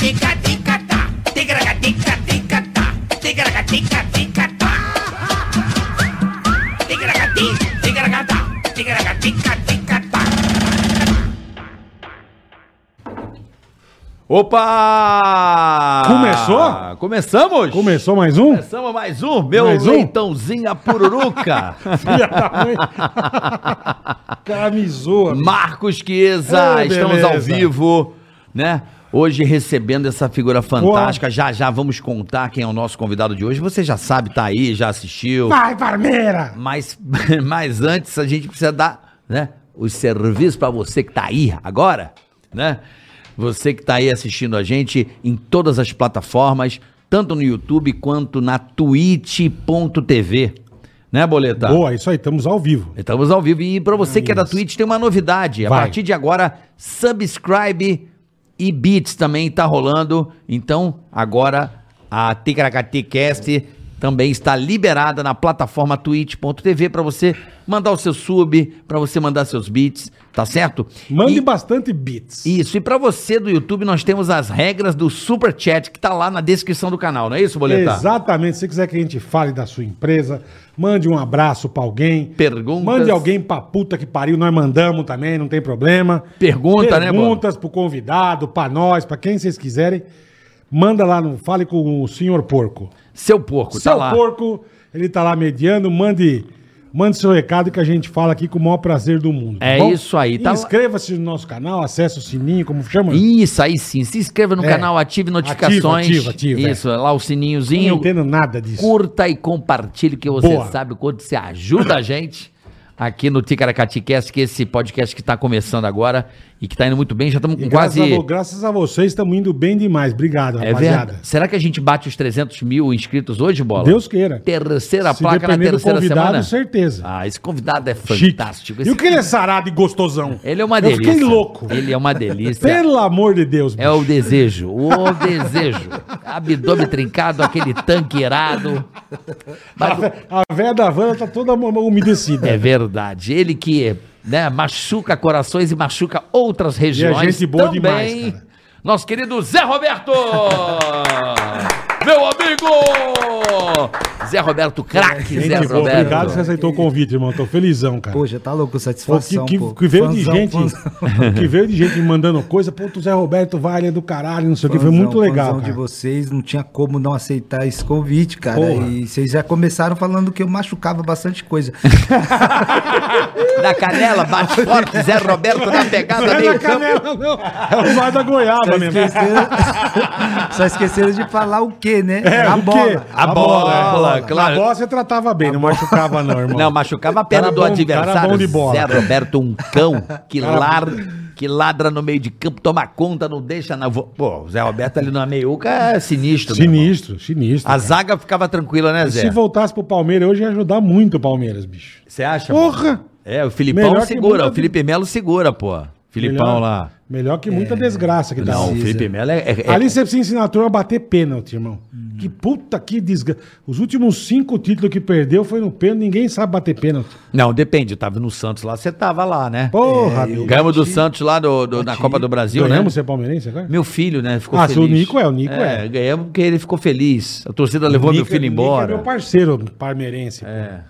Tica-tica-tá, tica-tica-tica-tá, tica-tica-tica-tá. Tica-tica-ti, tica-tica-tá, tica-tica-tica-tá. Opa! Começou? Começamos? Começou mais um? Começamos mais um, meu Mais um? leitãozinho a pururuca. Filha da mãe. Zoa. Marcos Chiesa, É, estamos ao vivo, né? Hoje recebendo essa figura fantástica. Já já vamos contar quem é o nosso convidado de hoje. Você já sabe, tá aí, já assistiu. Vai, Parmeira! Mas, mas antes a gente precisa dar, né, os serviços para você que tá aí agora, né? Você que tá aí assistindo a gente em todas as plataformas, tanto no YouTube quanto na twitch.tv. Né, Boleta? Boa, isso aí, estamos ao vivo. Estamos ao vivo. E para você que é da Twitch, tem uma novidade. A Vai. partir de agora, subscribe e beats também tá rolando. Então, agora a Ticaracati Cast também está liberada na plataforma twitch.tv para você mandar o seu sub, para você mandar seus beats, tá certo? Mande E- bastante bits. Isso, e para você do YouTube, nós temos as regras do Super Chat que tá lá na descrição do canal, não é isso, Boletar? Exatamente. Se você quiser que a gente fale da sua empresa, mande um abraço pra alguém. Perguntas. Mande alguém pra puta que pariu, nós mandamos também, não tem problema. Pergunta, né, Bola? Perguntas pro convidado, pra nós, pra quem vocês quiserem. Manda lá, no, fale com o senhor Porco. Seu porco, Seu tá lá. Porco, ele tá lá mediando, mande, mande seu recado que a gente fala aqui com o maior prazer do mundo. tá É bom? isso aí, tá Inscreva-se no nosso canal, acesse o sininho, como chama? Isso, aí sim. Se inscreva no É. canal, ative notificações. Ativa, ativa, ativa, Isso, lá o Eu não sininhozinho. entendo nada disso. Curta e compartilhe, que você Boa. sabe o quanto você ajuda a gente aqui no Ticaracati Cast, que é esse podcast que tá começando agora e que tá indo muito bem. Já estamos com graças, quase. a, graças a vocês, estamos indo bem demais. Obrigado, É rapaziada. verdade. Será que a gente bate os 300 mil inscritos hoje, Bola? Deus queira. Terceira Se placa na do terceira convidado, semana? certeza. Ah, esse convidado é fantástico. E o que ele é sarado e gostosão? Ele é uma Eu delícia. fiquei louco. Ele é uma delícia. Pelo amor de Deus, É o bicho. desejo, o desejo. Abdômen trincado, aquele tanque irado. Mas A, a véia da van tá toda umedecida. é verdade. Ele que né, machuca corações e machuca outras regiões. gente boa também. demais, cara. Nosso querido Zé Roberto! Meu amigo! Zé Roberto, craque Zé Roberto. obrigado que você aceitou o convite, irmão. Tô felizão, cara. Pô, já tá louco, Pô, satisfação, que, que- pô. que veio de Fãzão, gente, fãzão. que veio de gente me mandando coisa, pô, o Zé Roberto vai, ele é do caralho, não sei o que, foi muito legal, cara. de vocês, não tinha como não aceitar esse convite, cara. Porra. E vocês já começaram falando que eu machucava bastante coisa. Na canela, bate forte, Zé Roberto na pegada Não é meio na campo. canela, não. É o bar da goiaba Só mesmo. esqueceram, só esqueceram de falar o quê, né? É, a o quê? bola. A bola, é. claro. A bola você tratava bem, não machucava não, irmão. Não, machucava a perna Cara do bom- adversário. bom de bola. Zé Roberto, um cão que, lar, que ladra no meio de campo, toma conta, não deixa na. Pô, o Zé Roberto ali na meiuca é sinistro. Sinistro, sinistro. A cara. zaga ficava tranquila, né, Se Zé? voltasse pro Palmeiras hoje ia ajudar muito o Palmeiras, bicho. Você acha? Porra! pô? É, o Filipão Melhor segura, o Felipe Melo segura, pô. Filipão Melhor- lá. Melhor que muita desgraça que tá. Não, o. Felipe Melo é. é- é- Ali você precisa ensinar a turma a bater pênalti, irmão. Que puta que desgraça. Os últimos cinco títulos que perdeu foi no pênalti, ninguém sabe bater pênalti. Não, depende. Eu tava no Santos lá, você tava lá, né? Porra, É. Ganhamos do Santos lá do, do- na Copa do Brasil, Ganhamos né? ser palmeirense agora? Meu filho, né? Ficou Ah, feliz. seu Nico é, o Nico é. Ganhamos porque ele ficou feliz. A torcida levou meu Nico- filho Nico embora. É meu parceiro palmeirense. pô. É.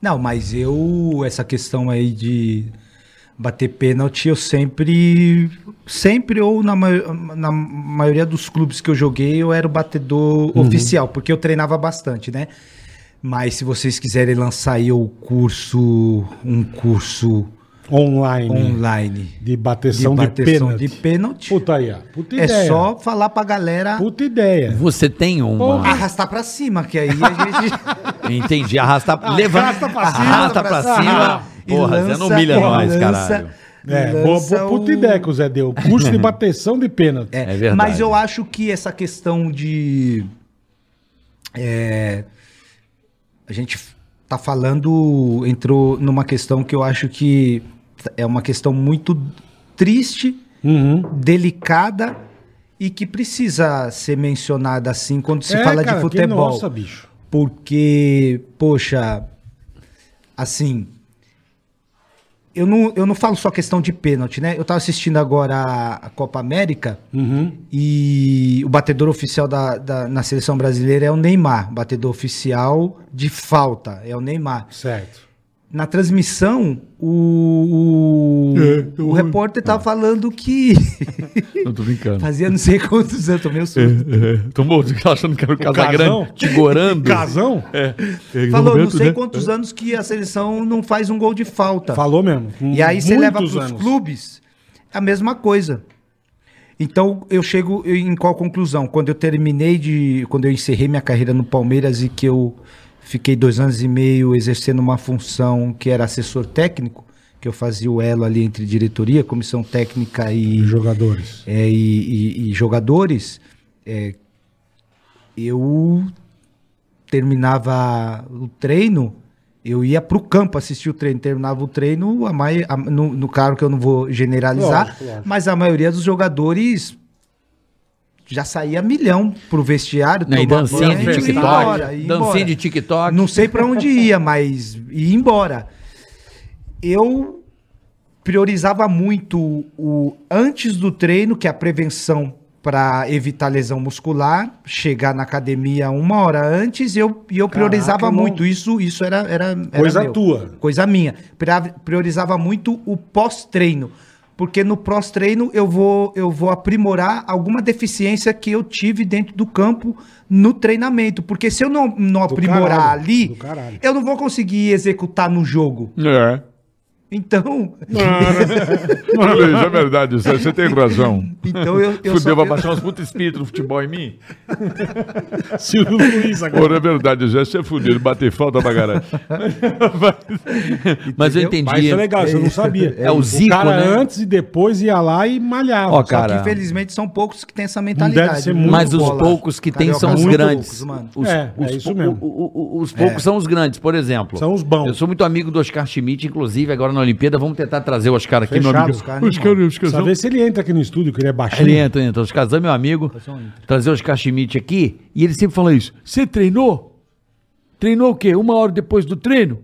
Não, mas eu, essa questão aí de bater pênalti, eu sempre, sempre ou na, na maioria dos clubes que eu joguei, eu era o batedor Uhum. oficial, porque eu treinava bastante, né? Mas se vocês quiserem lançar aí o curso, um curso Online. online De de bateção de, bateção pênalti. de pênalti, Puta aí, ó. Puta é ideia. só falar pra galera Puta ideia. Você tem uma. arrastar pra cima, que aí a gente... Entendi. Arrasta, levanta, Arrasta pra cima. arrasta pra cima. E Porra, você não lança- humilha nós, lança- caralho. É, boa, lança boa, puta o- ideia que o Zé deu. Curso de bateção de pênalti. É, É verdade. Mas eu acho que essa questão de. é, a gente tá falando, entrou numa questão que eu acho que é uma questão muito triste, Uhum. delicada e que precisa ser mencionada assim quando se É, fala cara, de que futebol. Nossa, bicho. Porque, poxa, assim, eu não, eu não falo só questão de pênalti, né? Eu tava assistindo agora a, a Copa América Uhum. e o batedor oficial da, da- na seleção brasileira é o Neymar. Batedor oficial de falta é o Neymar. Certo. Na transmissão, o, o, o repórter tava falando que Não tô brincando. fazia não sei quantos anos, tomei um susto. Tomou achando que era o? Casagrande, te gorando. Casão? Falou, não sei né? quantos anos que a seleção não faz um gol de falta. Falou mesmo. E aí você leva Muitos para os anos. clubes, é a mesma coisa. Então eu chego em qual conclusão? Quando eu terminei de. Quando eu encerrei minha carreira no Palmeiras e que eu fiquei dois anos e meio exercendo uma função que era assessor técnico, que eu fazia o elo ali entre diretoria, comissão técnica E jogadores. é, e, e- e jogadores, é, eu terminava o treino, eu ia para o campo assistir o treino, terminava o treino, a mai, a- no, no claro que eu não vou generalizar, Lógico, lógico. mas a maioria dos jogadores já saía milhão pro vestiário, Né, e dancinha banho de e TikTok. embora, dancinha de TikTok. Não sei pra onde ia, mas ia embora. Eu priorizava muito o antes do treino, que é a prevenção para evitar lesão muscular, chegar na academia uma hora antes, e eu, e eu Caraca, priorizava irmão. muito isso, isso era, era, era Coisa meu. tua. Coisa minha. Priorizava muito o pós-treino. Porque no pós-treino eu vou, eu vou aprimorar alguma deficiência que eu tive dentro do campo no treinamento. Porque se eu não, não aprimorar caralho, ali, eu não vou conseguir executar no jogo. É. Então, isso é verdade, você, você tem razão. então eu, eu Fudeu, só- vai eu- baixar uns putos espíritos no futebol em mim? Silvio Luiz agora. Ora, é verdade, Zé, você é fudido, bater falta pra caralho. Mas eu Entendeu? Mas entendi. isso é legal, eu não sabia. É o Zico, cara né? antes e depois ia lá e malhava. Ó, Só cara. que infelizmente são poucos que têm essa mentalidade. deve ser viu? muito Mas os Bola. poucos que tem Carioca, são os grandes. poucos, mano. Os, É, os é isso mesmo. o- o- o- os poucos são os grandes, por exemplo. São os bons. Eu sou muito amigo do Oscar Schmidt, inclusive, agora na Olimpíada. Vamos tentar trazer o Oscar aqui, meu amigo. os caras Os caras, os caras. ver se ele entra aqui no estúdio, que ele é baixinho. Ele entra, entra. Oscar é meu amigo. Trazer o Oscar Schmidt aqui. E ele sempre fala isso. Você treinou? Treinou o quê? Uma hora depois do treino?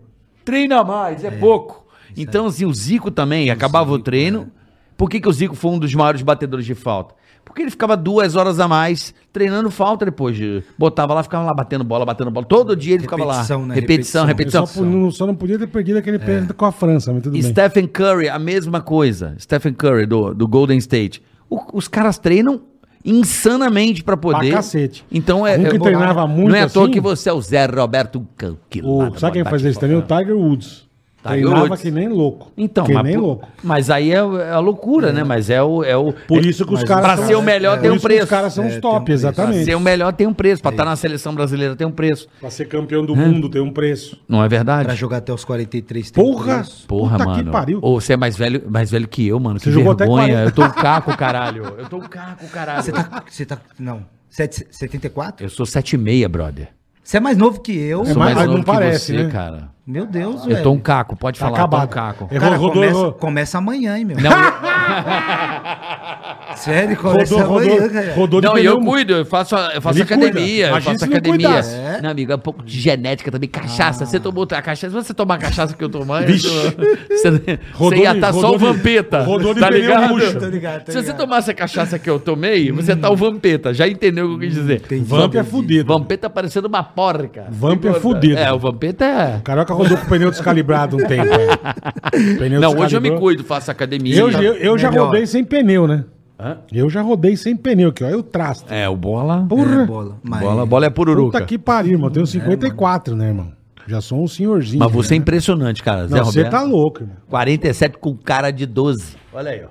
Treina mais, é, pouco. Então, assim, o Zico também acabava o treino. Por que, que o Zico foi um dos maiores batedores de falta? Porque ele ficava duas horas a mais treinando falta depois. de- Botava lá, ficava lá batendo bola, batendo bola. Todo dia ele ficava lá. Repetição, né? Repetição, Repetição. Repetição. só, não, só não podia ter perdido aquele pênalti com a França, mas tudo bem. Stephen Curry, a mesma coisa. Stephen Curry, do, do Golden State. O- os caras treinam insanamente pra poder. Pra cacete. Então é. Um que é- treinava muito Não é à toa assim- que você é o Zé Roberto Canquilado. Sabe quem fazia isso também? O Tiger Woods. Tiger Treinava Woods. que nem louco. Então, que mas, nem louco. mas aí é, é a loucura, né? Mas é o. É o Por é- isso que os caras. pra são- ser o melhor por tem um preço. Os caras são É, os top, um preço. Pra exatamente. ser o melhor tem um preço. Pra estar na seleção brasileira tem um preço. Pra ser campeão do mundo tem um preço. Não é verdade? Pra jogar até os 43 tem Porra! preço. Porra, Puta mano. que pariu. Ou você é mais velho, mais velho que eu, mano. Você que jogou até vergonha. 40. Eu tô um caco, caralho. Eu tô um caco, caralho. Você tá. Você tá. Não. Sete- 74? Eu sou 7,6, brother. Você é mais novo que eu. É Sou mais- mais não novo que parece, você, né? cara. Meu Deus, Eu velho. tô um caco, pode Tá falar, tô um acabado. caco. Cara, rodou, começa, começa amanhã, hein, meu. Não, Sério, começa Rodou, amanhã, rodou, cara. rodou de não, e eu pneu- cuido, eu faço, eu faço Ele academia, cuida. eu faço se não academia. cuidasse. É? Não, amigo, é um pouco de genética também. Cachaça, você tomou a cachaça, se você tomar a cachaça que eu tomar, Vixe. você, você Rodou ia de- estar só rodou o vampeta. rodou de tá pneu ligado? Tô ligado, tô Se você ligado. tomasse a cachaça que eu tomei, você tá o vampeta. Já entendeu o que eu quis dizer? Vamp é fudido. Vampeta parecendo uma porca. Vamp é fudido. É, o vampeta é. Carioca rodou com o pneu descalibrado um tempo. é. Pneu Não, hoje eu me descalibrou. cuido, faço academia. Eu, eu, eu já Melhor. rodei sem pneu, né? Hã? Eu já rodei sem pneu, que olha o trasto. É, o bola. Porra! É, bola. Mas... Bola, bola é pururuca. Puta que pariu, irmão. Eu tenho 54, né, irmão? Já sou um senhorzinho. Mas você é né? impressionante, cara. Zé Não, você Roberto. tá louco, irmão. 47 com cara de 12. Olha aí, ó.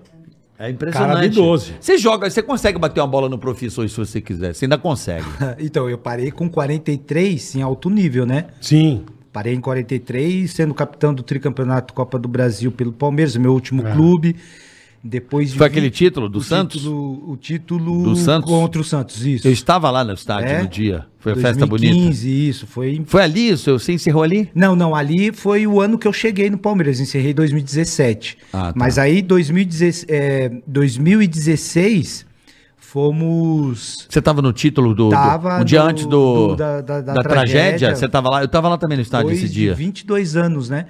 É impressionante. Cara de 12. Você joga, você consegue bater uma bola no professor se você quiser. Você ainda consegue. Então, eu parei com 43 em alto nível, né? Sim. Parei em 43, sendo capitão do tricampeonato Copa do Brasil pelo Palmeiras, meu último É. clube. Depois de Foi aquele título do o Santos? Título, o título Do Santos? contra o Santos, isso. Eu estava lá no estádio É? no dia. Foi a festa bonita. 2015, isso. Foi Foi ali isso? Você encerrou ali? Não, não, ali foi o ano que eu cheguei no Palmeiras, encerrei 2017. Ah, tá. Mas aí, 2016, é, 2016, fomos. Você estava no título do. do- Tava um dia no- antes do. do- da- da- da tragédia. tragédia. Você estava lá? Eu estava lá também no estádio esse dia. 22 anos, né?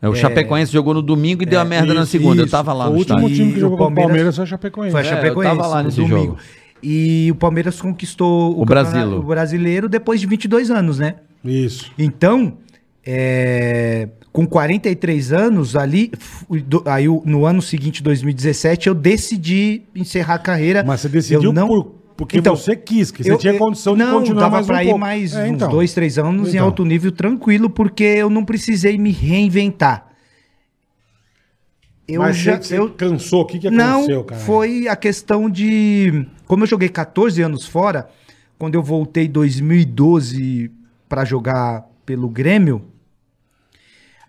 É, o Chapecoense jogou no domingo e deu a merda na Isso, segunda. Eu isso. tava lá O no último estádio. time que jogou o com o Palmeiras Palmeiras foi a Chapecoense. Foi a É, eu Chapecoense, tava lá no nesse domingo. jogo. E o Palmeiras conquistou O campeonato- Brasilo. o brasileiro depois de 22 anos, né? Isso. Então, é, com 43 anos ali, aí o- no ano seguinte, 2017, eu decidi encerrar a carreira. Mas você decidiu Eu não, por- porque Então, você quis, que você eu- tinha eu- condição de não, continuar dava mais um pra ir pouco. mais É, uns então. dois, três anos em Então. alto nível tranquilo, porque eu não precisei me reinventar. Eu Mas já, eu, cansou, o que, que aconteceu, não, cara? foi a questão de. Como eu joguei 14 anos fora, quando eu voltei em 2012 para jogar pelo Grêmio,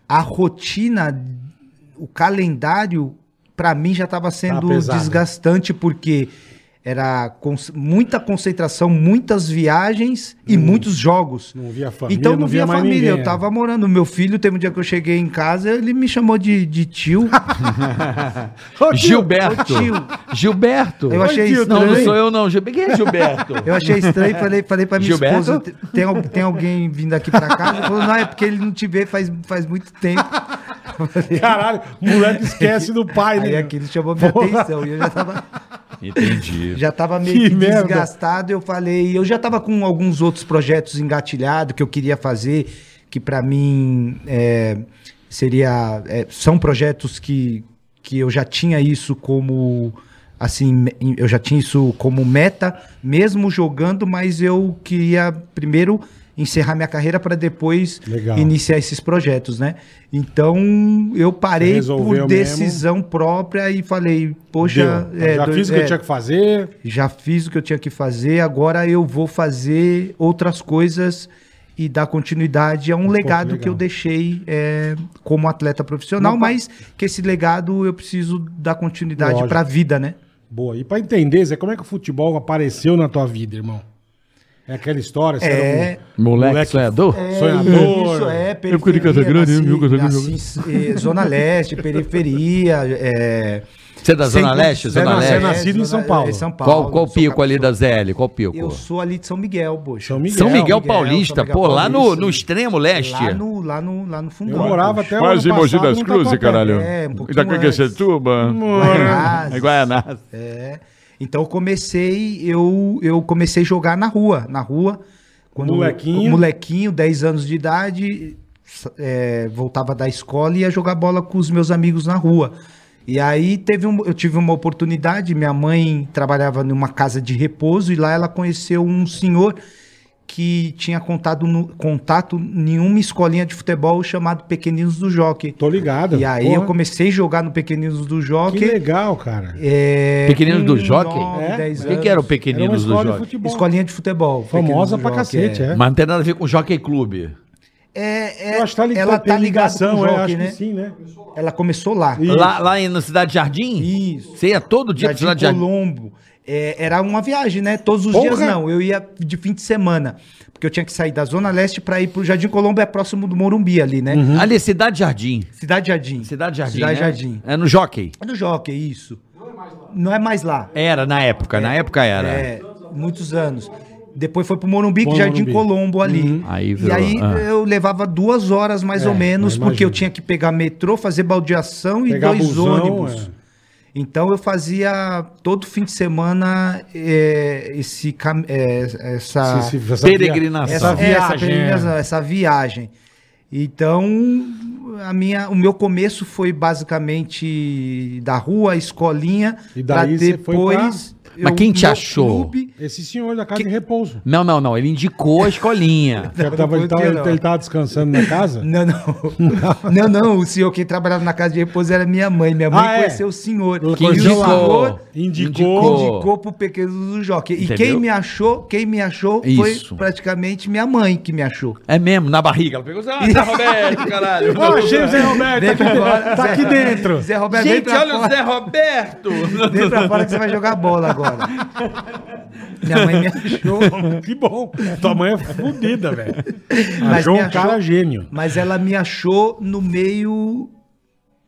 a rotina, o calendário, para mim já estava sendo pesado. desgastante, porque era cons- muita concentração, muitas viagens e muitos jogos. Não via família, Então não não via via família, ninguém, eu tava morando. Meu filho, teve um dia que eu cheguei em casa, ele me chamou de, de tio. Ô, tio, Gilberto. Ô, tio. Gilberto. Eu achei Oi, tio, isso. Não, não sou eu não. Gil- Quem é Gilberto? Eu achei estranho e falei, falei pra minha Gilberto? esposa: tem, tem alguém vindo aqui pra casa? Ela falou, não, é porque ele não te vê faz, faz muito tempo. Caralho, o moleque esquece do pai, Aí né? aquilo chamou minha Porra. atenção. E eu já tava, Entendi. já tava meio Que que, desgastado. Eu falei, eu já tava com alguns outros projetos engatilhados que eu queria fazer, que pra mim é, seria. é, são projetos que, que eu já tinha isso como. Assim, eu já tinha isso como meta, mesmo jogando, mas eu queria primeiro encerrar minha carreira para depois Legal. iniciar esses projetos, né? Então eu parei por mesmo. decisão própria e falei, poxa, é, já do- fiz o que é, eu tinha que fazer. já fiz o que eu tinha que fazer, agora eu vou fazer outras coisas e dar continuidade a um legado legal. que eu deixei é, como atleta profissional, Não, mas que esse legado eu preciso dar continuidade para a vida, né? Boa. E pra entender, Zé, como é que o futebol apareceu na tua vida, irmão? É aquela história, você É. era Moleque, sonhador? um sonhador. Isso, é, Época de Casa Grande, nasci- viu, Casa Grande, nasci, eh, Zona Leste, periferia, é... Você é da Zona sempre- Leste? Zona Você é Leste? nascido em São Paulo. É, São Paulo. Qual, qual pico ali da ZL? Qual pico? Eu sou ali de São Miguel, poxa. São Miguel. São Miguel, Paulista, São Miguel pô, lá no, Paulista. no extremo leste. Lá no, lá no, lá no fundão. Eu morava poxa. até Quase ano Mogi das Cruzes, caralho. É, um pouquinho Itaquaquecetuba. Guaianazes. Guaianás. É. Então eu comecei, eu, eu comecei a jogar na rua, na rua. Molequinho. Molequinho, 10 anos de idade, é, voltava da escola e ia jogar bola com os meus amigos na rua. E aí teve um, eu tive uma oportunidade, minha mãe trabalhava numa casa de repouso e lá ela conheceu um senhor que tinha contato, no, contato em uma escolinha de futebol chamado Pequeninos do Jockey. Tô ligado. E aí Porra, eu comecei a jogar no Pequeninos do Que Jockey. legal, cara. É, Pequeninos do Jockey? nove, É? O que, que era o anos. Era Pequeninos do de Jockey? futebol. Escolinha de futebol. Famosa Pequeninos pra do cacete, Jockey, é. Mas não tem nada a ver com Jockey Clube. É, é, Eu acho que tá li- ela tá ligação, com o é, jockey, acho né? que sim, né? Ela começou lá. Isso. Lá, lá em, na Cidade Jardim? Isso. Você ia todo dia pra Cidade Jardim Jardim? É, era uma viagem, né? Todos os Porra! dias não. Eu ia de fim de semana. Porque eu tinha que sair da Zona Leste pra ir pro Jardim Colombo, é próximo do Morumbi ali, né? Ali, Cidade Jardim. Cidade Jardim. Cidade Jardim. Cidade né? Jardim. É no Jockey. É do Jockey, isso. Não é mais lá. Era na época, na época era. É, muitos anos. Depois foi pro Morumbi, Foi Jardim Morumbi. Colombo ali. Aí e virou, aí ah. eu levava duas horas mais É, ou menos, porque eu tinha que pegar metrô, fazer baldeação e Pegar dois busão, ônibus. Então eu fazia todo fim de semana é, esse, é, essa, essa Peregrinação. Essa é, essa viagem. peregrinação, essa viagem. Então, a minha, o meu começo foi basicamente da rua, escolinha, E pra daí você foi depois. Mas quem te achou? Esse senhor da casa de repouso. Não, não, não. Ele indicou a escolinha. Ele tava, ele, tava, ele, ele tava descansando na casa? Não, não. não, não. O senhor que trabalhava na casa de repouso era minha mãe. Minha mãe Ah, é? conheceu o senhor. Ela E o senhor Indicou. indicou pro pequeno do Jockey. E Entendeu? quem me achou, quem me achou Isso. foi praticamente minha mãe que me achou. É mesmo, na barriga. Ela pegou assim, ah, Zé Roberto, caralho. Ó, achei o Zé Roberto tá aqui dentro. Zé Roberto, Gente, olha o. Zé Roberto. Vem pra fora que você vai jogar bola agora. Minha mãe me achou. Que bom. Tua mãe é fodida, velho. Mas Achou um achou- cara gênio. Mas ela me achou no meio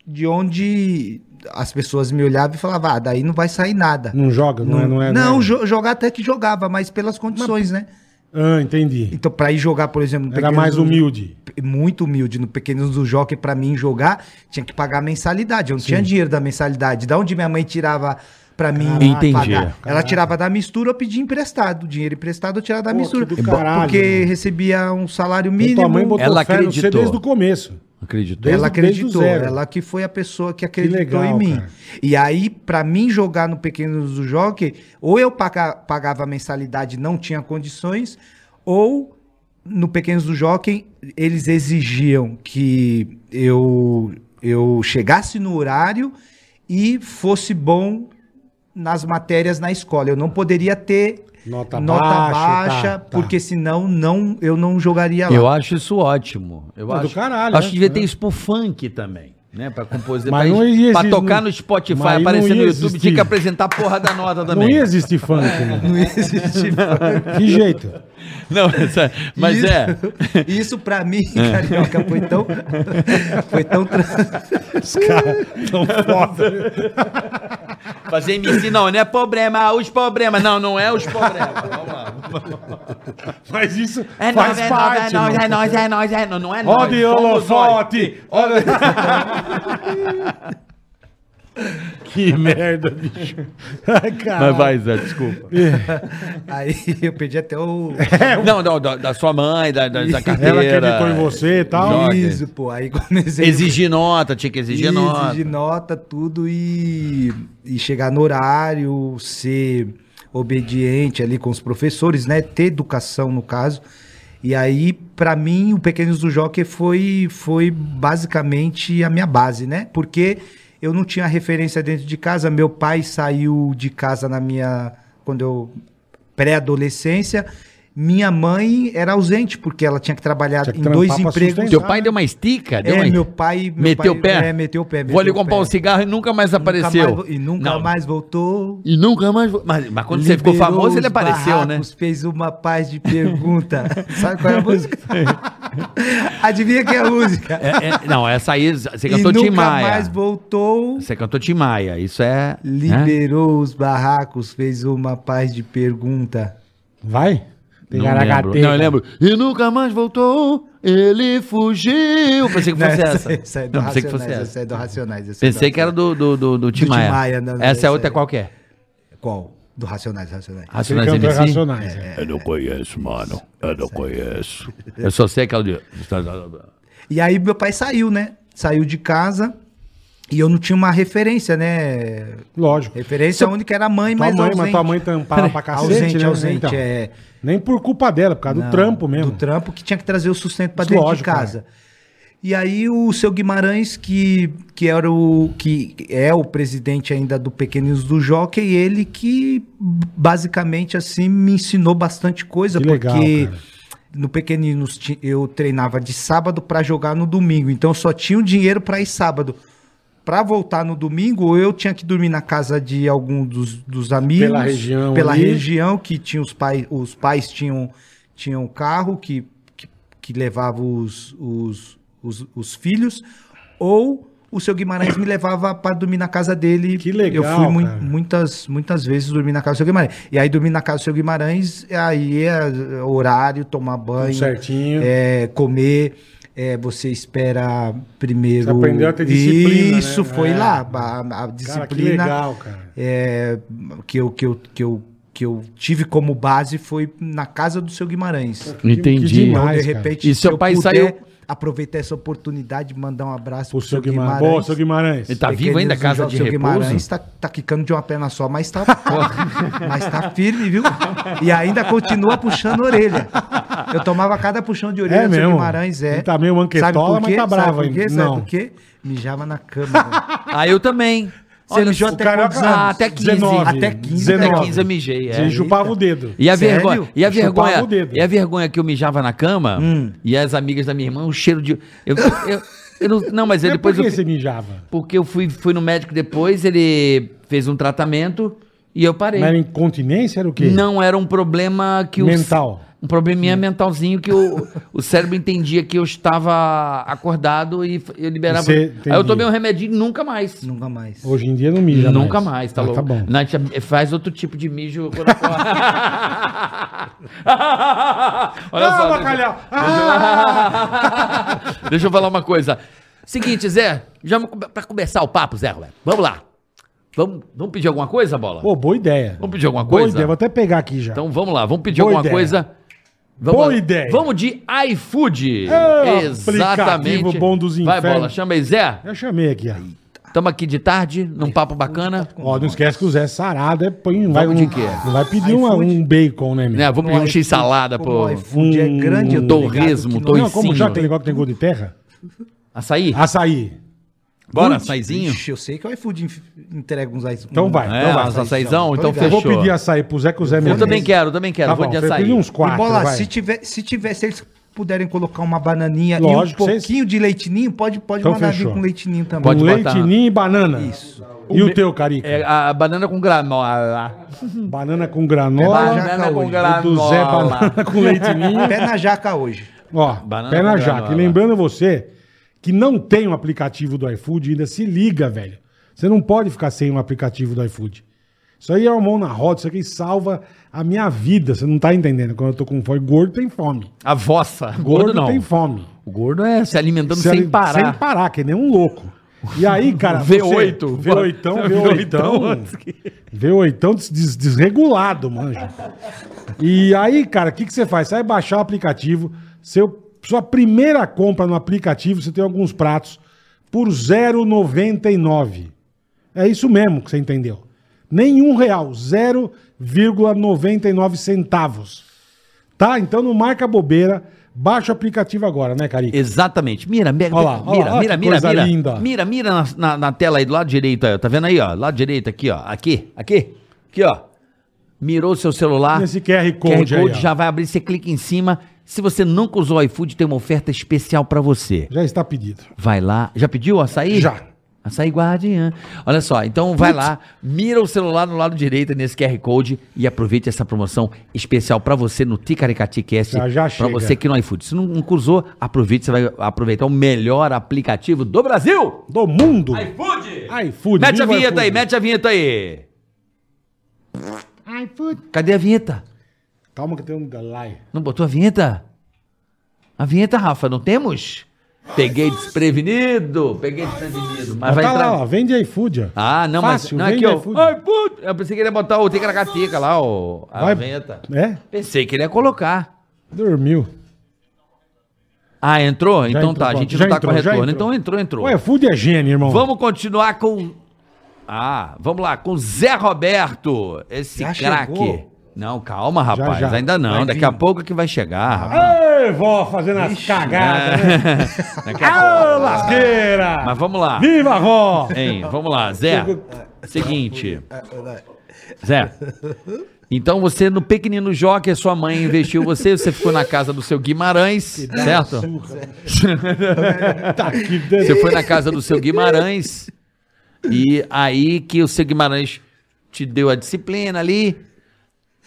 de onde as pessoas me olhavam e falavam, ah, daí não vai sair nada. Não joga, não, é? Não, é, Não, é- jo- jogar até que jogava, mas pelas condições, né? Ah, entendi. Então, pra ir jogar, por exemplo, no Era mais do- humilde. Muito humilde. No Pequenos do Jockey, pra mim jogar, tinha que pagar mensalidade. Eu não tinha dinheiro da mensalidade. Da onde minha mãe tirava pra mim Entendi. pagar? Ela tirava da mistura, eu pedia emprestado. Dinheiro emprestado, eu tirava da Pô, mistura. que do caralho, porque mano. recebia um salário Então, tua mãe mínimo. botou Ela fé no você acreditou. desde o começo. Acreditou? Desde- Ela desde o acreditou, zero. ela que foi a pessoa que acreditou legal, em mim. cara. E aí, pra mim jogar no Pequenos do Jockey, ou eu paga- pagava a mensalidade e não tinha condições, ou no Pequenos do Jockey, eles exigiam que eu, eu chegasse no horário e fosse bom nas matérias na escola. Eu não poderia ter Nota nota, baixa, baixa, tá, tá. porque senão não, eu não jogaria lá. Eu acho isso ótimo. Eu Não, do acho, caralho, acho né? que devia É. ter isso pro funk também. Né, pra composer, Mas pra, não ia pra existir- tocar no Spotify, aparecer no ia YouTube, existir. tinha que apresentar a porra da nota também. Não ia existir funk, né? Não existe Que jeito? Não, essa- mas isso, é. Isso pra mim, carioca, foi tão. Foi tão. Os caras tão foda. Fazer MC não, não é problema, os problemas. Não, não é os problemas. Vamos lá. Mas isso É faz nóis, é nóis, parte. é nóis, é nóis, é nóis, é nóis. Não é de somos holofote! Olha... que merda, bicho. Ai. Mas vai, Zé, desculpa. Aí eu pedi até o. Não, não, da, da sua mãe, da, da, da carteira. Ela acreditou em você e tal. Joga. Isso, pô. Aí comecei. Exigir nota, tinha que exigir nota. Exigir nota, tudo e, e chegar no horário, ser obediente ali com os professores, né? Ter educação no caso. E aí, pra mim, o Pequenos do Jockey foi, foi basicamente a minha base, né? Porque eu não tinha referência dentro de casa. Meu pai saiu de casa na minha. Quando eu. pré-adolescência. Minha mãe era ausente, porque ela tinha que trabalhar Tinha que em dois empregos. Teu pai deu uma estica? Deu É, uma... meu pai. meu Meteu o pai- pé? É, meteu o pé. Vou ali meteu o comprar pé. um cigarro e nunca mais Nunca apareceu. mais- e nunca Não. mais voltou. E nunca mais. Mas, mas quando você ficou famoso, ele apareceu, né? barracos, Fez uma paz de pergunta. Sabe qual é a música? Adivinha que é a música? É, é, não, essa aí, você e cantou Tim nunca Maia. mais voltou. Você cantou Tim Maia. Isso é. né? Liberou os barracos, fez uma paz de pergunta. Vai? Não lembro. Não, eu lembro. E nunca mais voltou, ele fugiu. Pensei que fosse essa, essa. essa é do Não, pensei que Racionais. fosse essa. essa é do Racionais. essa é Pensei do que era do, do, do, do Tim Maia. Maia, não, não, essa é outra é- qualquer. Qual? Do Racionais, Racionais. Racionais MC? Racionais. é. Eu não conheço, mano. Eu não conheço. Eu só sei aquela de... E aí meu pai saiu, né? Saiu de casa e eu não tinha uma referência, né? Lógico. Referência única era a mãe, Tua mas mãe, ausente. mas tua mãe tampava pra cacete, ausente, né? ausente, Então, é. Nem por culpa dela, por causa do Não, trampo mesmo. Do trampo que tinha que trazer o sustento pra dentro lógico, de casa. E aí o seu Guimarães, que, que era o que é o presidente ainda do Pequenos do Jockey, ele que basicamente assim me ensinou bastante coisa, Que legal, porque cara. no Pequeninos eu treinava de sábado pra jogar no domingo, então eu só tinha o dinheiro pra ir sábado. Pra voltar no domingo, eu tinha que dormir na casa de algum dos, dos amigos. Pela região Pela ali. região, que tinha os pais, os pais tinham, tinham carro que, que, que levava os, os, os, os filhos, ou o seu Guimarães me levava para dormir na casa dele. Que legal, Eu fui cara. muitas, muitas vezes dormir na casa do seu Guimarães. E aí dormir na casa do seu Guimarães, aí é horário, tomar banho, certinho. é, comer. É, você espera primeiro. Você aprendeu a ter disciplina, Isso, né? foi É. lá. A, a Cara, que disciplina legal, cara. é, que, eu, que, eu, que, eu, que eu tive como base foi na casa do seu Guimarães. Entendi. que Então, de repente, E seu se eu pai puder saiu- aproveitar essa oportunidade de mandar um abraço O seu Guimarães. Boa, seu Guimarães. Ele tá vivo ainda, casa de seu repouso? Guimarães tá, tá quicando de uma perna só, mas tá, mas tá firme, viu? E ainda continua puxando a orelha. Eu tomava cada puxão de orelha É do seu? Guimarães, é. Ele tá meio manquetola, Sabe por mas tá bravo Sabe por ainda. quê? Sabe Não. por quê? Mijava na cama. velho. Ah, eu também. Você mijou até cara- Ah, até 15. 19. Até 15. 19. Até 15 eu mijei. É. Você chupava o dedo. E a Sério? vergonha, e a vergonha, e a vergonha que eu mijava na cama, Hum. e as amigas da minha irmã, o cheiro de eu, eu, eu não, não, mas depois por que eu você mijava? porque eu fui fui no médico depois, ele fez um tratamento e eu parei. Mas era incontinência? Era o quê? Não era um problema que o Mental. Um probleminha mentalzinho que o, o cérebro entendia que eu estava acordado e eu liberava. Você- Aí eu tomei um remedinho e nunca mais. Nunca mais. Hoje em dia não mija Nunca mais, tá Ah, louco? Tá bom. Não, a gente faz outro tipo de mijo quando acorda. Olha Ah, só, bacalhau! Deixa, deixa eu falar uma coisa. Seguinte, Zé, já para começar o papo, Zé Roberto, vamos lá. Vamos, vamos pedir alguma coisa, Bola? Pô, boa ideia. Vamos pedir alguma Boa coisa? ideia, vou até pegar aqui já. Então vamos lá, vamos pedir Boa alguma ideia. coisa. Vamos Boa ideia. Vamos de iFood. É, Exatamente. bom dos Vai, infernos. Bola, chama aí, Zé. Já chamei aqui, ó. Estamos aqui de tarde, num papo bacana. Ó, não esquece que o Zé Sarado é, põe, vai, um, de quê? não vai pedir uma- um bacon, né, meu? Né, vamos pedir um x-salada, Como pô. o iFood é grande, eu tô ligado torresmo, não- como já aquele negócio que tem gosto de terra? Açaí? Açaí. Bora, açaizinho? Ixi, eu sei que o iFood entrega uns ice- Então vai, É, então vai. uns açaizão, então ligado. Eu vou fechou. pedir açaí pro Zé, que o Zé me Eu também quero, também quero. Tá vou bom, de eu açaí. pedi uns E quatro, bola, vai. se tiver, se tiver, se eles puderem colocar uma bananinha Lógico, e um vocês- pouquinho de leitinho, pode, pode Então mandar vir com leitinho também. Pode botar. ninho e banana. Isso. E o, teu, Carica? É a banana com granola. Banana com granola. Banana com hoje. o do Zé, granola. banana com leite ninho. Pé na jaca hoje. Ó, Banana pé na com jaca. granola. E lembrando você que não tem um aplicativo do iFood, ainda se liga, velho. Você não pode ficar sem um aplicativo do iFood. Isso aí é uma mão na roda, isso aqui salva a minha vida. Você não tá entendendo. Quando eu tô com fome, gordo tem fome. A vossa. Gordo, Gordo, não. tem fome. O gordo é se alimentando Se sem ali- parar. Sem parar, que nem um louco. E aí, cara. V8. Você, V8, V8. V8 des- des- desregulado, manja. E aí, cara, o que, que você faz? Você vai baixar o aplicativo. Seu, sua primeira compra no aplicativo, você tem alguns pratos por 0,99. É isso mesmo que você entendeu. Nenhum real. 0,99 centavos. Tá? Então não marca bobeira. Baixa o aplicativo agora, né, Carica? Exatamente. Mira, mira, Olha lá, olha mira, lá, mira, mira, coisa mira. linda. Mira, mira na, na, na tela aí do lado direito aí, ó. Tá vendo aí, ó? Lado direito aqui, ó. Aqui, aqui, aqui, ó. Mirou o seu celular. Nesse QR Code, QR Code aí, ó. já vai abrir, você clica em cima. Se você nunca usou o iFood, tem uma oferta especial pra você. Já está pedido. Vai lá. Já pediu o açaí? Já. Açaí guardiã. Olha só, então vai lá, mira o celular no lado direito nesse QR Code e aproveite essa promoção especial pra você no Ticaracati Cast. Já, já Pra chega. você que no iFood. Se não, nunca usou, aproveite, você vai aproveitar o melhor aplicativo do Brasil. Do mundo. iFood! iFood. Mete a vinheta aí, iFood. mete a vinheta aí. iFood. Cadê a vinheta? Calma que tem um delay. Não botou a vinheta? A vinheta, Rafa, não temos? Peguei desprevenido, peguei desprevenido. Mas vai tá entrar. lá, ó, vende iFood, ó. Ah, não, Fácil, mas. Não, aqui, ó. iFood. Ai, puto. Eu pensei que ele ia botar o Ticaracatica lá, o, a Vai- vinheta. É? Pensei que ele ia colocar. Dormiu. Ah, entrou? Já então entrou, tá, a gente Já não tá entrou, com retorno. entrou. Então entrou, entrou. O iFood é gênio, irmão. Vamos continuar com. Ah, vamos lá, com Zé Roberto. Esse Já craque. chegou? Não, calma, rapaz. já. Ainda não. Vai Daqui vir. a pouco que vai chegar, rapaz. Ei, vó, fazendo as cagadas, né? Daqui a Ô, pouco. lasqueira! Mas vamos lá. Viva, vó! Hein, vamos lá, Zé. Seguinte. Zé. Então você no pequenino Jockey, sua mãe investiu você, você ficou na casa do seu Guimarães, certo? Tá que Você foi na casa do seu Guimarães e aí que o seu Guimarães te deu a disciplina ali.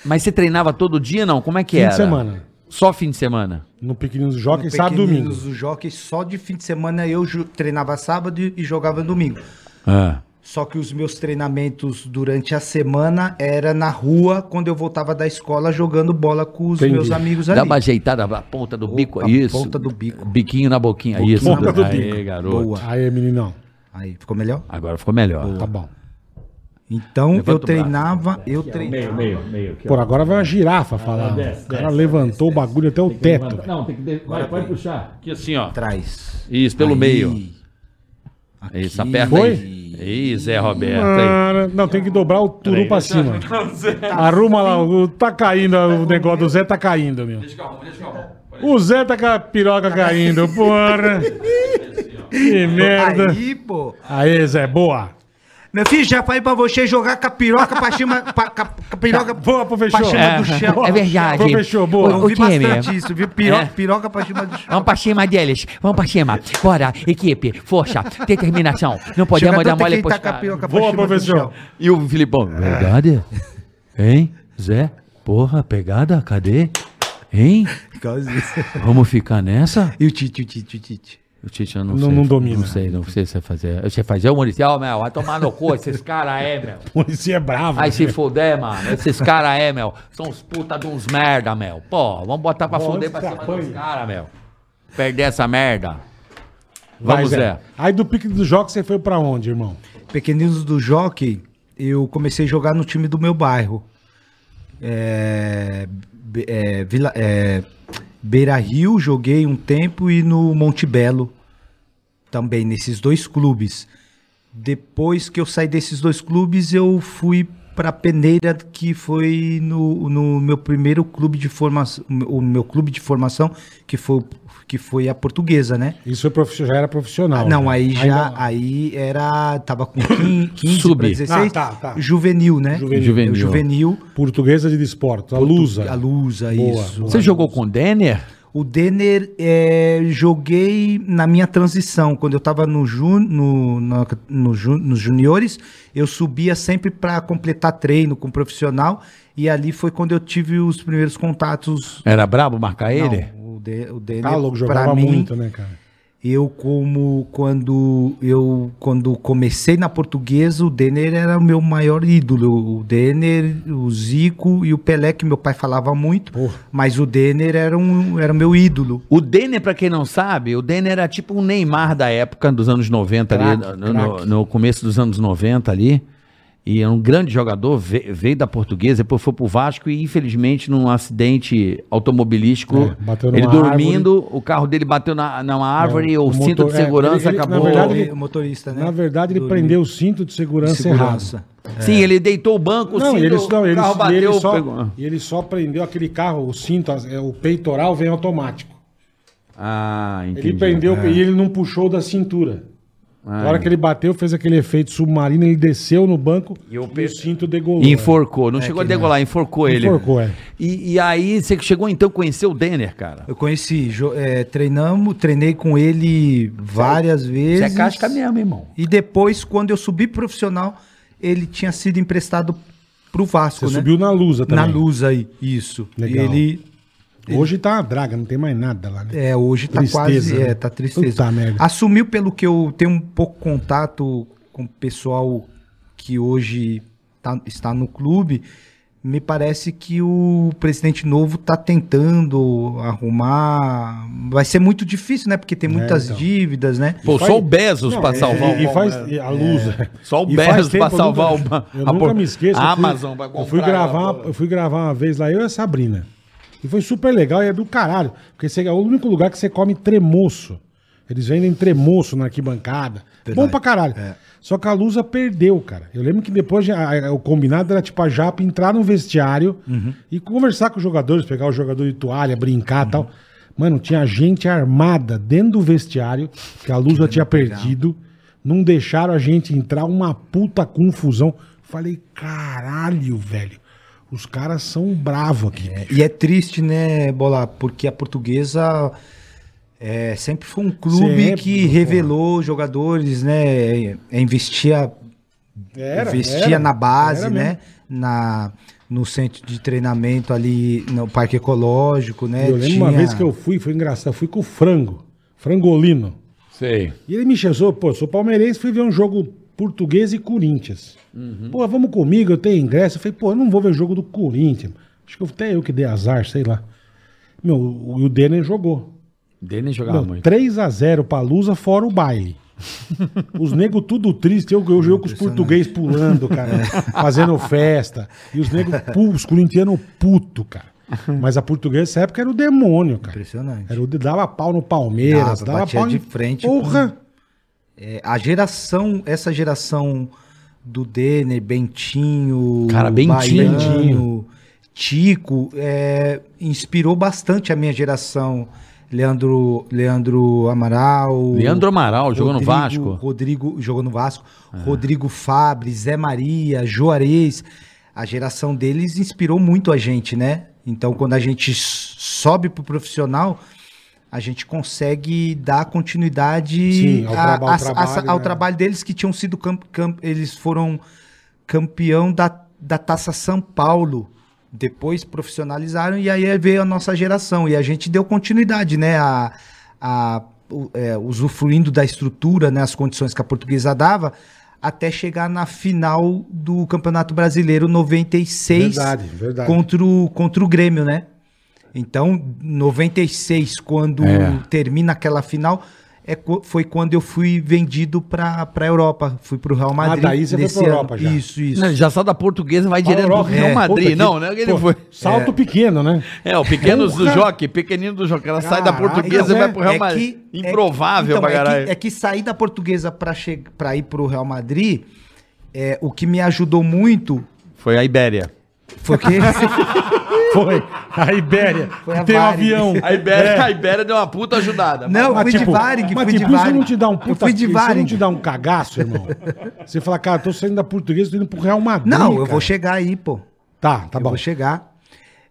Mas você treinava todo dia, não? Como é que Fim de era? semana. Só fim de semana. No Pequeninos Jockey, No sábado e domingo. Pequeninos do Jockey, só de fim de semana eu treinava sábado e jogava domingo. Ah. Só que os meus treinamentos durante a semana era na rua, quando eu voltava da escola jogando bola com os Entendi. meus amigos Dá ali. uma ajeitada na ponta do bico, a isso. ponta do bico. Biquinho na boquinha, Boquinha isso. na ponta do Aê, bico. garoto. Boa. Aí, meninão. Aí, ficou melhor? Agora ficou melhor. Tá bom. Então Levanta eu o braço. treinava, eu treinava. meio, meio. Por agora vai uma girafa falar. o cara levantou o bagulho até o teto. Não, tem que. Vai, pode puxar. Aqui assim, ó. atrás. Isso, pelo Aí. meio. Aqui. Isso, aperta Foi? aí. Ih, Zé Roberto aí. Ah, não, tem que dobrar o turu pra cima. Arruma lá, o, tá caindo, o negócio do Zé tá caindo, meu. O Zé tá com a piroca caindo, porra. Que merda. Aí, pô. Aí, Zé, boa. Meu filho, já falei pra você jogar com a piroca pra cima. pra- com a- com a piroca Boa, professor. pra cima do chão. É verdade. Professor, boa. Eu O time? bastante isso, viu? Piroca, É. piroca pra cima do chão. Vamos pra cima deles. Vamos pra cima. Bora, equipe, força, determinação. Não podemos Jogador dar mole pros caras. Boa, professor. E o Filipão, verdade? Hein? Zé? Porra, pegada? Cadê? Hein? Vamos ficar nessa? E o Tite, o Tite, o Tite. O Tite eu não, Não- sei. não domina. Não sei, não sei se vai fazer. Você fazer o Murici, ó, meu, vai tomar no cu esses caras aí, meu. O Muricy é bravo. Vai né? se fuder, mano. Esses caras aí, meu, são os puta de uns merda, meu. Pô, vamos botar pra Bom, fuder pra cima apanhe. dos caras, meu. Perder essa merda. Vamos, Zé. Aí do pique do jogo você foi pra onde, irmão? Pequeninos do Jockey, eu comecei a jogar no time do meu bairro. É, é, Vila, é, Beira Rio, joguei um tempo e no Monte Belo também, nesses dois clubes. Depois que eu saí desses dois clubes, eu fui para Peneira, que foi no, no meu primeiro clube de formação, o meu clube de formação, que foi, que foi a portuguesa, né? Isso foi profi- já era profissional. Não, né? aí já, não. aí era, tava com 15, 15 Sub. para 16, Ah, tá, tá. juvenil, né? Juvenil. Juvenil. Juvenil, Portuguesa de desporto, a Lusa. a Lusa, Boa, isso. boa. Você jogou com o Denner? O Denner, é, joguei na minha transição, quando eu tava no ju, no, no ju- nos juniores, eu subia sempre para completar treino com profissional, e ali foi quando eu tive os primeiros contatos. Era brabo marcar ele? Não, o, De, o Denner, Tá louco, pra jogava mim, muito, né, cara? Eu como quando eu quando comecei na portuguesa, o Denner era o meu maior ídolo. O Denner, o Zico e o Pelé que meu pai falava muito, Porra. mas o Denner era um era o meu ídolo. O Denner, pra quem não sabe, o Denner era tipo um Neymar da época, dos anos 90 ali, Craque, no, no começo dos anos 90 ali. E é um grande jogador, ve- veio da portuguesa, depois foi pro Vasco e infelizmente num acidente automobilístico, É, ele dormindo, o carro dele bateu na, numa árvore, É, o, o cinto motor- de é, segurança ele- ele- na acabou. verdade, ele- o motorista, né? Na verdade, ele Dormiu. prendeu o cinto de segurança, segurança. errado. Sim, ele deitou o banco, o Não, cinto, ele, não, o ele, carro e bateu, ele, só, pegou. e ele só prendeu aquele carro, o cinto, é, o peitoral vem automático. Ah, entendi. Ele prendeu e ele não puxou da cintura. Na hora que ele bateu, fez aquele efeito submarino, ele desceu no banco e, o o, pe- cinto degolou. E enforcou, não chegou a degolar, enforcou ele. Enforcou, é. E, e aí você chegou então a conhecer o Denner, cara. Eu conheci, é, treinamos, treinei com ele várias vezes. Você é casca mesmo, irmão. E depois, quando eu subi profissional, ele tinha sido emprestado pro Vasco, Você né? subiu na Lusa também. Na luz aí, isso. Legal. E ele Hoje tá uma draga, não tem mais nada lá, né? É, hoje tá Tristeza, quase. né? É, tá tristeza. Puta merda. Assumiu pelo que eu tenho um pouco contato com o pessoal que hoje tá- está no clube. Me parece que o presidente novo tá tentando arrumar. Vai ser muito difícil, né? Porque tem muitas então. dívidas, né? Pô, faz- só o Bezos é, salvar e, o e faz a Lusa. É. Só o E Bezos eu salvar nunca- o- Eu nunca me esqueço. a eu fui- Amazon vai Eu fui comprar gravar, eu fui gravar uma vez lá, eu e a Sabrina. E foi super legal e é do caralho. Porque você, é o único lugar que você come tremoço. Eles vendem tremoço na arquibancada. Bom pra caralho. Só que a Lusa perdeu, cara. Eu lembro que depois a- a- o combinado era tipo a Japa entrar no vestiário e conversar com os jogadores, pegar o jogador de toalha, brincar e tal. Mano, tinha gente armada dentro do vestiário, que a Lusa tinha perdido. Não deixaram a gente entrar, uma puta confusão. Falei, caralho, velho. Os caras são bravos aqui. E é triste, né, Bola? Porque a portuguesa é, sempre foi um clube Sempre, que revelou jogadores, né? é, Investia Era, investia era, na base, era né? Na, no centro de treinamento ali no Parque Ecológico, né? Eu lembro uma vez que eu fui, foi engraçado, fui com o frango, frangolino. Sei. E ele me chamou, pô, sou palmeirense, fui ver um jogo português e Corinthians. Pô, vamos comigo, eu tenho ingresso. Eu falei, pô, eu não vou ver o jogo do Corinthians. Acho que até eu que dei azar, sei lá. Meu, o, o Denner jogou. Denner jogava Meu, muito. 3x0 pra Lusa, fora o baile. Os negros tudo triste, eu, eu jogo com os portugueses pulando, cara, fazendo festa. E os negros, os corintianos puto, cara. Mas a portuguesa nessa época era o demônio, cara. Impressionante. Era o dava pau no Palmeiras, Dava, dava pau de em- frente Porra! É, a geração, essa geração do Denner, Bentinho, Cara, Bentinho. Baiano, Tico, é, inspirou bastante a minha geração. Leandro, Leandro Amaral. Leandro Amaral, jogou no Vasco. Rodrigo jogou no Vasco. Rodrigo Fabre, Zé Maria, Juarez. A geração deles inspirou muito a gente, né? Então, quando a gente sobe pro profissional, a gente consegue dar continuidade Sim, ao a- ao a- a- trabalho, ao né? trabalho deles que tinham sido camp- camp- eles foram campeão da, da Taça São Paulo. Depois profissionalizaram e aí veio a nossa geração. E a gente deu continuidade, né? A, a, é, usufruindo da estrutura, né, as condições que a portuguesa dava, até chegar na final do Campeonato Brasileiro 96 Verdade, verdade. contra o, contra o Grêmio, né? Então, 96, quando É. termina aquela final, é, co- foi quando eu fui vendido para a Europa. Fui para o Real Madrid. Ah, daí você foi ano. Europa já. Isso, isso. Não, já só da portuguesa, vai direto pro Europa, Real é. Madrid. Puta que- não, né? Ele pô, foi. Salto pequeno, né? É, o pequeno do. Jockey, pequenino do Jockey. Ela sai da portuguesa e é. vai pro Real É Madrid. que- Improvável é que, pra então, é caralho. que, é que sair da portuguesa para ir pro Real Madrid, é, o que me ajudou muito Foi a Ibéria. foi que. Foi. A Ibéria. Foi a tem um Varig. avião. A Ibéria, a Ibéria deu uma puta ajudada. Não, Mas, fui de tipo, Varig, mas fui de tipo, isso Varig. não te dá um Eu puta... fui de Isso não Varig. te dá um cagaço, irmão? Você fala, cara, tô saindo da portuguesa, tô indo pro Real Madrid, Não, eu cara. vou chegar aí, pô. Tá, tá eu bom. vou chegar.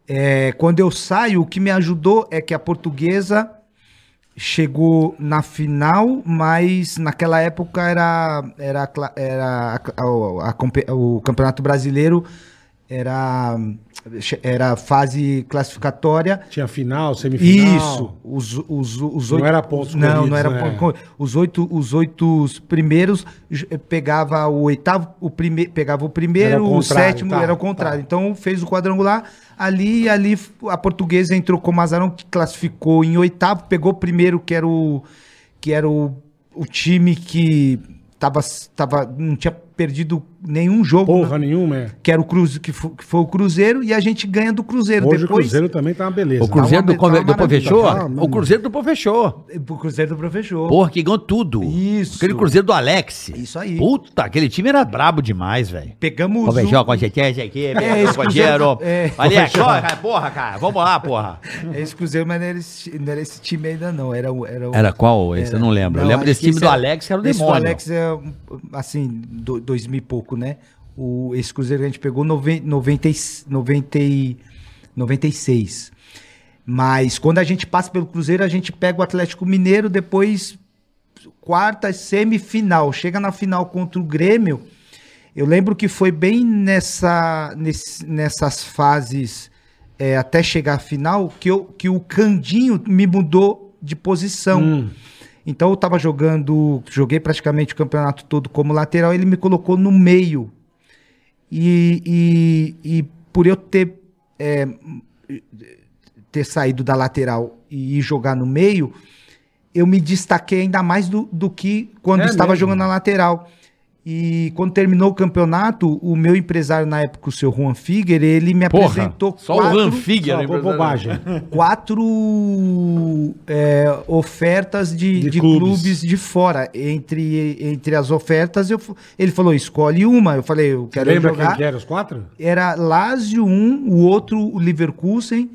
É, quando eu saio, o que me ajudou é que a portuguesa chegou na final, mas naquela época era, era, era a- a- a o Campeonato Brasileiro era, era fase classificatória. Tinha final, semifinal. Isso, os, os, os Não oito, era pontos Não, não era né? pontos. Os oito, os oito primeiros pegava o oitavo, o prime, pegava o primeiro, o o sétimo, tá, era o contrário. tá. Então fez o quadrangular ali e ali a portuguesa entrou como azarão que classificou em oitavo, pegou o primeiro que era o que era o, o time que tava, tava não tinha perdido nenhum jogo, Porra né? nenhuma, é. que era o Cruze, que, fo- que foi o Cruzeiro e a gente ganha do Cruzeiro Hoje depois. o Cruzeiro também tá uma beleza. O Cruzeiro Tá do, tá uma do maravilha. fechou? Tá, O Cruzeiro do fechou. O Cruzeiro do Professor. Porra, que ganhou tudo. Isso. Aquele Cruzeiro do Alex. Isso aí. Puta, aquele time era brabo demais, velho. Pegamos o- fechou com a gente, esse aqui, É, esse com dinheiro. Cruzeiro- é. É, corre, cara, porra, cara. Vamos lá, porra. Esse Cruzeiro, mas não era esse, não era esse time ainda, não. Era, o- era, o- Era qual esse? Eu não lembro. Eu lembro desse time esse do Alex, que era o esse demônio. do Alex é, assim, do, dois mil e pouco, né? O, esse Cruzeiro que a gente pegou, noven, 90, e- 90, e- 96. Mas quando a gente passa pelo Cruzeiro, a gente pega o Atlético Mineiro, depois quarta semifinal. Chega na final contra o Grêmio. Eu lembro que foi bem nessa, nesse- nessas fases é, até chegar à final que, eu, que o Candinho me mudou de posição. Hum. Então eu tava jogando, joguei praticamente o campeonato todo como lateral, ele me colocou no meio. E, e, e por eu ter, é, ter saído da lateral e ir jogar no meio, eu me destaquei ainda mais do, do que quando É estava mesmo? jogando na lateral. E quando terminou o campeonato, o meu empresário na época, o seu Juan Figuer, ele me Porra, apresentou só o Van Figuer. Só bo- bobagem. quatro é, ofertas de, De de clubes. clubes. de fora. Entre, entre as ofertas, eu, ele falou: escolhe uma. Eu falei: eu quero Lembra jogar. quem que era os quatro? Era Lazio um, o outro o Leverkusen,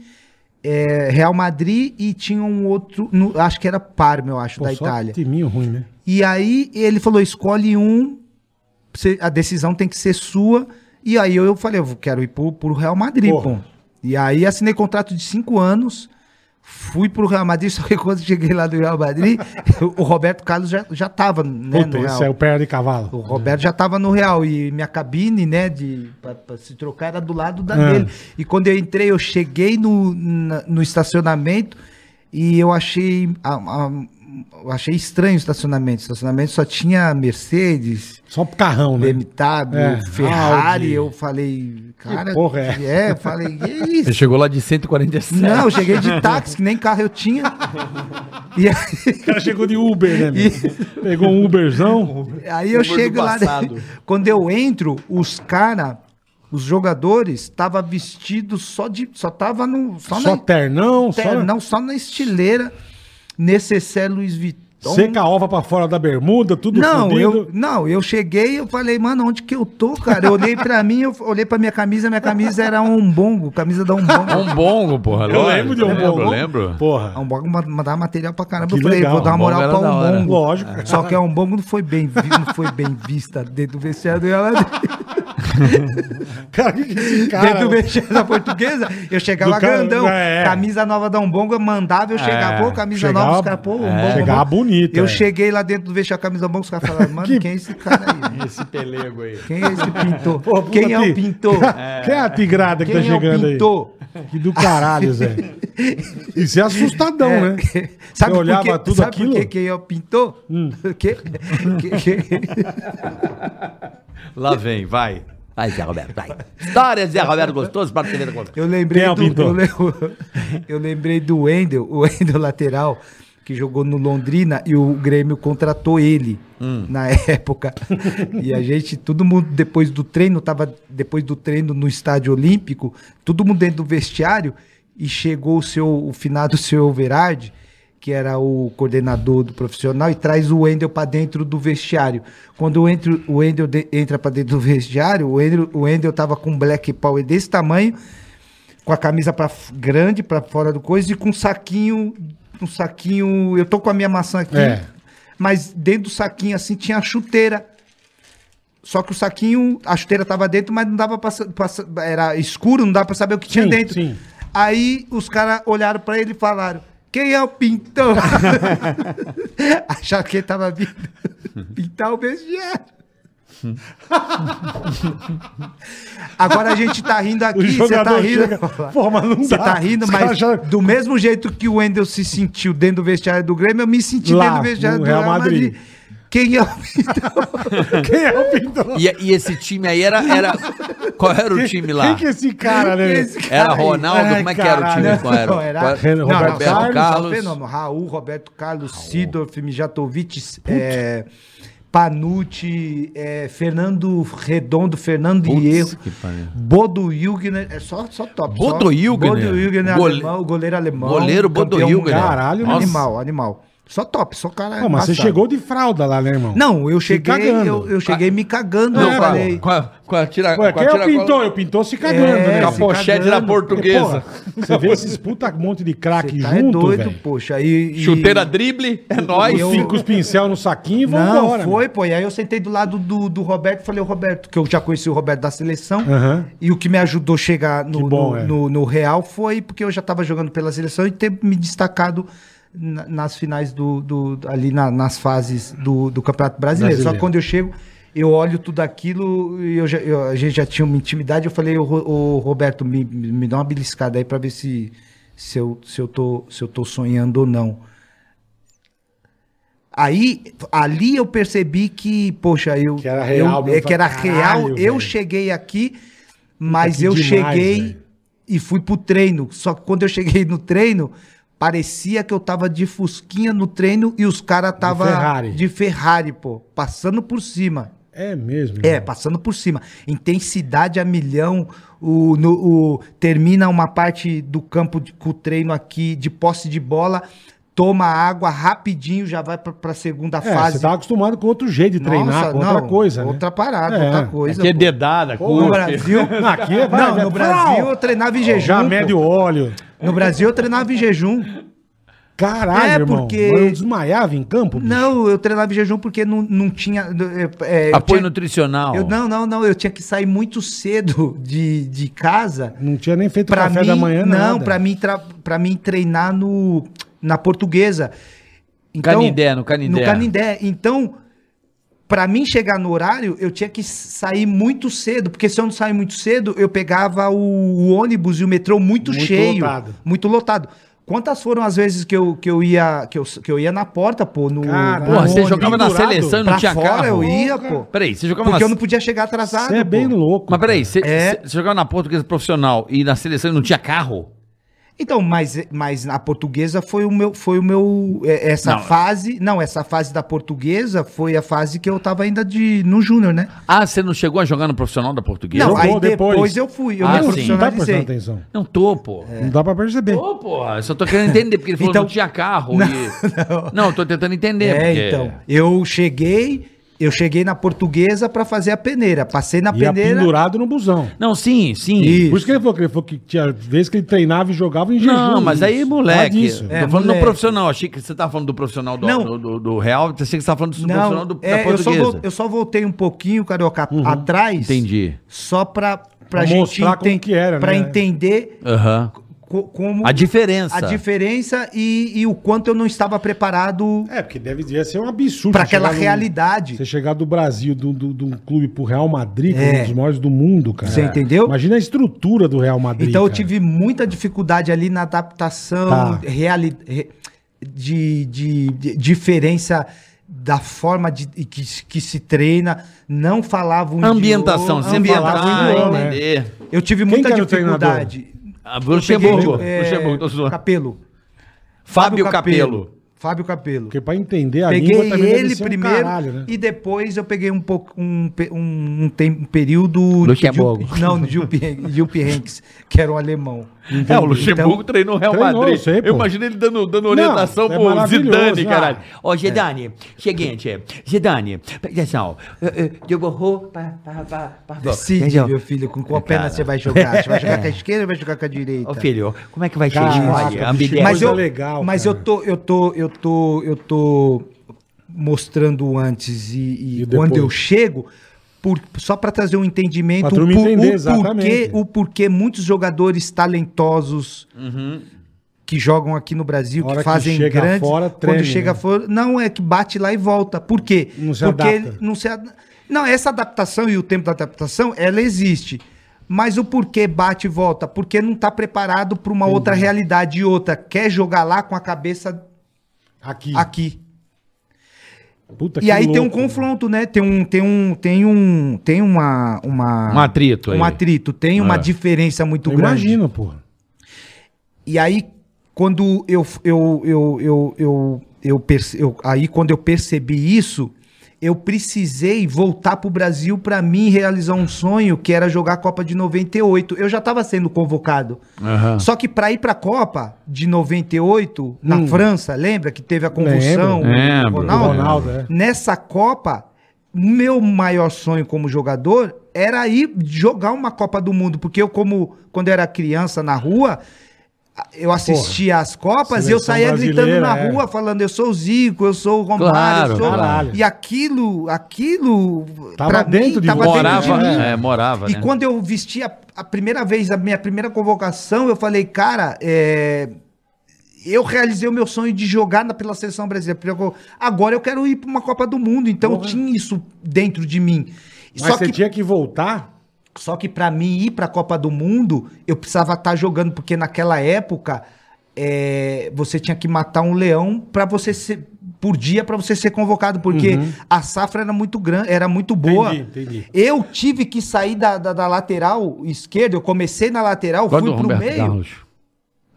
é, Real Madrid e tinha um outro, no- acho que era Parma, eu acho, Pô, da só Itália. timinho ruim, né? E aí ele falou: escolhe um, você- a decisão tem que ser sua. E aí eu, falei: eu quero ir pro, pro Real Madrid, Porra. pô. E aí assinei contrato de cinco anos. Fui pro Real Madrid, só que quando cheguei lá do Real Madrid, o Roberto Carlos já, já tava né, Puta, no esse Real. é o perna de cavalo. O Roberto já tava no Real e minha cabine, né, de pra, pra se trocar era do lado da Ah. dele. E quando eu entrei, eu cheguei no, na- no estacionamento e eu achei a- a- eu achei estranho o estacionamento. O estacionamento só tinha Mercedes, Só pro carrão, né? BMW, É, Ferrari. Audi. Eu falei, cara, porra é? que é? Eu falei, que Ele isso? chegou lá de 147. Não, eu cheguei de táxi, que nem carro eu tinha. E aí, O cara chegou de Uber, né? meu? Pegou um Uberzão. Aí eu Uber chego lá, quando eu entro, os cara, os jogadores, tava vestido só de, só tava no, só, Só na, ternão, só não, só na estileira, necessaire Louis Vuitton. seca a ova pra fora da bermuda, tudo Não, fudido. eu, não, eu cheguei eu falei, mano, onde que eu tô, cara? Eu olhei pra mim, eu olhei pra minha camisa, minha camisa era um bongo, camisa da um bongo. Um bongo, porra. Eu lembro de um lembro, bongo. lembro. Porra. A Umbongo ma- mandava material pra caramba. Que eu falei, legal. vou dar uma Umbongo moral pra da hora. Umbongo. Lógico. Só que a Umbongo não foi bem, vi- não foi bem vista dentro do vestiário Madrid. Cara, que que esse cara... dentro do vestiário da portuguesa, eu chegava cara- grandão. é. Camisa nova da Umbongo, eu mandava, eu chegava, pô, camisa Chegava- nova, os caras, pô, Umbongo. chegava Umbongo. bonito, Eu é. cheguei lá dentro do vestiário, camisa Umbongo, os caras falaram, mano, Que- quem é esse cara aí? Esse pelego aí. Quem é esse pintor? Pô, quem é o pintor? Quem é a tigrada que Quem tá é o chegando aí? pintor? Que do caralho, Zé. Você é assustadão, É, né? Sabe Você por olhava quê? tudo sabe aquilo? Hum. por que quem é pintou? Que, que- que- Lá vem, vai. Vai, Zé Roberto, vai. História de Zé Roberto Gostoso para TV da Globo. eu lembrei Quem é o do, pintor? eu, lem- eu lembrei do Wendel, o Wendel lateral, que jogou no Londrina e o Grêmio contratou ele Hum. na época. E a gente, todo mundo depois do treino, tava depois do treino no estádio olímpico, todo mundo dentro do vestiário e chegou o seu o finado seu Verardi, que era o coordenador do profissional, e traz o Wendel para dentro do vestiário. Quando o, o Wendel de- entra para dentro do vestiário, o Wendel, o Wendel tava com um black power desse tamanho, com a camisa pra, grande para fora do coisa e com um saquinho, um saquinho, eu tô com a minha maçã aqui, É. mas dentro do saquinho assim tinha a chuteira. Só que o saquinho, a chuteira tava dentro, mas não dava pra, era escuro, não dava pra saber o que tinha Sim, dentro. sim. Aí os caras olharam pra ele e falaram: "Quem é o pintor?" Acharam que ele tava vindo pintar o vestiário. Agora a gente tá rindo aqui, você tá rindo. chega... Pô, mas não Você dá. tá rindo, Os mas já- do mesmo jeito que o Wendel se sentiu dentro do vestiário do Grêmio, eu me senti Lá, dentro do vestiário do Real Real Madrid. Madrid. Quem é o pintor? Quem é o pintor? E, e esse time aí era, era. Qual era o time lá? Quem que é esse cara, né? Esse cara Era? Ronaldo? Ai, Como é que era o time? Qual era? Não, era Ren- não, Roberto não, Carlos. Carlos. fenômeno. Raul, Roberto Carlos, Sidorf, Mijatovic, é, Panucci, é, Fernando Redondo, Fernando Putz, Hierro. Bodo Hilgner, é só, só top. só- Bodo Hilgner? Bodo Hilgner, Gole- alemão, goleiro alemão. Goleiro Bodo Hilgner. Caralho, Animal, animal. Só top, só cara Pô, mas você chegou de fralda lá, né, irmão? Não, eu cheguei, eu, eu cheguei me cagando, Não, eu falei... com a- com a tira- Ué, com a quem é o tira- pintor? Eu pintou se cagando, É, né? Com a pochete da Porque, portuguesa. porra, você vê esses puta monte de craque tá é junto, doido, velho. poxa. E, e- Chuteira drible, é nóis. eu- Cinco os pincel no saquinho e Não, vambora. foi, pô. E aí eu sentei do lado do, do Roberto e falei, o Roberto, que eu já conheci o Roberto da seleção. Aham. E o que me ajudou a chegar no, bom, no, é. no- no Real foi porque eu já estava jogando pela seleção e ter me destacado nas finais do, do- ali na- nas fases do, do Campeonato Brasileiro. Só Brasileiro. que quando eu chego, eu olho tudo aquilo e eu já- eu- a gente já tinha uma intimidade. Eu falei, ô, ô, Roberto, me, me dá uma beliscada aí para ver se, se, eu, se, eu tô, se eu tô sonhando ou não. Aí, ali eu percebi que, poxa, eu. Que era real, eu, é, que era caralho, real. Eu cheguei aqui, mas eu demais, cheguei velho. e fui pro treino. Só que quando eu cheguei no treino, parecia que eu tava de fusquinha no treino e os caras tava Ferrari. de Ferrari, pô, passando por cima. É mesmo. É, passando por cima. Intensidade a milhão. O, no- o- termina uma parte do campo de, com o treino aqui de posse de bola, toma água rapidinho, já vai pra, pra segunda É, fase. você tava acostumado com outro jeito de treinar, Nossa, com outra não, coisa, né? Outra parada, É. outra coisa. Aqui é pô. dedada, No curva. Brasil. Aqui é- vai, não, no! Brasil eu treinava em jejum. Já pô. mede o óleo. No Brasil eu treinava em jejum. Caralho, É, irmão. porque- Mas Eu desmaiava em campo, bicho. Não, eu treinava em jejum porque não, não tinha. é, eu Apoio tinha- nutricional. eu- não, não, não. Eu tinha que sair muito cedo de, de casa. Não tinha nem feito Pra café mim, da manhã, não, nada. pra mim, tra- pra mim treinar no, na portuguesa. Canindé, no Canindé. No Canindé. Então, pra mim chegar no horário, eu tinha que sair muito cedo, porque se eu não sair muito cedo, eu pegava o, o ônibus e o metrô muito, Muito cheio. lotado. Muito lotado. Quantas foram as vezes que eu, que eu, ia, que eu, que eu ia na porta, pô? No, no Porra, você ônibus. jogava na seleção e não pra tinha fora carro? eu ia, pô. Peraí, você jogava Porque na... eu não podia chegar atrasado. Você é bem pô. louco. Mas peraí, você, É. você- jogava na portuguesa profissional e na seleção e não tinha carro? Então, mas, mas a portuguesa foi o meu, foi o meu, é, essa Não. fase, não, essa fase da portuguesa foi a fase que eu tava ainda de, no júnior, né? Ah, você não chegou a jogar no profissional da portuguesa? Não, Jogou aí depois. depois. eu fui, eu Ah, me sim. Não tá prestando profissionalizei. atenção. Não tô, pô. Não dá pra perceber. Tô, pô. Eu só tô querendo entender, porque ele falou que Então- não tinha carro. e- Não, eu tô tentando entender. É, porque- então, eu cheguei, eu cheguei na portuguesa pra fazer a peneira, passei na Ia peneira. pendurado no busão. Não, sim, sim. Isso. Por isso que ele falou que, ele falou que tinha vezes que ele treinava e jogava em jejum. Não, mas aí, Isso. moleque. Fala disso. Tô É, falando do profissional. Achei que você tava falando do profissional do, Não. do, do- do Real. Achei que você tava falando do profissional Não, do, da é, eu, só portuguesa. vol- eu só voltei um pouquinho, Carioca, atrás. Entendi. Só pra, pra, Pra gente mostrar como que era, pra né? entender Aham. Co- como A diferença. a diferença e, e o quanto eu não estava preparado É, porque deve devia ser um absurdo. para aquela realidade. Você chegar do Brasil, de do, do, de um clube pro Real Madrid, que é É. um dos maiores do mundo, cara. Você entendeu? Imagina a estrutura do Real Madrid. Então eu cara. tive muita dificuldade ali na adaptação, Tá. reali de, de- de diferença da forma de, que, que se treina, não falava um Ambientação, idioma, se não falava um idioma. né? Eu tive Quem muita dificuldade. Ah, Luxemburgo. é, Luxemburgo, tô zoando. Capelo. Fábio Capello. Fábio Capelo. Porque pra entender a Peguei língua também deve ele um primeiro caralho, né? e depois eu peguei um pouco um, um, um um período Luxemburgo. de não, de Jupp Heynckes, que era um alemão. É, o Luxemburgo Então, treinou o Real treinou, Madrid. eu sei, eu imagino ele dando, dando orientação Não, é pro maravilhoso, Zidane, ah. caralho. Ó, Zidane, seguinte, Zidane, presta atenção. Eu, vou pra, Decide, meu filho, com qual É, perna você vai jogar. Você vai jogar com a esquerda ou vai jogar com a direita? Ô, filho, como é que vai ser? Mas eu, legal, mas eu tô, eu tô, eu tô, eu tô mostrando antes e, e E quando eu chego, por, só para trazer um entendimento, o, por- entender, o exatamente. porquê, o porquê muitos jogadores talentosos que jogam aqui no Brasil, que que fazem chega grandes, fora, treme, quando chega né? fora, não é que bate lá e volta. Por quê? Não se Porque adapta. não se ad- Não, essa adaptação e o tempo da adaptação, ela existe. Mas o porquê bate e volta? Porque não está preparado para uma outra realidade e outra. Quer jogar lá com a cabeça Aqui. aqui. Puta E aí tem um louco, confronto, né? Tem um, tem um, tem um, tem uma, uma Um atrito aí. um atrito, tem uma É. diferença muito Eu grande. imagino, porra. E aí, quando eu, eu, eu, eu, eu, eu, perce- eu- aí quando eu percebi isso, eu precisei voltar para o Brasil para mim realizar um sonho que era jogar a Copa de 98. Eu já estava sendo convocado. Aham. Só que para ir para a Copa de 98, na Hum. França, lembra que teve a convulsão? Lembro. o. Ronaldo? Ronaldo, é. Nessa Copa, meu maior sonho como jogador era ir jogar uma Copa do Mundo, porque eu, como quando eu era criança na rua, eu assistia às Copas e eu saía gritando na é. rua, falando eu sou o Zico, eu sou o Romário, Claro, eu sou... caralho. E aquilo, aquilo Tava pra dentro de tava você. dentro de Morava, mim. é, morava, E né? quando eu vesti a, a primeira vez, a minha primeira convocação, eu falei, cara, é, eu realizei o meu sonho de jogar na, pela seleção brasileira. Agora eu quero ir para uma Copa do Mundo. Então eu tinha isso dentro de mim. Mas Só você que, tinha que voltar. Só que para mim ir para a Copa do Mundo, eu precisava estar jogando, porque naquela época é, você tinha que matar um leão para você ser por dia para você ser convocado, porque a safra era muito grande, era muito boa. Entendi, entendi. Eu tive que sair da, da, da lateral esquerda, eu comecei na lateral, fui pro Roberto meio. Carlos.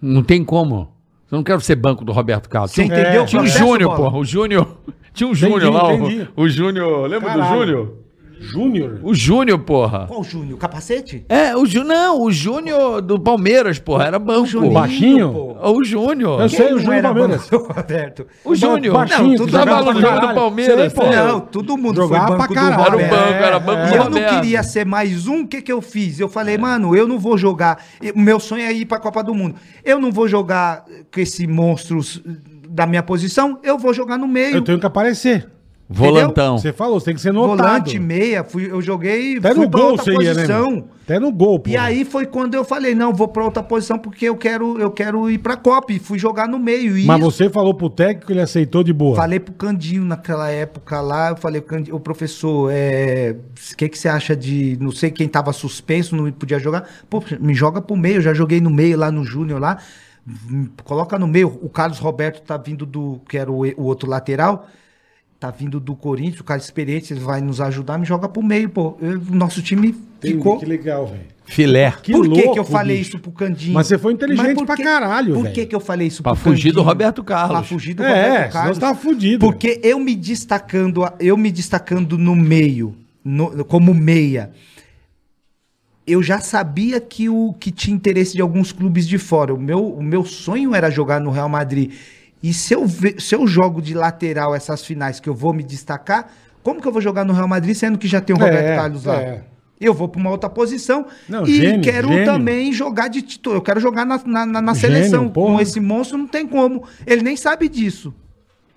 Não tem como. Eu não quero ser banco do Roberto Carlos. Você entendeu? o Tinha um Júnior, porra. O Júnior. Tinha um Júnior lá. entendi. O, o Júnior. Lembra Caralho. do Júnior? Júnior. O Júnior, porra. Qual Júnior? Capacete? É, o Júnior. Não, o Júnior do Palmeiras, porra. Era banco. O baixinho? pô. O Júnior. Eu sei, o Júnior era Palmeiras. banco do Roberto? O Júnior. Baixinho, Não, tudo Tava no pra jogo do. Palmeiras. Sei. Não, todo mundo Jogava foi pra banco do caralho. Era o banco, era banco É, do E eu não queria ser mais um, o que que eu fiz? Eu falei, mano, eu não vou jogar. O meu sonho é ir pra Copa do Mundo. Eu não vou jogar com esse monstro da minha posição, eu vou jogar no meio. Eu tenho que aparecer. Volantão. Você falou, você tem que ser notado. Volante, meia, fui, eu joguei, Até fui no pra gol outra você ia, né? posição. meu? Até no gol, pô. E aí foi quando eu falei, não, vou pra outra posição porque eu quero, eu quero ir pra Copa. E fui jogar no meio. E Mas isso- você falou pro técnico, ele aceitou de boa. Falei pro Candinho naquela época lá, eu falei, "Candinho, ô professor, é, o que, que você acha de. Não sei quem tava suspenso, não podia jogar. Pô, me joga pro meio, eu já joguei no meio lá no Júnior lá. Hum, Coloca no meio. O Carlos Roberto tá vindo do. que era o, o outro lateral. Tá vindo do Corinthians, o cara experiente, ele vai nos ajudar, me joga pro meio, pô. Eu- O nosso time Entendi, ficou. Que legal, velho. Filé. Que por que, louco, que eu falei bicho. isso pro Candinho? Mas você foi inteligente Mas por pra caralho, Por velho. que, que eu falei isso Pra fugir do Roberto Carlos. Pra fugir do É, Roberto senão você tava fudido. Porque eu me destacando, eu me destacando no meio, no- como meia, eu já sabia que o que tinha interesse de alguns clubes de fora. O meu, o meu sonho era jogar no Real Madrid. E se eu, se eu jogo de lateral essas finais que eu vou me destacar, como que eu vou jogar no Real Madrid sendo que já tem o É, Roberto Carlos lá? é. Eu vou para uma outra posição Não, e gênio, quero gênio. também jogar de titular. Eu quero jogar na, na, na- Gênio, seleção. porra. Com esse monstro não tem como. Ele nem sabe disso.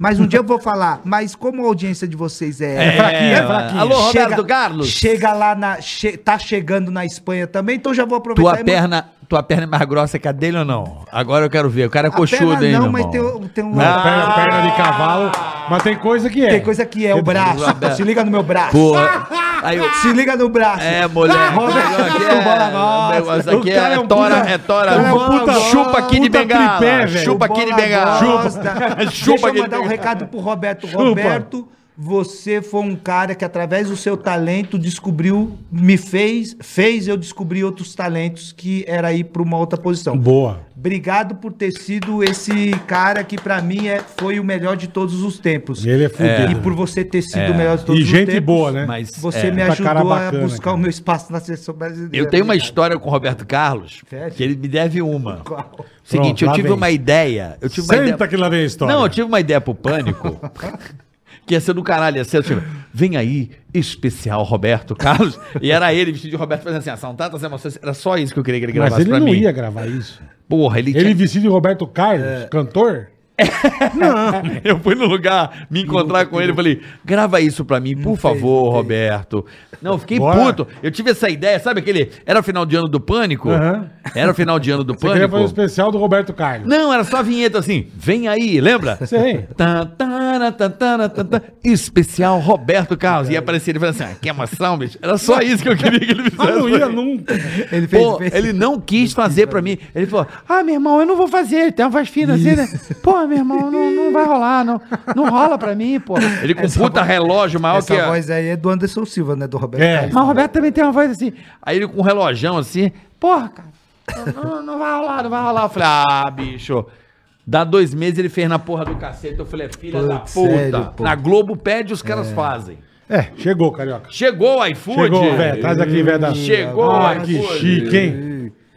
Mas um dia eu vou falar, mas como a audiência de vocês é. É fraquinha, é fraquinha. Alô, Roberto Carlos. Chega lá na. che- tá chegando na Espanha também, então já vou aproveitar. Tua e perna, tua perna é mais grossa que a dele ou não? Agora eu quero ver. O cara é coxudo, hein, não, meu mas irmão? tem, tem um. Não, Ah. perna, perna de cavalo. Mas tem coisa que é. Tem coisa que é o braço. Se liga no meu braço. Porra. Aí eu... Se liga no braço. É, mulher. Roberto, o negócio aqui é, cara é, é um tora, é tora. é um puta- chupa aqui de bengala. chupa aqui de bengala. Chupa Deixa eu mandar um recado pro Roberto. Chupa. Roberto, você foi um cara que através do seu talento descobriu, me fez, fez eu descobrir outros talentos que era ir para uma outra posição. Boa. Obrigado por ter sido esse cara que pra mim é, foi o melhor de todos os tempos. Ele é fudido. E por você ter sido o melhor de todos E os gente tempos. boa, né? Mas Você é, me ajudou bacana, a buscar cara. o meu espaço na seleção brasileira. Eu tenho uma história com o Roberto Carlos, Sério? que ele me deve uma. Qual? Seguinte, Pronto, eu tive vem. uma ideia. Eu tive uma Senta ideia. que lá vem a história. Não, eu tive uma ideia pro Pânico. que ia ser do caralho, ia ser tipo, vem aí, especial Roberto Carlos. E era ele vestido de Roberto fazendo assim, ação tantas emoções. Era só isso que eu queria que ele Mas gravasse ele pra não mim. ia gravar isso. Porra, ele, Ele tinha... vestido de Roberto Carlos, cantor? Eu fui no lugar me encontrar com ele e falei, grava isso pra mim, por favor, Roberto. Não, eu fiquei Bora. puto. Eu tive essa ideia, sabe aquele. Era o final de ano do Pânico? Aham. Era o final de ano do Você queria fazer o Pânico. especial do Roberto Carlos. Não, era só a vinheta assim. Vem aí, lembra? Sei. Tá, tá, tá, tá, tá, tá. Especial Roberto Carlos. E aparecia ele falando assim: ah, que emoção, bicho. Era só isso que eu queria que ele fizesse. Ah, não ia nunca. Ele fez, Pô, fez- ele não quis fazer pra mim. Ele falou: Ah, meu irmão, eu não vou fazer. Tem uma voz fina assim, né? Pô, meu irmão, não, não vai rolar. Não, não rola pra mim, pô. Ele com puta relógio maior Essa que a. voz aí é do Anderson Silva, né? Do Roberto É. Carlos. Mas o Roberto também tem uma voz assim. Aí ele com um relojão assim. Porra, cara. Não, não vai rolar, não vai rolar. Eu falei: Ah, bicho. Dá dois meses ele fez na porra do cacete. Eu falei: Filha da puta. sério, na Globo pede, os caras fazem. É, chegou, Carioca. Chegou o iFood. Chegou, velho. Traz aqui, velho. da- Chegou Ah, o que iFood. chique, hein?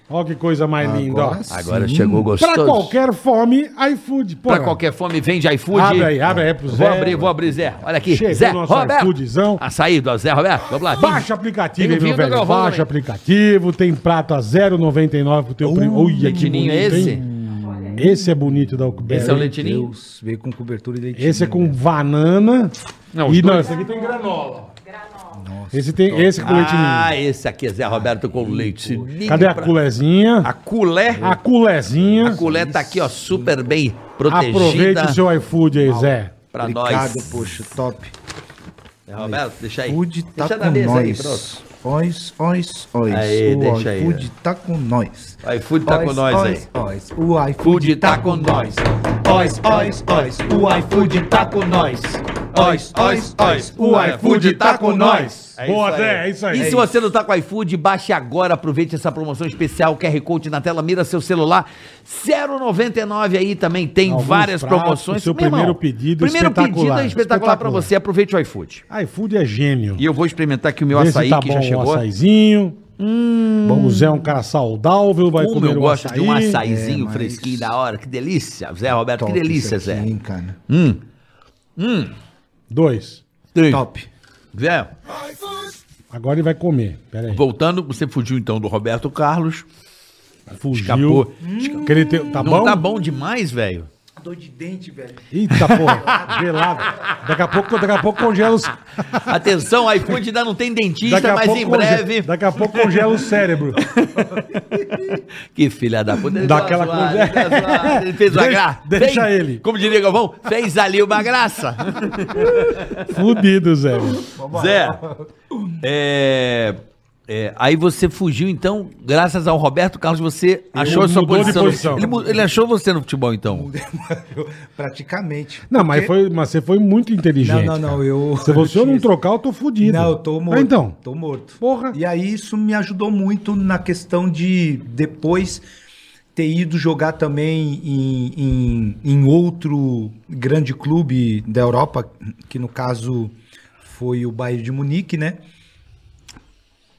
Olha que coisa mais linda, ó. Agora sim. Agora chegou gostoso. Pra qualquer fome, iFood. Pô, Pra qualquer fome, vende iFood. Abre aí, abre aí pro Vou Zé. abrir, vou abrir, Zé. Olha aqui, Chegou Zé, nosso Roberto. iFoodzão. Açaí do Zé Roberto. Vamos lá. Baixa o aplicativo, Tem meu velho. Galvão Baixa aplicativo. Tem prato a 0,99 pro teu primo. Olha que leitinho bonito, esse? hein? Esse é bonito da Alcubera. Esse é o leitinho? Deus, veio com cobertura de leitinho. Esse é com banana. Não, e não, esse aqui tem granola. Esse tem esse com leitinho. Ah, esse aqui é Zé Roberto com leite. ninho Cadê a pra- culezinha? A culé. A culezinha. A culé tá aqui, ó, super bem protegida. Aproveite o seu iFood aí, Zé. Pra Obrigado, nós. poxa, top. Zé Roberto, deixa aí. iFood tá deixa com na mesa aí, nós. pronto. Ois, ois, ois. Aí, o deixa aí, iFood tá com nós. O iFood tá com Ois, nós aí. ois, ois. O iFood tá com nós. Ois, ois, ois. O iFood tá com nós. Ois, ois, ois. O iFood tá com nós. É Boa. Zé, é isso aí. E É se você não tá com o iFood, baixe agora, aproveite essa promoção especial, QR Code na tela, mira seu celular. 0,99 aí também tem Alguns várias pratos, promoções. seu Meu primeiro pedido primeiro espetacular, pedido é espetacular pra espetacular. você, aproveite o iFood. iFood é gênio. E eu vou experimentar aqui o meu Vê açaí tá que bom já o chegou. açaizinho. Bom, o Zé é um cara saudável, vai Como comer eu um gosto açaí. de um açaizinho É, mas- fresquinho da hora, que delícia. Zé Roberto, Top que delícia, Zé. hein, cara. Dois. Top. Zé, Agora ele vai comer. Pera aí. voltando, você fugiu então do Roberto Carlos. Fugiu. escapou. Que ele tem- Tá não bom? tá bom demais, velho? Dor de dente, velho. Eita, porra. gelado. Daqui a pouco, daqui a pouco congela os... Atenção, iFood ainda não tem dentista, Daqui a mas pouco em conge- breve. Daqui a pouco congela o cérebro. Que filha da puta. Ele, Daquela uma coisa- ele fez uma Deixa- graça. deixa Fez- ele. Como diria Galvão, fez ali uma graça. Fudido, Zé. Zé, é, é, aí você fugiu, então, graças ao Roberto Carlos, você achou a sua posição. posição. Ele, ele achou você no futebol, então. Praticamente. Não, mas, Porque- foi, mas você foi muito inteligente. Não, não, não, eu- Se você eu não trocar, eu tô fudido. Não, eu tô morto. Ah, então. Tô morto. Porra. E aí isso me ajudou muito na questão de depois ter ido jogar também em, em, em outro grande clube da Europa, que no caso foi o Bayern de Munique, né?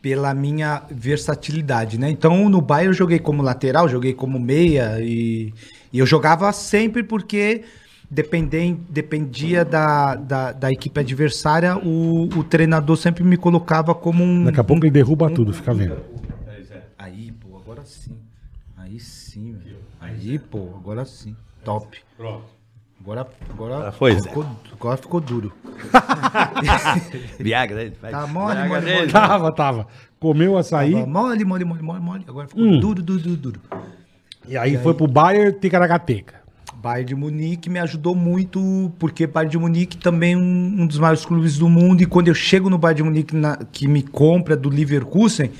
Pela minha versatilidade, né? Então no Bayern eu joguei como lateral, joguei como meia e, e eu jogava sempre porque dependem, dependia da, da, da equipe adversária, o, o treinador sempre me colocava como um. Daqui a pouco ele derruba tudo, fica vendo. Aí, pô, agora sim. Aí sim, velho. Aí, pô, agora sim. Top. Agora, agora, Pois é. ficou, agora ficou duro. Viagra, ele faz. Tá mole, Viagra mole, dele. mole. Tava, tava. Comeu açaí Tava Mole, mole, mole, mole, mole. Agora ficou Hum. duro, duro, duro, duro. e aí foi pro Bayern Ticaracateca. Bayern de Munique me ajudou muito, porque Bayern de Munique também é um, um dos maiores clubes do mundo. E quando eu chego no Bayern de Munique, na- que me compra do Leverkusen,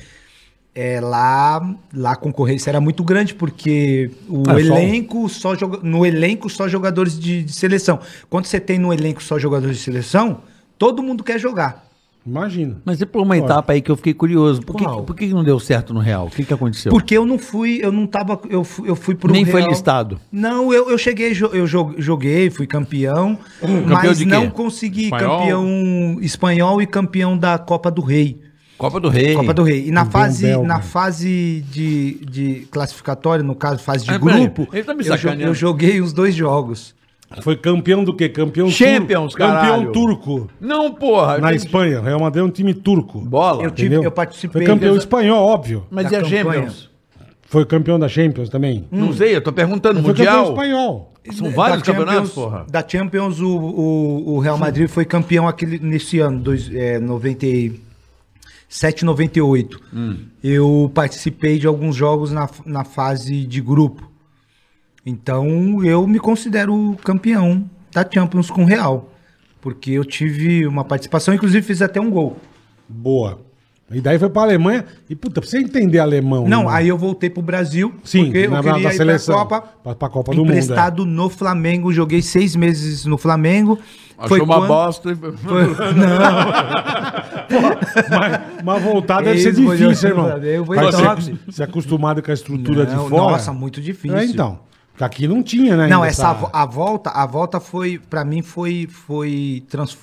é, lá, lá a concorrência era muito grande, porque o Ah, elenco só joga, no elenco só jogadores de, de seleção. Quando você tem no elenco só jogadores de seleção, todo mundo quer jogar. Imagina. Mas e por uma etapa aí que eu fiquei curioso. Por que, por que não deu certo no Real? O que, que aconteceu? Porque eu não fui, eu não tava, eu fui, eu fui pro Nem foi Real. listado. Não, eu, eu cheguei, eu jo- joguei, fui campeão, mas não consegui Espanhol? campeão espanhol e campeão da Copa do Rei. Copa do Rei. Copa do Rei. E na Bom fase, na fase de, de classificatória, no caso, fase de Ah, peraí, grupo, ele tá me eu, eu joguei os dois jogos. Foi campeão do quê? Campeão Champions, turco. Campeão turco. Não, porra. Na Espanha. Real Madrid é um time turco. Bola. Eu tive- entendeu? eu participei Foi campeão dessa- espanhol, óbvio. Mas da e a campanha. Champions? Foi campeão da Champions também. Não sei, eu tô perguntando. Foi campeão Mundial? espanhol. São vários Da campeonatos, porra. Da Champions, o, o, o Real Madrid foi campeão aquele, nesse ano, dois, é, 97, 98. Hum. Eu participei de alguns jogos na, na fase de grupo. Então, eu me considero campeão da Champions com Real. Porque eu tive uma participação, inclusive fiz até um gol. Boa. E daí foi pra Alemanha. E, puta, pra você entender alemão. Não, né? aí eu voltei pro Brasil. Sim, porque na- eu na- queria da ir seleção. pra Copa. Pra- pra Copa do Mundo, é. Emprestado no Flamengo. Joguei seis meses no Flamengo. Achou uma quando- bosta. e- Mas, mas voltar deve ser foi difícil, eu- irmão. eu vou Vai então. ser, ser acostumado com a estrutura de Não, fora. Nossa, muito difícil. É, então. Porque aqui não tinha, né? Não, essa a volta, a volta foi para mim foi foi trans,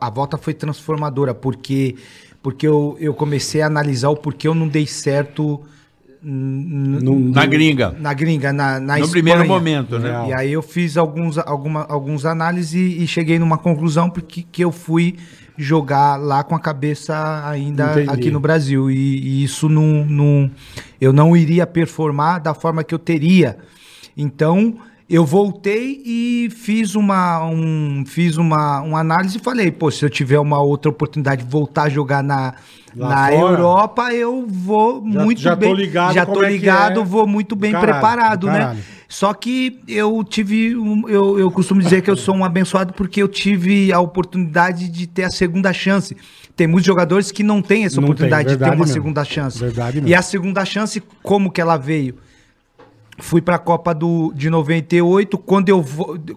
a volta foi transformadora porque porque eu, eu comecei a analisar o porquê eu não dei certo Na gringa. na gringa, na, na No Espanha. primeiro momento, né? E aí eu fiz alguns, alguma, alguns análises e, e cheguei numa conclusão porque que eu fui jogar lá com a cabeça ainda Entendi. aqui no Brasil. E, e isso não, não. Eu não iria performar da forma que eu teria. Então. Eu voltei e fiz uma, um, fiz uma, uma análise e falei, pô, se eu tiver uma outra oportunidade de voltar a jogar na, Lá na fora? Europa, eu vou Já- muito já tô bem. ligado já tô é ligado, é. vou muito bem Caralho, preparado, né? caralho. Só que eu tive. Um, eu, eu costumo dizer que eu sou um abençoado porque eu tive a oportunidade de ter a segunda chance. Tem muitos jogadores que não têm essa Não oportunidade tem, de ter uma mesmo. segunda chance. Verdade e mesmo. a segunda chance, como que ela veio? Fui para a Copa do, de 98. Quando eu,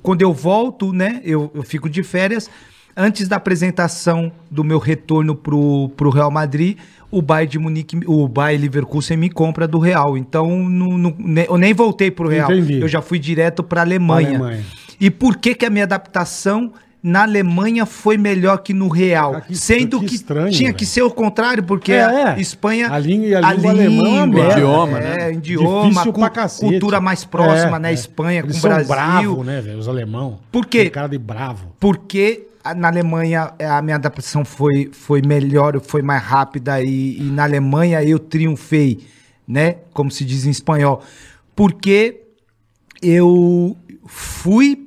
quando eu volto, né? Eu, eu fico de férias. Antes da apresentação do meu retorno pro, pro Real Madrid, o Bayern de Munique, o Bayern Leverkusen me compra do Real. Então, não- não- eu nem voltei pro Real. Entendi. Eu já fui direto para Alemanha. Pra Alemanha. E por que que a minha adaptação na Alemanha foi melhor que no Real? Cara, que Sendo estranho, que estranho, tinha velho. que ser o contrário, porque É, a é. Espanha A língua- e a língua alemã é uma merda. Idioma, é, né? idioma, Difícil cu- pra cacete. cultura mais próxima, É, né? é. Espanha Eles com o são Brasil. bravo, né, velho? Os alemão. Por quê? Tem cara de bravo. Porque a- na Alemanha é, a minha adaptação foi, foi melhor, foi mais rápida e, e na Alemanha eu triunfei, né? Como se diz em espanhol. Porque eu fui.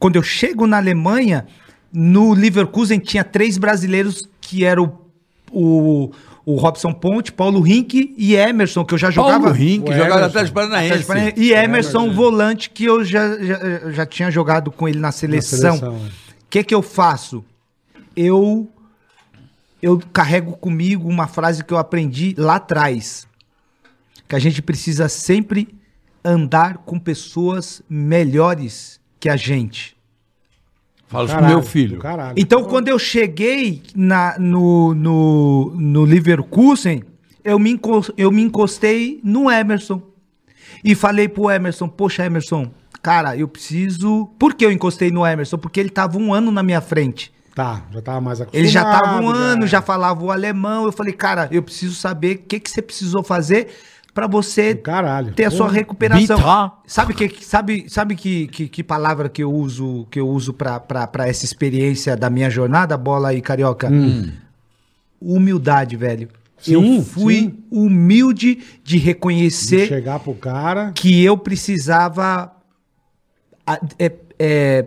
Quando eu chego na Alemanha, no Leverkusen tinha três brasileiros que eram o, o Robson Ponte, Paulo Rink e Emerson, que eu já jogava. Paulo Rink, O jogava Emerson. Atlético Paranaense. E Emerson, volante, que eu já, já, já tinha jogado com ele na seleção. seleção, é. O que, que eu faço? Eu, eu carrego comigo uma frase que eu aprendi lá atrás. Que a gente precisa sempre andar com pessoas melhores que a gente. Fala isso pro meu filho. Caralho. Então, quando eu cheguei na, no, no, no Leverkusen, eu me, eu me encostei no Emerson. E falei pro Emerson, poxa, Emerson, cara, eu preciso... Por que eu encostei no Emerson? Porque ele tava um ano na minha frente. Tá, já tava mais acostumado. Ele já tava um ano, já falava o alemão. Eu falei, cara, eu preciso saber o que, que você precisou fazer para você caralho. ter a sua recuperação. Sabe que sabe sabe que, que, que palavra que eu uso que eu uso para essa experiência da minha jornada, bola e carioca? Humildade, velho. Hum. Sim, eu fui sim. humilde de De reconhecer chegar pro cara. que eu precisava é- é,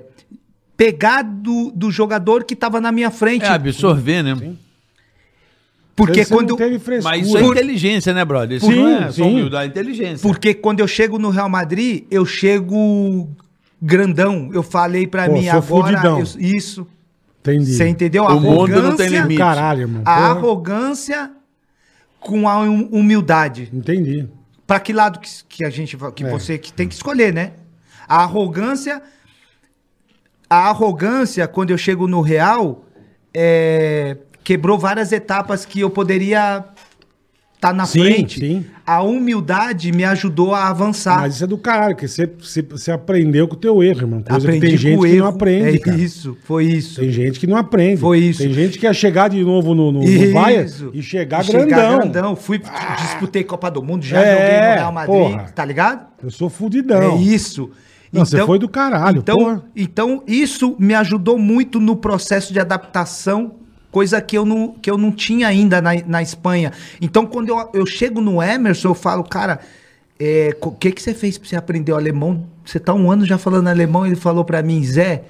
pegar do, do jogador que estava na minha frente. É absorver, né? Porque Você quando não teve frescura. Mas isso é inteligência, né, brother? Isso Sim, não é só sim. humildade, é inteligência. Porque quando eu chego no Real Madrid, eu chego grandão. Eu falei pra Pô, mim sou agora. eu- isso. Entendi. Você entendeu? O mundo não tem limite. Caralho, irmão. A Porra. arrogância com a hum- humildade. Entendi. Pra que lado que, que a gente que É. você que tem que escolher, né? A arrogância a arrogância quando eu chego no Real é, quebrou várias etapas que eu poderia estar na Sim, frente. sim. A humildade me ajudou a avançar. Mas isso é do caralho, porque você, você, você aprendeu com o teu erro, irmão. Coisa Aprendi que tem gente com o que não erro. aprende, É cara. isso, foi isso. Tem gente que não aprende. Foi isso. Tem gente que quer chegar de novo no, no, no. Baia e chegar E grandão. grandão. Fui, disputei Copa do Mundo, já É, joguei no Real Madrid, porra. tá ligado? Eu sou fudidão. É isso. Não, você foi do caralho, então, porra. Então, isso me ajudou muito no processo de adaptação, coisa que eu não, que eu não tinha ainda na, na Espanha. Então, quando eu, eu chego no Emerson, eu falo, cara, o que, que você fez pra você aprender o alemão? Você tá um ano já falando alemão, ele falou pra mim, Zé,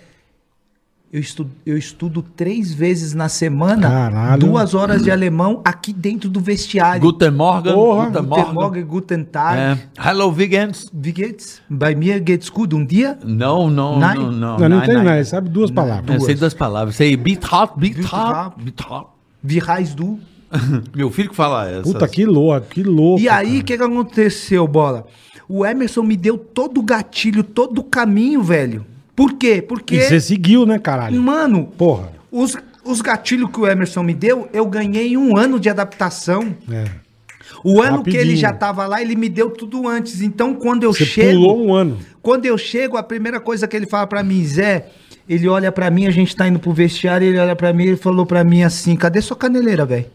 eu estudo, eu estudo três vezes na semana, Caralho. duas horas de alemão aqui dentro do vestiário. Guten Morgen, Porra. Guten Guten Morgen. Morgen, guten Tag. É. Hello, Vegens. Wie geht's? Bei mir geht's gut. Um dia? Não, não, Nein. não, não. Não, não nein, entendo nein. nada, ele sabe duas palavras. Eu sei duas palavras. Sei Beatrop, Beatrop, Beatrop. Beatrop. Wie heißt du? Meu filho que fala essa. Puta, que louco, que louco. E aí, o que, que aconteceu, bola? O Emerson me deu todo o gatilho, todo o caminho, velho. Por quê? Porque, E você seguiu, né, caralho? mano, Porra. os, os gatilhos que o Emerson me deu, eu ganhei um ano de adaptação. É. O ano que ele Rapidinho. já tava lá, ele me deu tudo antes. Então, quando eu Você chego. pulou um ano. Quando eu chego, a primeira coisa que ele fala pra mim, Zé, ele olha pra mim, a gente tá indo pro vestiário, ele olha pra mim e falou pra mim assim: cadê sua caneleira, velho?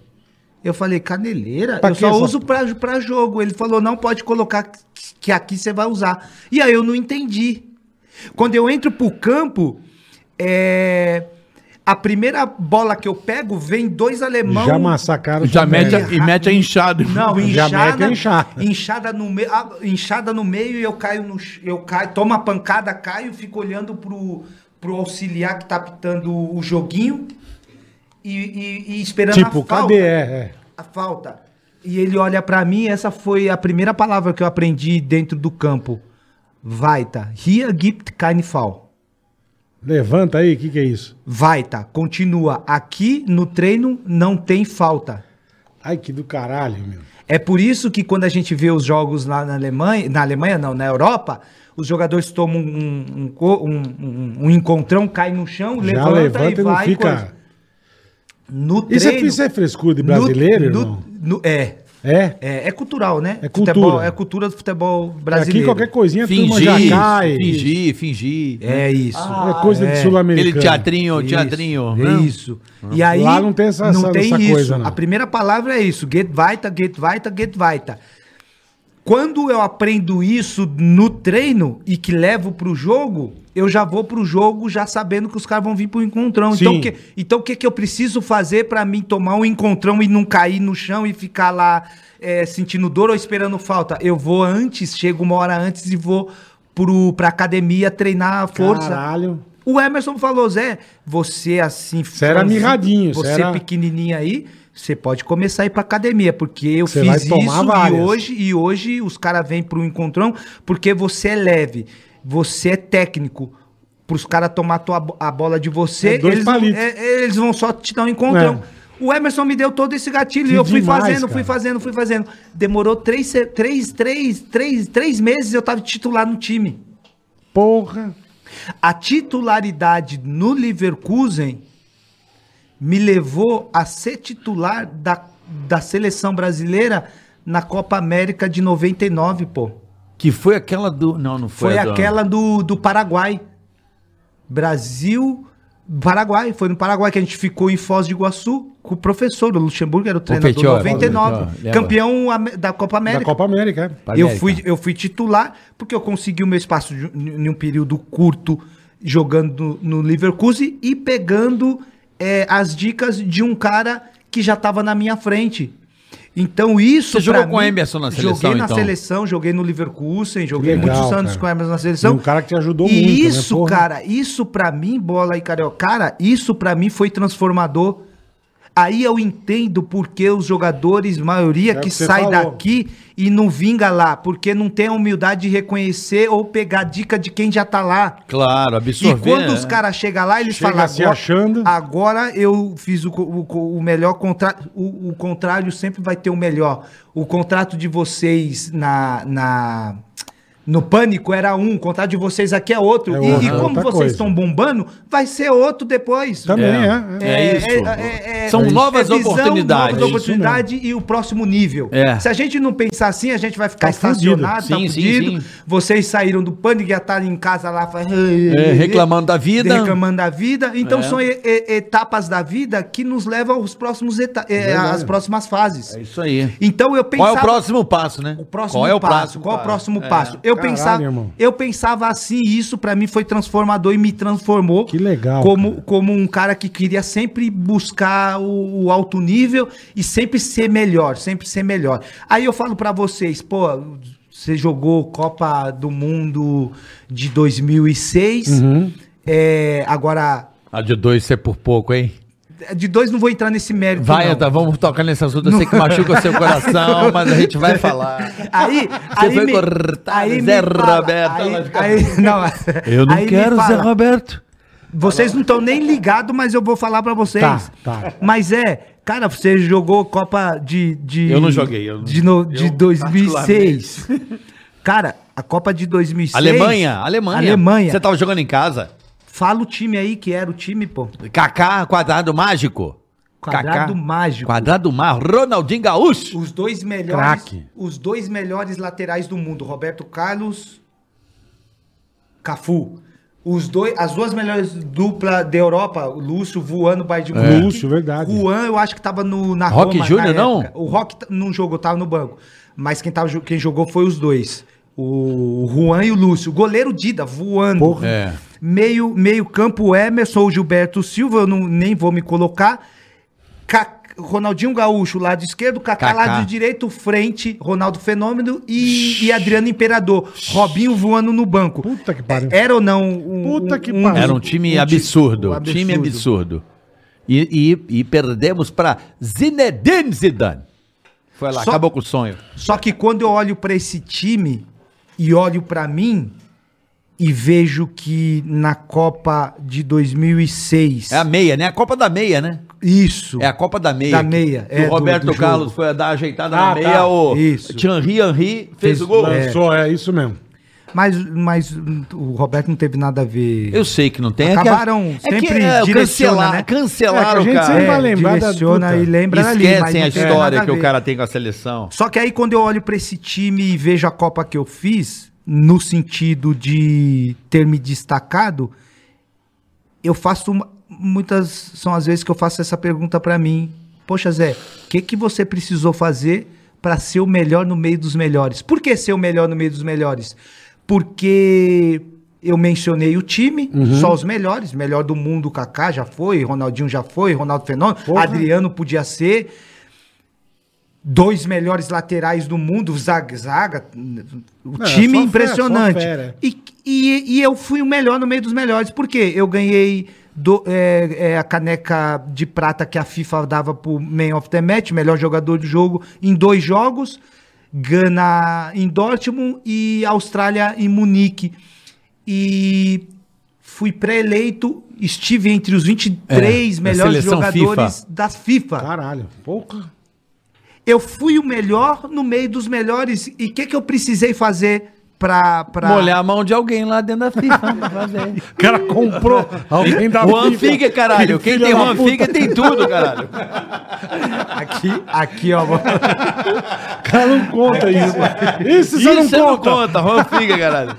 Eu falei, caneleira? Pra eu só essa- uso pra, pra jogo. Ele falou, não pode colocar que aqui você vai usar. E aí eu não entendi. Quando eu entro pro campo, é, a primeira bola que eu pego vem dois alemão. Já massacraram. Já mete a, e mete a inchada. Não, Já inchada, mete a inchada. inchada no meio, ah, inchada no meio e eu caio no, eu caio, tomo a pancada, caio, fico olhando pro, pro auxiliar que tá pitando o joguinho e, e- e esperando Tipo, a falta. cadê? É, é. A falta. E ele olha pra mim, essa foi a primeira palavra que eu aprendi dentro do campo. Weiter. Hier gibt keine Fall. Levanta aí, o que, que é isso? Weiter. Continua. Aqui no treino não tem falta. Ai, que do caralho, meu. É por isso que quando a gente vê os jogos lá na Alemanha, na Alemanha não, na Europa, os jogadores tomam um, um, um, um- encontrão, cai no chão, Já levanta, levanta e e não vai. fica. No Isso é, treino, isso é frescura de no- brasileiro, no- irmão? no- é, É? é, é cultural, né? É cultura. Futebol, é cultura do futebol Aqui brasileiro. qualquer coisinha a turma Fingir, já cai. fingir, fingir. É isso. É coisa de é. sul-americano. Aquele teatrinho, Isso, teatrinho. É né? isso. E aí Lá não tem essa- não essa- tem essa isso. coisa, não. A primeira palavra é isso, get weiter, get weiter, get weiter. Quando eu aprendo isso no treino e que levo pro jogo, eu já vou pro jogo já sabendo que os caras vão vir pro encontrão. Então, Sim. o que, então que, que eu preciso fazer pra mim tomar um encontrão e não cair no chão e ficar lá é, sentindo dor ou esperando falta? Eu vou antes, chego uma hora antes e vou pro, pra academia treinar a força. Caralho. O Emerson falou, Zé, você assim... Você era mirradinho, Você você era- pequenininho aí, você pode começar a ir pra academia, porque eu Você fiz isso e hoje, e hoje os caras vêm pro encontrão porque você é leve, você é técnico. Pros caras tomar tua, a bola de você, É eles, vão, palitos. é- eles vão só te dar um encontrão. O Emerson me deu todo esse gatilho e eu fui demais, fazendo, cara. fui fazendo, fui fazendo. Demorou três, três, três, três, três meses eu tava titular no time. Porra. A titularidade no Leverkusen me levou a ser titular da, da seleção brasileira na Copa América de 99, pô. Que foi aquela do. Não, não foi. Foi aquela do, do Paraguai. Brasil, Paraguai. Foi no Paraguai que a gente ficou em Foz do Iguaçu com o professor. O Luxemburgo era o treinador Fechou, 99. Fechou, lembra. campeão da Copa América. Da Copa América, é. Eu fui, eu fui titular porque eu consegui o meu espaço de- em um período curto jogando no, no Leverkusen e pegando é, as dicas de um cara que já estava na minha frente. Então isso Você jogou pra com o Emerson na seleção, Joguei na então? seleção, joguei no Leverkusen, joguei legal, muitos anos cara. com o Emerson na seleção. E um cara que te ajudou e muito, né, isso, porra? cara, isso pra mim, bola e carioca, cara, isso pra mim foi transformador. Aí eu entendo porque os jogadores, maioria É que que sai falou. daqui e não vinga lá, porque não tem a humildade de reconhecer ou pegar dica de quem já tá lá. Claro, E absorver. quando né? os caras chegam lá, eles Chega falam se achando. agora eu fiz o, o o melhor contrato. O, o contrário sempre vai ter o melhor. O contrato de vocês na, na no pânico era um, o contrato de vocês aqui é outro. É e, outra- e como vocês coisa. estão bombando, vai ser outro depois. Também é. é. É isso. São novas oportunidades. Novas oportunidades e o próximo nível. É. Se a gente não pensar assim, a gente vai ficar Tá estacionado, fudido. tá Sim, sim, fudido. sim. Vocês saíram do pânico e já estavam em casa lá fa- É, reclamando da vida. Reclamando da vida. Então É. são e- e- etapas da vida que nos levam aos próximos eta às próximas fases. É isso aí. Então eu Qual pensava é o próximo passo, né? o próximo Qual é o passo? próximo Qual é o passo? próximo É. passo? Eu Caralho, pensava, irmão. eu pensava assim, isso pra mim foi transformador e me transformou. Que legal, Como, cara. como um cara que queria sempre buscar o, o alto nível e sempre ser melhor, sempre ser melhor. Aí eu falo pra vocês, pô, você jogou Copa do Mundo de 2006. Uhum. é, agora A de dois ser por pouco, hein? De dois não vou entrar nesse mérito. Vai, não. tá, vamos tocar nesse assunto. Eu sei que machuca o seu coração, mas a gente vai falar. Aí, Você aí foi me- cortado, aí Zé Roberto. aí- aí- não, Eu não quero, Zé Roberto. Vocês não estão nem ligados, mas eu vou falar pra vocês. Tá, tá. Mas é, cara, você jogou Copa de. de Eu não joguei, eu não- de, no, de eu 2006. Cara, a Copa de 2006. Alemanha, Alemanha. Alemanha. Você tava jogando em casa? Fala o time aí que era o time, pô. Kaká, quadrado mágico. Quadrado Kaká, mágico. Quadrado mágico. Ronaldinho Gaúcho. Os dois melhores. Craque. Os dois melhores laterais do mundo, Roberto Carlos, Cafu. Os dois, as duas melhores duplas da Europa, o Lúcio voando Bayern de Munique. Lúcio, verdade. Juan, eu acho que tava no, na Roque Roma Júnior, na não? O Rock não jogou, tava no banco. Mas quem, tava, quem jogou foi os dois. O Juan e o Lúcio. Goleiro Dida, voando. Porra. É. Meio, meio campo Emerson, o Gilberto Silva, eu não, nem vou me colocar. Ca- Ronaldinho Gaúcho, lado esquerdo, Kaká, Kaká. lado direito, frente, Ronaldo Fenômeno e, e Adriano Imperador. Robinho voando no banco. Puta que pariu. Era ou não um, Puta que pariu. Era um time um absurdo. tipo Time absurdo. E, e, e perdemos pra Zinedine Zidane. Foi lá, Só- acabou com o sonho. Só que quando eu olho pra esse time e olho pra mim e vejo que na Copa de 2006 É a meia, né? A Copa da meia, né? isso É a Copa da meia. Da meia, Que é, o do- Roberto do jogo. Carlos foi dar ajeitada Ah, na meia. tá. O Isso. Thierry Henry fez, Fez o gol. É. Lançou, é isso mesmo. mas mas o Roberto não teve nada a ver Eu sei que não tem. Acabaram é que, sempre é, direciona, cancelar, né? cancelaram É que a gente o cara. sempre vai lembrar da- direciona e lembra ali, mas Esquecem não a história a que o cara tem com a seleção. Só que aí quando eu olho pra esse time e vejo a Copa que eu fiz, no sentido de ter me destacado, eu faço uma- muitas são as vezes que eu faço essa pergunta pra mim. Poxa, Zé, o que que você precisou fazer pra ser o melhor no meio dos melhores? Por que ser o melhor no meio dos melhores? Porque eu mencionei o time, só os melhores, melhor do mundo, o Kaká já foi, Ronaldinho já foi, Ronaldo Fenômeno, Porra. Adriano podia ser dois melhores laterais do mundo, zaga, zaga o É, time impressionante. fera, fera. E, e, e eu fui o melhor no meio dos melhores, porque eu ganhei do- é, é, a caneca de prata que a FIFA dava pro Man of the Match, melhor jogador do jogo, em dois jogos, Gana em Dortmund e Austrália em Munique. E fui pré-eleito, estive entre os 23 É, melhores jogadores FIFA. da FIFA. Caralho. Porra. Eu fui o melhor no meio dos melhores. E o que, que eu precisei fazer pra. pra... Molhar a mão de alguém lá dentro da FIFA pra fazer. O cara comprou alguém da Juan FIFA. Figa, caralho. Quem tem Juan. Figa tem tudo, caralho. Aqui, aqui, ó. O cara não conta isso. Isso você Isso não não conta. conta, Juan Figa, caralho.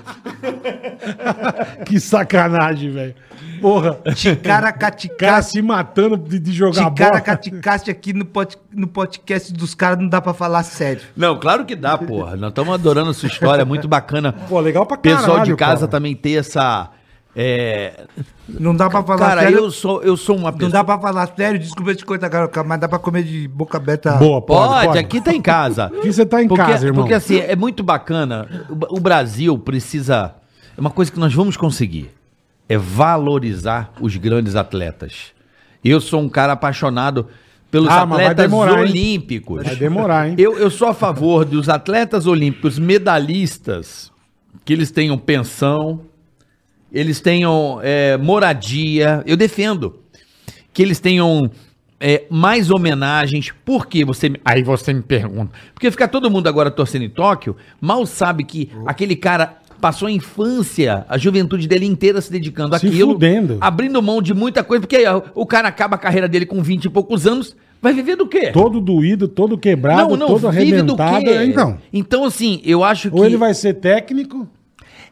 Que sacanagem, velho. Porra. O cara se matando de, de jogar bola. Ticaracaticate aqui no, pod, no podcast dos caras não dá pra falar sério. Não, claro que dá, porra. Nós estamos adorando a sua história, é muito bacana. Pô, legal pra O pessoal caralho, de casa cara. também ter essa, É, Não dá pra falar cara, sério. eu sou, eu sou uma Não pessoa. dá pra falar sério, desculpa te cortar, cara, mas dá pra comer de boca aberta. Boa, pode, Pode, aqui tá em casa. Aqui você tá em porque, casa, irmão. Porque assim, é muito bacana. O, o Brasil precisa. É uma coisa que nós vamos conseguir. É valorizar os grandes atletas. Eu sou um cara apaixonado pelos Ah, atletas demorar, hein? olímpicos. Vai demorar, hein? Eu, eu sou a favor dos atletas olímpicos medalhistas que eles tenham pensão, eles tenham é, moradia. Eu defendo que eles tenham é, mais homenagens. Por que você. Aí você me pergunta. Porque ficar todo mundo agora torcendo em Tóquio, mal sabe que aquele cara passou a infância, a juventude dele inteira se dedicando Se àquilo. fudendo. Abrindo mão de muita coisa, porque aí, o cara acaba a carreira dele com 20 e poucos anos, vai viver do quê? Todo doído, todo quebrado, todo arrebentado. Então, Então, assim, eu acho que. ou ele vai ser técnico,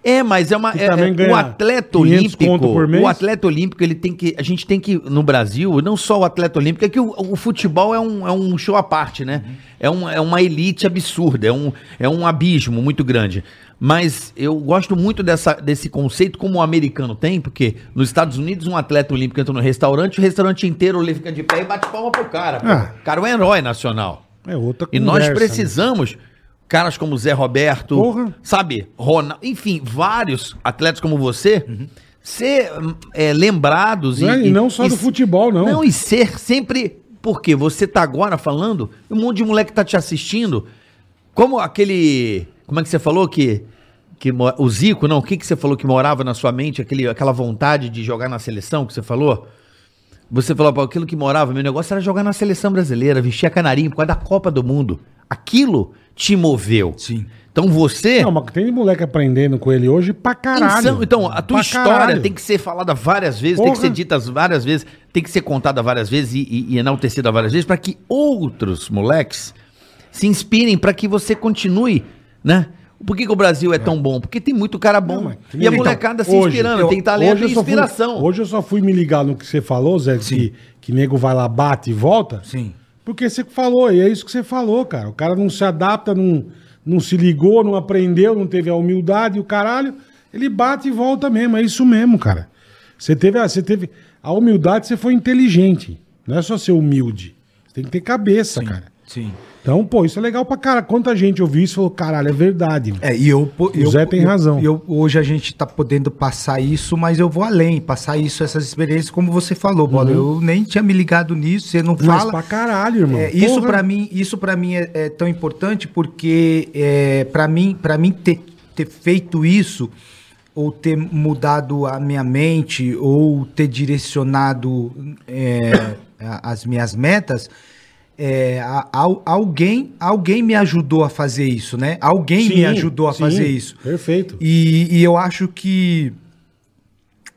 É, mas é uma. É- é- o atleta 500 olímpico. conto por mês? O atleta olímpico, ele tem que. A gente tem que. No Brasil, não só o atleta olímpico, é que o, o futebol é um, é um show à parte, né? É, um, é uma elite absurda, é um, é um abismo muito grande. Mas eu gosto muito dessa, desse conceito, como o americano tem, porque nos Estados Unidos, um atleta olímpico entra no restaurante, o restaurante inteiro ele fica de pé e bate palma pro cara. Ah. O cara é um herói nacional. é outra E nós né? precisamos, caras como Zé Roberto, Porra. sabe, Ronaldo, enfim, vários atletas como você, ser hum, é, lembrados Não é- e não só do futebol, não. Não, e ser sempre. Porque você tá agora falando, um monte de moleque tá te assistindo. Como aquele. Como é que você falou que. que o Zico, não? O que, que você falou que morava na sua mente? Aquele, aquela vontade de jogar na seleção que você falou? Você falou, pô, aquilo que morava, meu negócio era jogar na seleção brasileira, vestir a canarinho por causa da Copa do Mundo. Aquilo te moveu. Sim. Então você. Não, mas tem de moleque aprendendo com ele hoje pra caralho. Então, então, a tua Pra história caralho. tem que ser falada várias vezes, tem que Porra. ser dita várias vezes, tem que ser contada várias vezes e, e, e enaltecida várias vezes para que outros moleques se inspirem para que você continue, né? Por que, que o Brasil é, tão bom? Porque tem muito cara bom. Não, e a Então, molecada se hoje, inspirando, eu- tem talento e só fui- inspiração. hoje eu só fui me ligar no que você falou, Zé, que, que nego vai lá, bate e volta. Sim. Porque você falou, e é isso que você falou, cara. O cara não se adapta, não, não se ligou, não aprendeu, não teve a humildade e o caralho. Ele bate e volta mesmo, é isso mesmo, cara. Você teve, a- você teve a humildade, você foi inteligente. Não é só ser humilde. Você tem que ter cabeça, cara. Sim. Então, pô, isso é legal pra cara. Quanta gente ouviu isso e falou, caralho, é verdade. É, e eu, po- eu, Zé tem eu- razão. eu- hoje a gente tá podendo passar isso, mas eu vou além, passar isso, essas experiências, como você falou, Bola. Eu nem tinha me ligado nisso, você não Uhum. Mas fala. pra caralho, irmão. É, isso para mim, isso para mim é, é tão importante porque é, para mim, para mim ter, ter feito isso ou ter mudado a minha mente ou ter direcionado é, as minhas metas, é, a- al- alguém, alguém me ajudou a fazer isso, né? Alguém me Sim, ajudou a sim, fazer isso. Perfeito. E, e eu acho que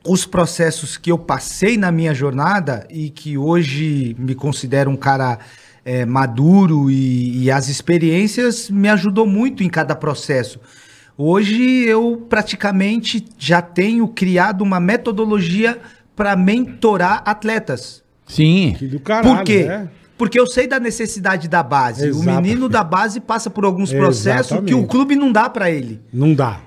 os processos que eu passei na minha jornada e que hoje me considero um cara é, maduro e, e as experiências me ajudou muito em cada processo. Hoje eu praticamente já tenho criado uma metodologia para mentorar atletas. Sim. Que do caralho, Por quê? é. Porque eu sei da necessidade da base. Exato. O menino da base passa por alguns processos que o Exatamente. clube não dá para ele. Não dá.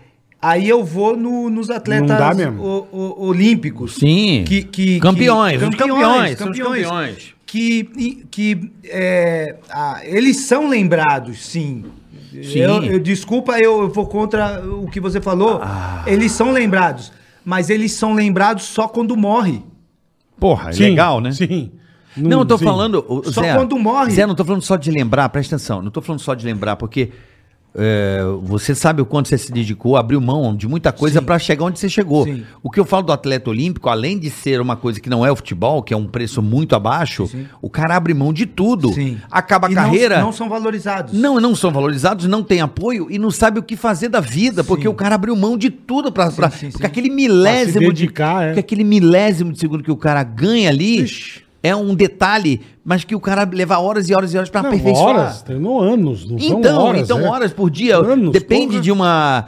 Aí eu vou no- nos atletas Não dá mesmo. o- o- olímpicos. Sim. Que, que, Campeões, que- os campeões, são os campeões. Que, que é, ah, eles são lembrados, sim. Sim. Eu, eu- desculpa, eu, eu vou contra o que você falou. Ah. Eles são lembrados. Mas eles são lembrados só quando morre. Porra, é Sim, legal, né? Sim. Não, eu tô sim. falando. o- Só Zé, quando morre. Zé, não tô falando só de lembrar, presta atenção. Não tô falando só de lembrar, porque é, você sabe o quanto você se dedicou, abriu mão de muita coisa pra chegar onde você chegou. Sim. O que eu falo do atleta olímpico, além de ser uma coisa que não é o futebol, que é um preço muito abaixo, Sim. o cara abre mão de tudo. Sim. Acaba a E não- carreira. Não, são valorizados. Não, não são valorizados, não tem apoio e não sabe o que fazer da vida, porque o cara abriu mão de tudo pra. pra- sim, porque sim. aquele milésimo. dedicar, de, é. porque aquele milésimo de segundo que o cara ganha ali Ixi. É um detalhe, mas que o cara leva horas e horas e horas pra Não, aperfeiçoar. horas, treinou anos, não são Então, horas. então é. horas por dia, Anos, depende porra. de uma,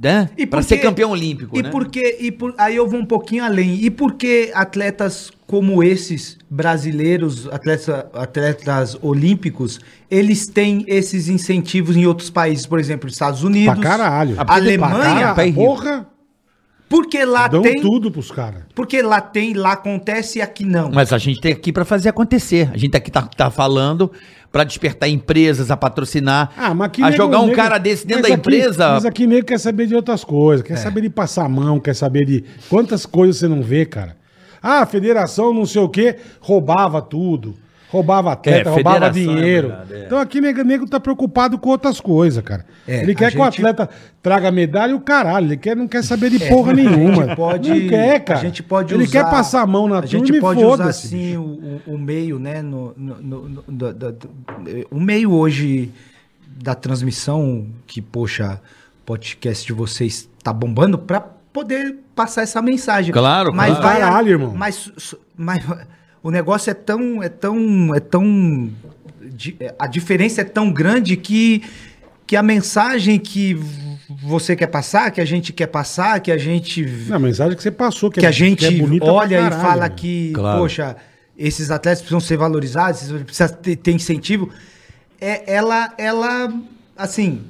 né? Para ser campeão olímpico, E né? por quê? E por, aí eu vou um pouquinho além. E por que atletas como esses brasileiros, atletas, atletas olímpicos, eles têm esses incentivos em outros países, por exemplo, Estados Unidos, Pra caralho. Porque Alemanha, pra caralho. Porra. Porque lá Dão tem. tudo pros caras. Porque lá tem, lá acontece e aqui não. Mas a gente tem aqui pra fazer acontecer. A gente aqui tá, tá falando pra despertar empresas a patrocinar, Ah, mas aqui a nego- jogar um nego- cara desse dentro da aqui- empresa. Mas aqui nego quer saber de outras coisas. É. Quer saber de passar a mão, quer saber de. Quantas coisas você não vê, cara? Ah, a federação não sei o quê, roubava tudo. Roubava atleta, É, roubava federação, é dinheiro. verdade, é. Então aqui nego, nego tá preocupado com outras coisas, cara. É, ele quer que o gente- atleta traga medalha e o caralho. Ele quer, não quer saber de porra nenhuma. É, gente pode, não quer, cara. A gente pode ele usar, quer passar a mão na A turma gente e pode usar assim o, o- o meio, né? No, no, no- no- do- do- do- o meio hoje da transmissão que, poxa, podcast de vocês tá bombando pra poder passar essa mensagem. Claro, mas claro. vai Caralho, irmão. Mas, mas o negócio é tão, é tão, é tão, di- a diferença é tão grande que que a mensagem que você quer passar, que a gente quer passar, que a gente Não, a mensagem que você passou, que, que é- a gente é bonita pra olha e caralho, fala meu. que, Claro. poxa, esses atletas precisam ser valorizados, esses precisa ter, ter incentivo. É, ela, ela, assim,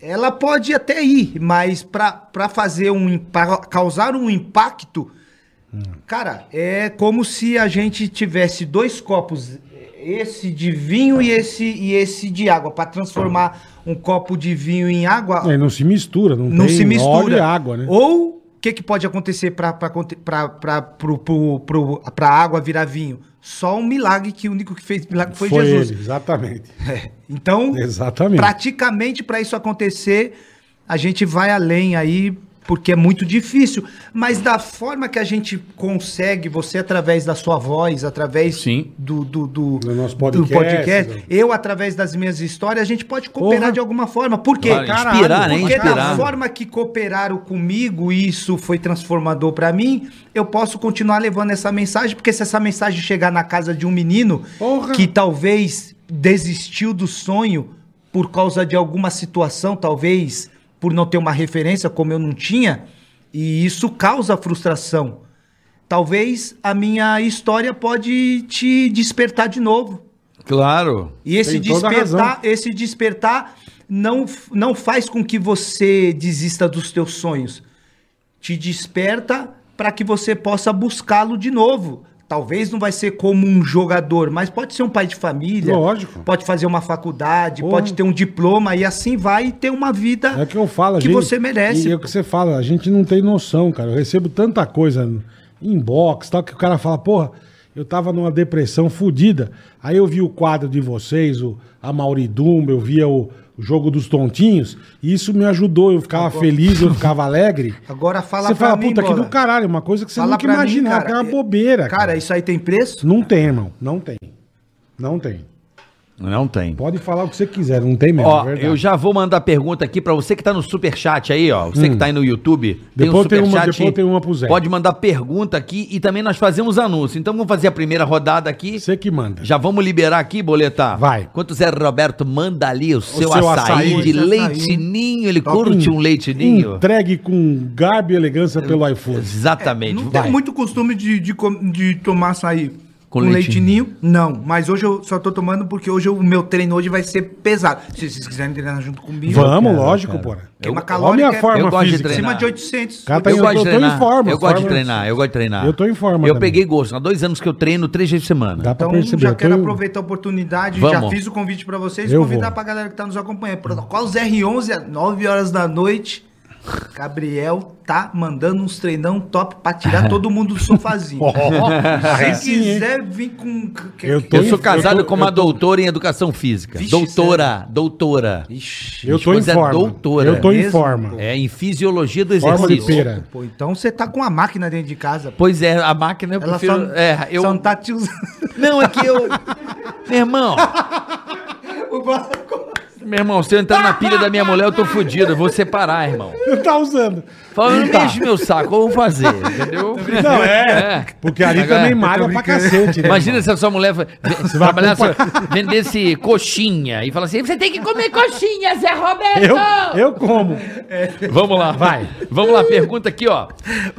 ela pode até ir, mas para fazer um, para causar um impacto, cara, é como se a gente tivesse dois copos, esse de vinho e esse e esse de água, para transformar um copo de vinho em água É, não se mistura, não, não tem se mistura. e água, né? Ou o que, que pode acontecer para a água virar vinho? Só um milagre que o único que fez milagre foi, Foi Jesus. ele, exatamente. É, Então, Exatamente. praticamente para isso acontecer, a gente vai além aí, porque é muito difícil. Mas da forma que a gente consegue, você através da sua voz, através Sim. do, do, do, Do nosso do podcast, podcast, né? eu através das minhas histórias, a gente pode cooperar Porra. de alguma forma. Por quê? Claro, inspirar, né? Porque Inspirar. da forma que cooperaram comigo, e isso foi transformador pra mim, eu posso continuar levando essa mensagem, porque se essa mensagem chegar na casa de um menino Porra. que talvez desistiu do sonho por causa de alguma situação, talvez por não ter uma referência como eu não tinha, e isso causa frustração. Talvez a minha história pode te despertar de novo. Claro. E esse Tem toda a razão. despertar, esse despertar não, não faz com que você desista dos teus sonhos. Te desperta para que você possa buscá-lo de novo. Talvez não vai ser como um jogador, mas pode ser um pai de família. Lógico. Pode fazer uma faculdade, Porra. pode ter um diploma e assim vai ter uma vida É que eu falo, que gente- você merece. E é o que você fala, a gente não tem noção, cara. Eu recebo tanta coisa inbox, tal, que o cara fala, porra, eu tava numa depressão fodida. Aí eu vi o quadro de vocês, o a Mauri Dumba, eu via o, o jogo dos tontinhos, e isso me ajudou, eu ficava feliz, eu ficava alegre. Agora fala você pra fala, mim, puta, que Bola. do caralho, uma coisa que você Fala nunca imaginava, cara. que é uma bobeira. Cara, isso aí tem preço? Não tem, irmão, não tem. Não tem. Não tem. Pode falar o que você quiser, não tem mesmo, Ó, é eu já vou mandar pergunta aqui pra você que tá no superchat aí, ó. Você que tá aí no YouTube. Hum. Depois tem uma- superchat, depois tem uma pro Zé. Pode mandar pergunta aqui e também nós fazemos anúncio. Então vamos fazer a primeira rodada aqui. Você que manda. Já vamos liberar aqui, boletar. Vai. Enquanto o Zé Roberto manda ali o seu, seu açaí, açaí. de leite ninho. Ele Toca curte um- um leite ninho? Entregue com garbo e elegância pelo iPhone. Exatamente. Não Vai. tenho muito costume de, de, de tomar açaí Com leitinho. Não, mas hoje eu só tô tomando porque hoje o meu treino hoje vai ser pesado. Se vocês quiserem treinar junto comigo, Vamos, quero, lógico, quero. porra. Tem uma Olha a calórica minha é- forma Eu gosto de treinar. acima de 800. Cara, tá Eu Eu gosto tô- de tô em treinar. forma, eu gosto de forma- treinar, eu gosto de treinar. Eu tô em forma Eu também. peguei gosto. Há dois anos que eu treino três vezes por semana. Dá pra Então perceber. já quero tô- aproveitar a oportunidade, Vamos. já fiz o convite pra vocês e Eu convidar vou. pra galera que tá nos acompanhando. Protocolos R11 às 9 horas da noite. Gabriel tá mandando uns treinão top pra tirar todo mundo do sofazinho. Aí Se sim, hein? quiser vir com. Eu tô Eu sou casado eu tô- com uma tô- doutora em educação física. Vixe, doutora, doutora. Ixi, Eu tô em é forma. doutora. Eu tô em forma. É em fisiologia do Forma de exercício. pera. Pô, então você tá com a máquina dentro de casa. Pois é, a máquina eu Ela prefiro. só, é, eu. só não tá te usando. Não, é que eu. Meu irmão, meu irmão, se eu entrar na pilha da minha mulher, eu tô fudido. Eu vou separar, irmão. Não tá usando. Fala, não Tá. mexe meu saco, eu vou fazer, entendeu? Não, é. Porque ali também malha pra cacete, né? Imagina irmão? se a sua mulher fa- ve- trabalhasse, vendesse coxinha e fala assim: você tem que comer coxinha, Zé Roberto! Eu, eu como. Vamos lá, vai. Vamos lá, pergunta aqui, ó.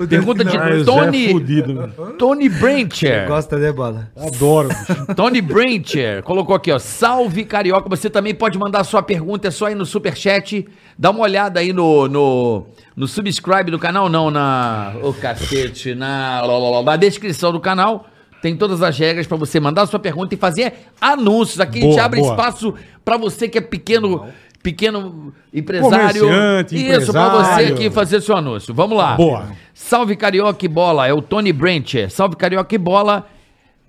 Pergunta de Ah, Zé Tony, fudido, meu. Tony Brancher. Gosta, né, bola? Adoro. bicho. Tony Brancher colocou aqui, ó. Salve carioca, você também pode mandar sua sua pergunta, é só ir no superchat, dá uma olhada aí no, no, no subscribe do canal, não, na. Ô cacete, na, na descrição do canal. Tem todas as regras para você mandar sua pergunta e fazer anúncios. Aqui a gente Boa, abre boa. espaço para você que é pequeno, pequeno empresário. Comerciante, Isso, para você aqui fazer seu anúncio. Vamos lá. Boa. Salve Carioca e Bola, é o Tony Brent. Salve Carioca e Bola.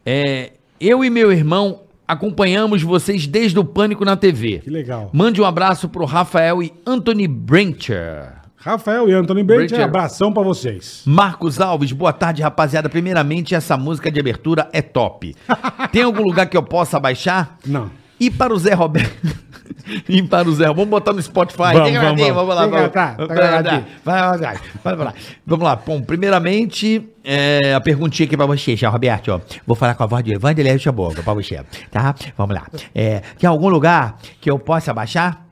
É, eu e meu irmão acompanhamos vocês desde o Pânico na TV. Que legal. Mande um abraço pro Rafael e Anthony Brencher. Rafael e Brent, é- abração pra vocês. Marcos Alves, boa tarde, rapaziada. Primeiramente, essa música de abertura é top. Tem algum lugar que eu possa baixar? Não. E para o Zé Roberto. para o Zé. Vamos botar no Spotify. Vamos, vamos, gravadinho, vamos. lá. Vamos, tá, vamos, tá vai, vai lá. Vamos lá. Bom, primeiramente, é, a perguntinha aqui para você, Roberto. Ó. Vou falar com a voz de Evangelho Chaboga para você. Tá? Vamos lá. É, tem algum lugar que eu possa baixar?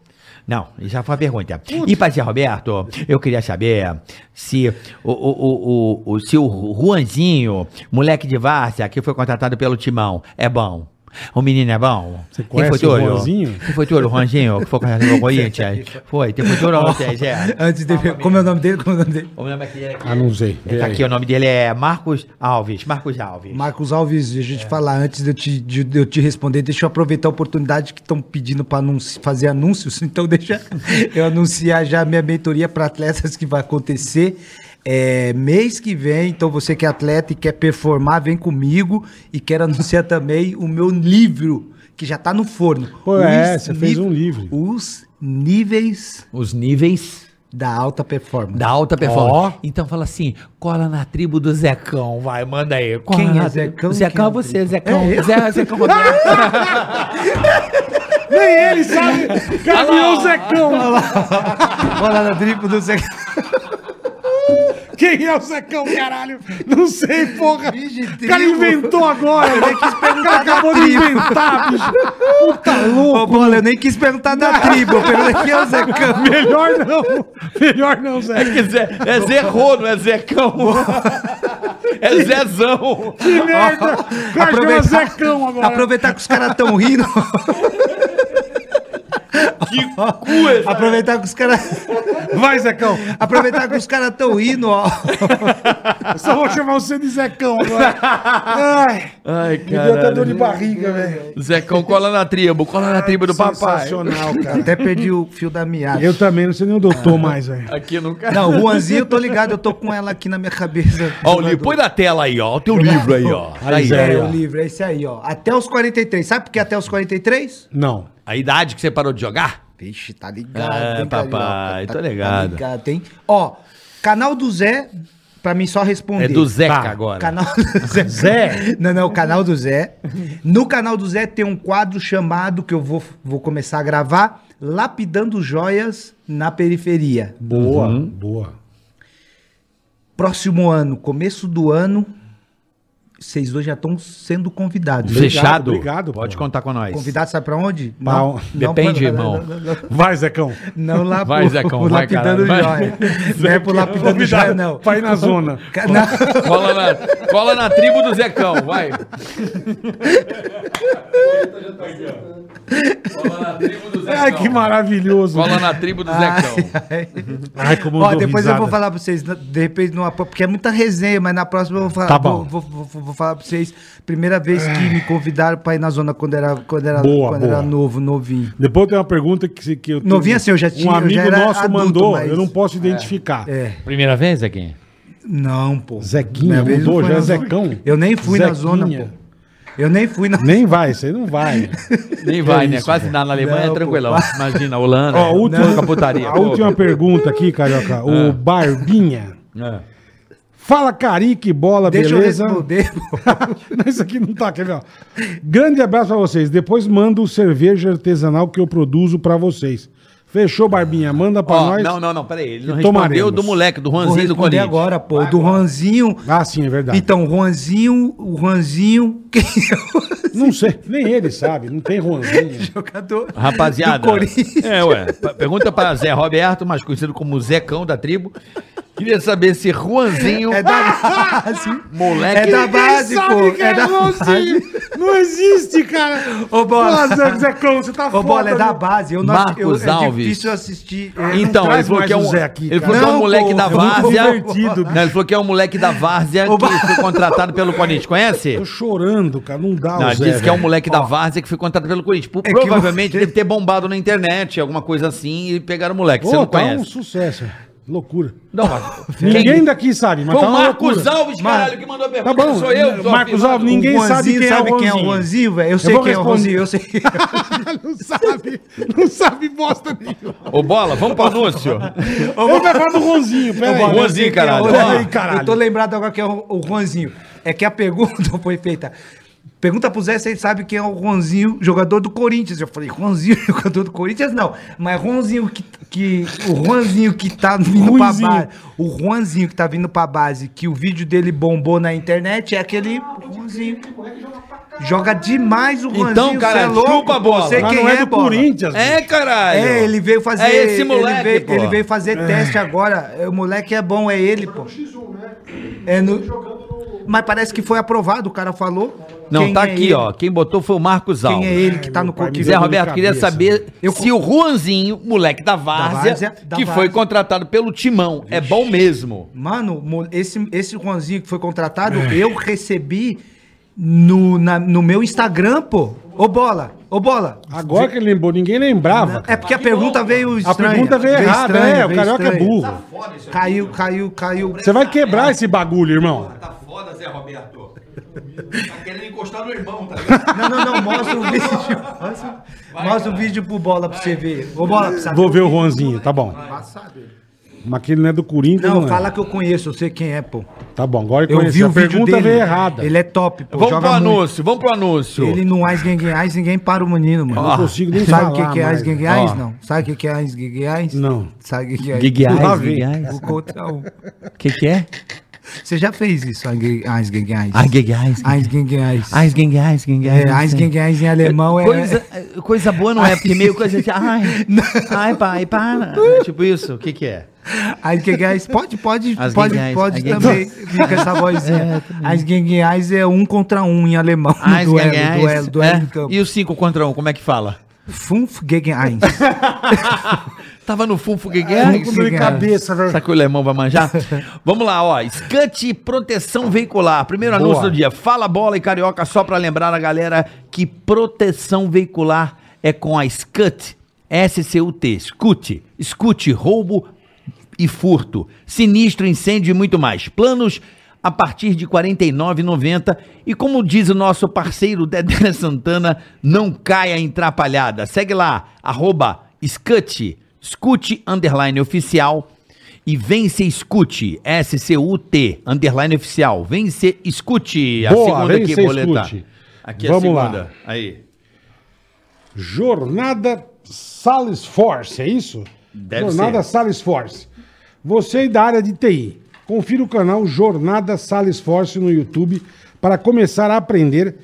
Não, já foi a pergunta. E para Zé Roberto, eu queria saber se o, o, o, o, o, se o Juanzinho, moleque de Várzea, que foi contratado pelo Timão, é bom. O menino é bom. Você conhece o Juanzinho? Quem foi o Juanzinho, que foi contratado pelo Corinthians? Foi, tem foi vocês, é? Antes de ver, como é o nome dele? Como é o nome dele? O nome aqui é. Ah, não sei. Vê Tá aí. aqui, o nome dele é Marcos Alves. Marcos Alves. Marcos Alves, deixa eu te falar, antes de eu te, de eu te responder, deixa eu aproveitar a oportunidade que estão pedindo para fazer anúncios, então deixa eu anunciar já a minha mentoria para atletas que vai acontecer é, mês que vem. Então você que é atleta e quer performar, vem comigo e quero anunciar também o meu livro que já tá no forno. Pô, é, Os você fez um livro. Os níveis Os níveis da alta performance. da alta performance. Ó. Então fala assim, cola na tribo do Zecão, vai, manda aí. Cola Quem na é Zecão? Zecão é Quem é você? Zecão. É? Zé, Zecão. Nem ele sabe. Virou o Zecão. Olha na tribo do Zé. Quem é o Zecão, caralho? Não sei, porra. O cara inventou agora. Eu nem quis O perguntar cara da acabou de inventar, bicho. Puta Ô, louco. Bola, eu nem quis perguntar da tribo, eu perguntei quem é o Zecão. Melhor não. Melhor não, Zé. Que Zé, é Zerrô, não é Zecão. é Zezão. Que merda. O cara chama Zecão agora. aproveitar que os caras estão rindo. Que cu aproveitar que os caras. Vai, Zecão. Aproveitar que os caras estão rindo, ó. Eu só vou chamar você de Zecão agora. Ai, Ai, me deu até cara. dor de barriga, velho. Zecão, cola na tribo, cola na tribo do papai. Sensacional, cara. Até perdi o fio da meada. Eu também, não sei nem onde eu tô mais, velho. Aqui no Não, o Juanzinho, eu tô ligado, eu tô com ela aqui na minha cabeça. Ó, o livro, põe na tela aí, ó. O teu livro aí, ó. Aí. É, o livro, é esse aí, ó. Até os 43. Sabe por que até os 43? Não. A idade que você parou de jogar? Vixe, tá ligado. É, hein, papai, carioca? tô ligado. Tá ligado, hein? Ó, canal do Zé, pra mim só responder. É do Zeca Tá. agora. Canal do Zé. Zé? Não, não, o canal do Zé. No canal do Zé tem um quadro chamado, que eu vou, vou começar a gravar, Lapidando Joias na Periferia. Boa, Uhum. boa. Próximo ano, começo do ano, vocês dois já estão sendo convidados. Obrigado, Fechado? obrigado, Pode pô. contar com nós. Convidados sabe pra onde? Pra on- Depende, pra- irmão. Não, não, não, Vai, Zecão. não lá Vai, pro, Zecão, pro vai, Lapidando vai. Joia. Não é pro Lapidando Joia, não. Vai na zona. Não. Cola na, cola na tribo do Zecão, vai. Cola na tribo do Zecão. Ai, que maravilhoso. Cola na tribo do Zecão. Ai, como Ó, depois eu risada. vou falar pra vocês, de repente, numa, porque é muita resenha, mas na próxima eu vou falar, Tá bom. vou, vou- vou- vou falar pra vocês. Primeira vez que me convidaram pra ir na zona quando era, quando era, Boa, quando boa. era novo, novinho. Depois tem uma pergunta que, que eu Novinho assim, eu já tinha- Um amigo já era nosso adulto, mandou, mas- eu não posso identificar. É. Primeira vez, Zequinha? Não, pô. Zequinha, Minha vez mudou, já é. Zecão. Eu nem fui na zona, Zequinha. pô. Eu nem fui na Nem vai, você não vai. Nem vai, né? Quase nada na Alemanha Não, é tranquilão. pô. Imagina, Holanda. Ó, a última, Pouca putaria. a última pergunta aqui, Carioca. Ah. O Barbinha. É. Fala Carique Bola, Deixa beleza? eu responder. Isso aqui não tá, quer ver? ó. Grande abraço pra vocês. Depois mando o cerveja artesanal que eu produzo pra vocês. Fechou, Barbinha? Manda pra Ó, nós. não, não, não, peraí. Ele não respondeu tomaremos. do moleque, do Vou Juanzinho do responder Corinthians. agora, pô. do Juanzinho. Ah, sim, é verdade. Então, Juanzinho, o Juanzinho, quem é o Não sei, nem ele sabe, não tem Juanzinho. jogador Rapaziada. do Corinthians? É, ué. p- Pergunta para Zé Roberto, mais conhecido como Zecão da tribo. Queria saber se Juanzinho, É da base. moleque. É da base, Sabe pô. que É da base. Não existe, cara. Ô, Bola. Nossa, Zecão, você tá Ô, foda. Bola, é da meu. base. Eu não Marcos eu, é Alves. Difícil assistir. É, Então, ele falou que é o um, Zé aqui, ele falou que é um moleque pô, da é várzea. Não, ele falou que é um moleque da várzea que foi contratado pelo Corinthians. Conhece? Tô chorando, cara. Não dá Não, o ele Zé, disse que é um moleque da várzea que foi contratado pelo Corinthians. É Provavelmente você- deve ter bombado na internet, alguma coisa assim, e pegaram o moleque. Você não tá um conhece. sucesso. Loucura. Não, mas- Ninguém daqui sabe, mas Foi tá o Marcos loucura. Alves, caralho, que mandou a Tá pergunta. bom. Sou eu. Marcos. Alves, ninguém O sabe quem é o sabe quem é o Juanzinho. Velho? Eu sei vou quem é o responder. Juanzinho, eu sei. não sabe. Não sabe bosta nenhuma. Ô, Bola, vamos pro anúncio. Vai falar do Ronzinho, pera aí. Juanzinho, Eu é o caralho. Juanzinho. Aí, caralho. Eu tô lembrado agora que é o, o Juanzinho. É que a pergunta foi feita. Pergunta pro Zé se ele sabe quem é o Juanzinho, jogador do Corinthians. Eu falei, Juanzinho, jogador do Corinthians? Não. Mas Juanzinho que, que. O Juanzinho que tá vindo Ruizinho. pra base. O Juanzinho que tá vindo pra base, que o vídeo dele bombou na internet, é aquele Juanzinho. Joga demais o Juanzinho. Então, cara, é louco, chupa a bola. Você quem não é, é, do bola? Corinthians. É, caralho. É, ele veio fazer. É esse moleque, ele veio, pô. ele veio fazer teste agora. O moleque é bom, é ele, pô. É no... Mas parece que foi aprovado, o cara falou. Não, Quem tá é aqui, ele? ó. Quem botou foi o Marcos Quem Alves. é ele que tá no coquinho? Zé Roberto, queria cabeça, saber Eu- se o Juanzinho, moleque da várzea, várzea, da que foi contratado pelo Timão, é bom mesmo. Mano, esse, esse Juanzinho que foi contratado, eu recebi no, na- no meu Instagram, pô. Ô, Bola, ô, Bola. Agora que ele lembrou, ninguém lembrava. É porque a pergunta veio A estranha. pergunta veio errada, estranha, é. O veio carioca é estranha. burro. Caiu, caiu, caiu. Você vai quebrar esse bagulho, irmão. Tá foda, Zé Roberto. Tá querendo encostar no irmão, tá ligado? Não, não, não, mostra o vídeo. Mostra, mostra o vídeo pro Bola pra você ver. Ô, Bola, pra. Vou ver o Juanzinho, tá bom. Mas que ele não é do Corinthians, Não, não, é. fala que eu conheço, eu sei quem é, pô. Tá bom, agora eu Eu vi o A vídeo pergunta dele. veio errada. Ele é top, pô. Vamos joga pro muito. anúncio, vamos pro anúncio. Ele no Ais Ais, ninguém para o menino, mano. Eu não consigo nem Sabe o que, que é Ais. Gang Ais? Ó. Não. Sabe o que, que é Ais Ais? Não. Sabe o que, que é vem. Giguiais. O contra um. Que que é? Você já fez isso, Ais Gang Ais? Gang Ais? Ais Gang Ais. Ais Gang Ais. Ais Gengais, Gengais. É, em alemão é... Coisa, coisa boa não é, porque meio coisa de. Ai, ai, pai, para. É tipo isso, o que que é? As Gengais, pode, pode, pode, pode também. Fica essa vozinha. As Gengais é um contra um em alemão. no Ais duelo, duelo, duelo é? E o 5 contra 1, um, como é que fala? Fünf gegen eins. Tava no Funfo Tô Gengais. com dor de cabeça, velho. Será que o Lemão vai manjar? Vamos lá, ó. Scut Proteção Veicular. Primeiro Boa. anúncio do dia. Fala bola e carioca, só pra lembrar a galera que proteção veicular é com a Scut. S-C-U-T. Scut. Scut, roubo e furto. Sinistro, incêndio e muito mais. Planos a partir de R$ 49,90. E como diz o nosso parceiro Dedé Santana, não caia em trapalhada. Segue lá, arroba Scut, Scut underline oficial. E vence Escute, S-C-U-T, underline oficial. Vence Escute, a Boa, segunda aqui, boleta. Escute. Aqui Vamos a lá. segunda. Aí. Jornada Salesforce, é isso? Deve Jornada ser. Salesforce. Você da área de TI, confira o canal Jornada Salesforce no YouTube para começar a aprender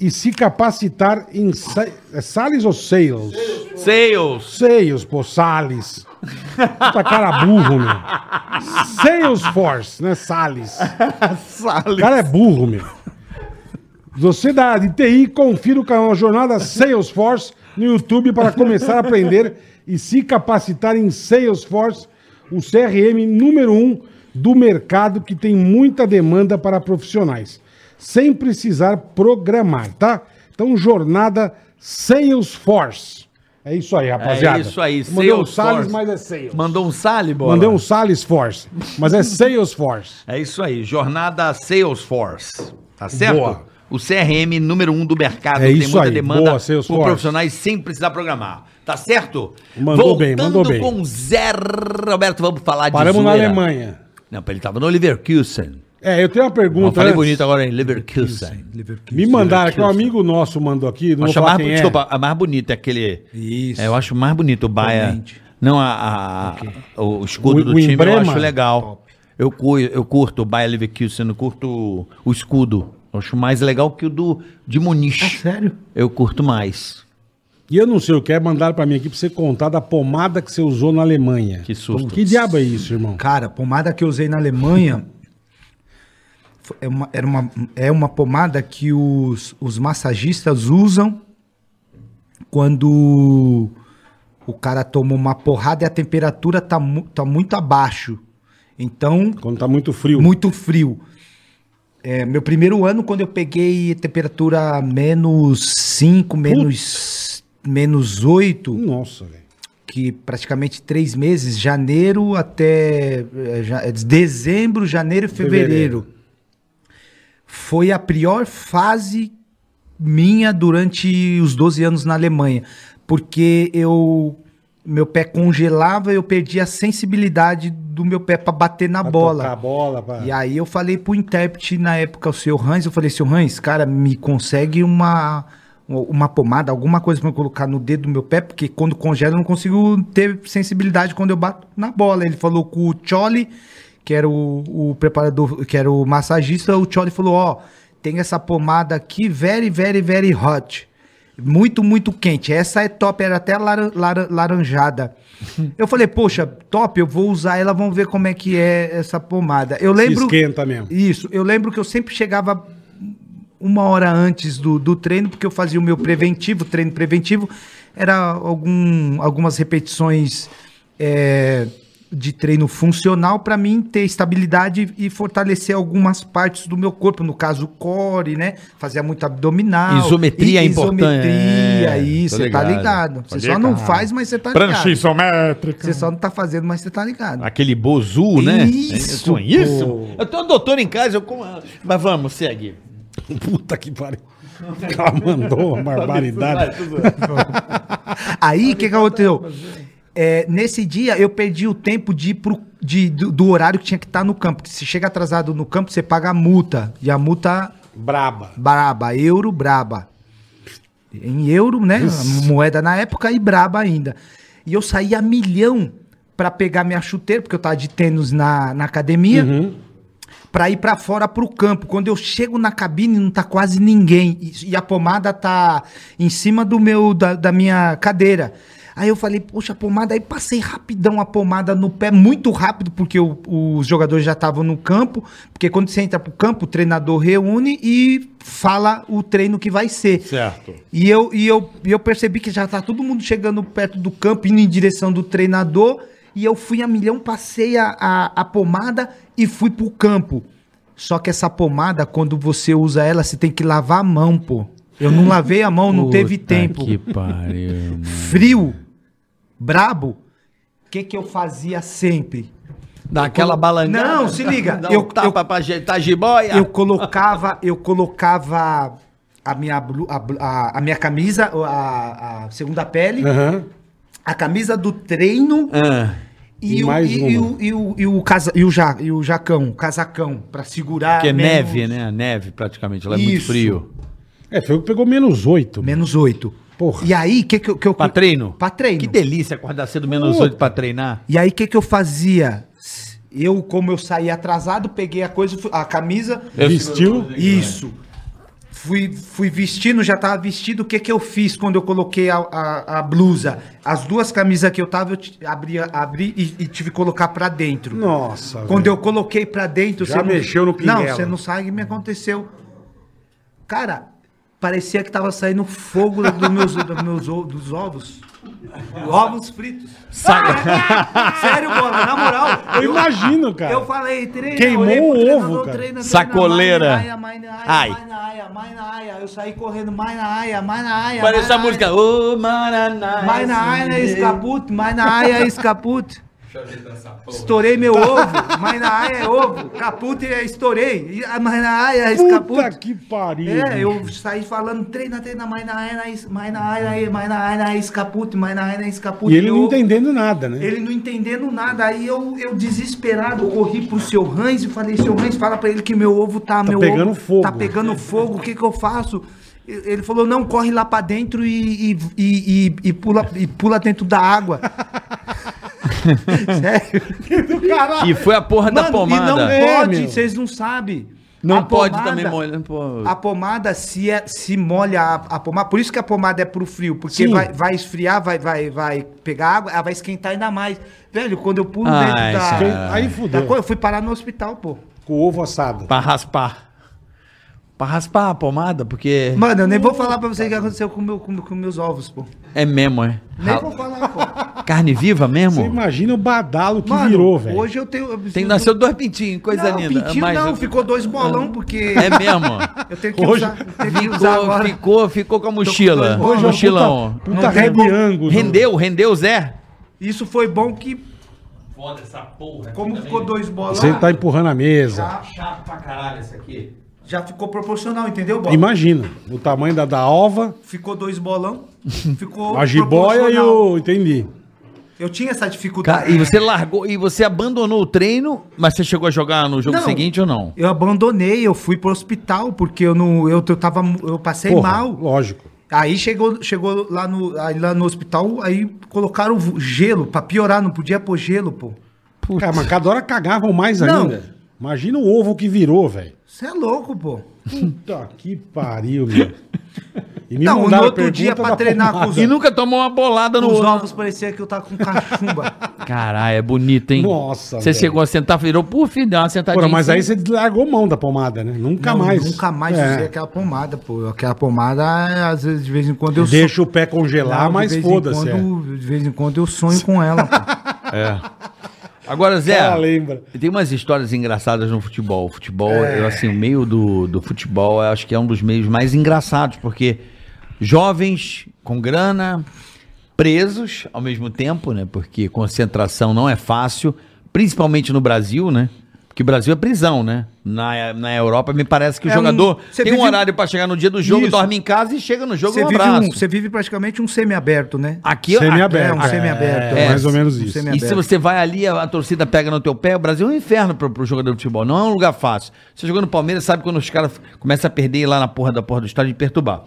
e se capacitar em sa- é Sales ou Sales? Sales. Sales, pô, Sales. Puta cara burro, meu. Salesforce, né? Sales. O cara é burro, meu. Você da de TI, confira o canal Jornada Salesforce no YouTube para começar a aprender e se capacitar em Salesforce, o CRM número um do mercado que tem muita demanda para profissionais, sem precisar programar, tá? Então, Jornada Salesforce. É isso aí, rapaziada. É isso aí, Mandei um. Sales, mas é Sales. Mandou um sale, bola? Mandei um Salesforce, mas é Salesforce. É isso aí, jornada Salesforce. Tá certo? Boa. O CRM número um do mercado, É tem muita aí, demanda boa, por profissionais sem precisar programar. Tá certo? Mandou bem, mandou bem. com Zé Roberto, vamos falar Paramos de na zoeira. Alemanha. Não, ele tava no Leverkusen. É, eu tenho uma Eu pergunta. falei antes. bonito agora em Leverkusen. Me mandaram aqui, um amigo nosso mandou aqui. Não vou Acho falar mais, quem é. desculpa, a mais bonita é aquele. Isso. É, eu acho mais bonito o Baia. Não, a, a- o escudo O- do o time eu emblema? acho legal. Eu, eu curto o Baia Leverkusen, eu curto o, o escudo. Eu acho mais legal que o do de Muniz. Sério? Eu curto mais. E eu não sei o que é, mandaram pra mim aqui pra você contar da pomada que você usou na Alemanha. Que susto. Que diabo é isso, irmão? Cara, a pomada que eu usei na Alemanha é uma, era uma, é uma pomada que os, os massagistas usam quando o cara toma uma porrada e a temperatura tá, mu- tá muito abaixo. Então, Quando tá muito frio. muito frio. É, meu primeiro ano, quando eu peguei temperatura menos 5, menos, menos 8, Nossa, velho. que praticamente três meses, janeiro até ja- eh, dezembro, janeiro e fevereiro. Foi a pior fase minha durante os 12 anos na Alemanha, porque eu meu pé congelava, eu perdia a sensibilidade do meu pé para bater na Pra bola. bola. Pra... E aí eu falei pro intérprete na época, o seu Hans, eu falei, seu Hans, cara, me consegue uma, uma pomada, alguma coisa eu colocar no dedo do meu pé, porque quando congela eu não consigo ter sensibilidade quando eu bato na bola. Ele falou com o Choli, que era o, o preparador, que era o massagista, o Choli falou, ó, tem essa pomada aqui, very, very, very hot. Muito, muito quente. Essa é top, era até laran- laran- laranjada. Eu falei, poxa, top, eu vou usar ela, vamos ver como é que é essa pomada. Eu Se lembro. esquenta mesmo. Isso, eu lembro que eu sempre chegava uma hora antes do, do treino, porque eu fazia o meu preventivo, treino preventivo, era algum, algumas repetições é, de treino funcional para mim ter estabilidade e fortalecer algumas partes do meu corpo, no caso o core, né? Fazia muito abdominal. Isometria é importante. Isometria, É, isso, você tá ligado. Você só não faz, mas você tá Prancha ligado. isométrica. Você só não tá fazendo, mas você tá ligado. Aquele bozu, né? Isso, Eu conheço. pô. Eu tenho um doutor em casa, eu com... Mas vamos, segue. Puta que pariu. Ela mandou uma barbaridade. Aí, o que, que aconteceu? É, nesse dia, eu perdi o tempo de pro, de, do, do horário que tinha que estar no campo. Porque se chega atrasado no campo, você paga a multa. E a multa Braba. braba, euro braba. Em euro, né? Moeda na época e braba ainda. E eu saí a milhão pra pegar minha chuteira, porque eu tava de tênis na, na academia. Pra ir pra fora pro campo. Quando eu chego na cabine, não tá quase ninguém. E, e a pomada tá em cima do meu da, da minha cadeira. Aí eu falei, poxa, a pomada. Aí passei rapidão a pomada no pé, muito rápido, porque o- os jogadores já estavam no campo. Porque quando você entra pro campo, o treinador reúne e fala o treino que vai ser. Certo. E eu, e eu, e eu percebi que já tá todo mundo chegando perto do campo, indo em direção do treinador. E eu fui a milhão, passei a, a, a pomada e fui pro campo. Só que essa pomada, quando você usa ela, você tem que lavar a mão, pô. Eu não lavei a mão, não teve Puta tempo. Que pariu, mano. Frio, brabo. O que que eu fazia sempre? Dá aquela balangada. Não, se liga, Dá eu- um tapa eu- pra ajeitar a jiboia. eu colocava, eu colocava a minha, blu- a, a, a minha camisa, a, a segunda pele, Aham. a camisa do treino Ah, E e, o, mais e, e o, e, o, e, o casa, e, o ja, e o jacão, o casacão, pra segurar. que é menos- neve, né? Neve, praticamente. Lá é muito Isso. frio. É, foi o que pegou menos oito. Menos oito. Porra. E aí, o que, que, eu- que eu. Pra treino? Pra treino. Que delícia acordar cedo menos Puta. oito pra treinar. E aí, o que, que eu fazia? Eu, como eu saí atrasado, peguei a coisa, fui- a camisa. Vestiu. Isso. Fui, fui vestindo, já tava vestido. O que que eu fiz quando eu coloquei a, a, a blusa? As duas camisas que eu tava, eu ti- abri, abri e, e tive que colocar pra dentro. Nossa. Quando velho. eu coloquei pra dentro... Já você mexeu no Não, pinguela. você não sabe o que me aconteceu. Cara, parecia que tava saindo fogo dos meus, dos meus dos ovos. Ovos fritos. Sério, bola, na moral. Eu imagino, cara. Eu falei, treina, Queimou olhei o ovo, cara. treina, treina, Sacoleira. Ai. Eu saí correndo mais na área, mais na área. Parece a música. Ô, Maraná. Mais na área, escapute, mais na área, escapute. Estourei meu ovo, mais na área é ovo. Capute, é, estourei. Mais na área, é Puta escapute. que pariu. É, eu saí falando, treina, treina, mais na área, mais na área, mais na área, escapute, mais na área, escapute. E ele não entendendo nada, né? ele não entendendo nada. Aí eu, eu desesperado, corri pro seu Hans e falei, seu Hans, fala pra ele que meu ovo tá, meu pegando ovo fogo. Tá pegando fogo, o que que eu faço? Ele falou, não, corre lá pra dentro e, e, e, e- e pula, e pula dentro da água. Sério? E foi a porra da Mano, pomada. e não É, pode, meu. vocês não sabem. Não A pode pomada- também molhar. pô. A pomada se, é- se molha a, a pomada, por isso que a pomada é pro frio, porque Sim. vai, vai esfriar, vai, vai, vai pegar água, ela vai esquentar ainda mais. Velho, quando eu pulo Ai, dentro da, cara. Aí da fudeu. coisa, eu fui parar no hospital, pô. Com o ovo assado. Pra raspar. Pra raspar a pomada, porque. Mano, eu nem vou falar pra você o que aconteceu com, meu, com, com meus ovos, pô. É mesmo, é? Nem vou falar, pô. Carne viva mesmo? Você imagina o badalo que Mano, virou, velho. hoje eu tenho... eu Tem nasceu dois pintinhos, coisa não, linda. pintinho Mas- não, ficou dois bolão, porque É mesmo? eu tenho que Hoje- usar, eu tenho que usar Ficou, agora. ficou, ficou com a mochila. dois- hoje é Mochilão. Puta, puta Angus. Rendeu, rendeu, Zé? Isso foi bom que, Foda essa porra. como ficou dois bolão, Você tá empurrando a mesa. já, chato pra caralho esse aqui. Já ficou proporcional, entendeu, bola? Imagina, o tamanho da, da ova, Ficou dois bolão, ficou a jiboia e o... Entendi. Eu tinha essa dificuldade. Cara, e você largou, e você abandonou o treino, mas você chegou a jogar no jogo Não. seguinte ou não? Eu abandonei, eu fui pro hospital, porque eu não. Eu, eu tava. Eu passei Porra, mal. Lógico. Aí chegou, chegou lá, no, aí lá no hospital, aí colocaram vo- gelo pra piorar, não podia pôr gelo, pô. Cara, mas cada hora cagavam mais Não. ainda. Imagina o ovo que virou, velho. Você é louco, pô. Puta que pariu, meu. E me Não, no mandaram outro dia pra treinar pomada. com os- E nunca tomou uma bolada no Os ovo. ovos parecia que eu tava com cachumba. Caralho, é bonito, hein? Nossa, Você chegou a sentar, virou, puf, deu uma sentadinha. Porra, mas aí você largou mão da pomada, né? Nunca Não, mais. Nunca mais É. usei aquela pomada, pô. Aquela pomada, às vezes, de vez em quando eu Deixa o pé congelar, Não, mas foda-se. é. De vez em quando eu sonho com ela, pô. Agora, Zé, Ela lembra. tem umas histórias engraçadas no futebol. O futebol, eu, assim, o meio do, do futebol, eu acho que é um dos meios mais engraçados, porque jovens com grana, presos ao mesmo tempo, né? Porque concentração não é fácil, principalmente no Brasil, né? Porque o Brasil é prisão, né? Na, na Europa, me parece que o É um- jogador você tem um horário pra chegar no dia do jogo, Isso. dorme em casa e chega no jogo Você um vive, abraço. um, você vive praticamente um semi-aberto, né? Aqui, aqui- Semi-aberto. É, um semi-aberto. É, É, mais ou menos um isso. E se você vai ali, a, a torcida pega no teu pé, o Brasil é um inferno pro, pro jogador de futebol. Não é um lugar fácil. Você jogou no Palmeiras, sabe quando os caras começam a perder lá na porra da porra do estádio de perturbar.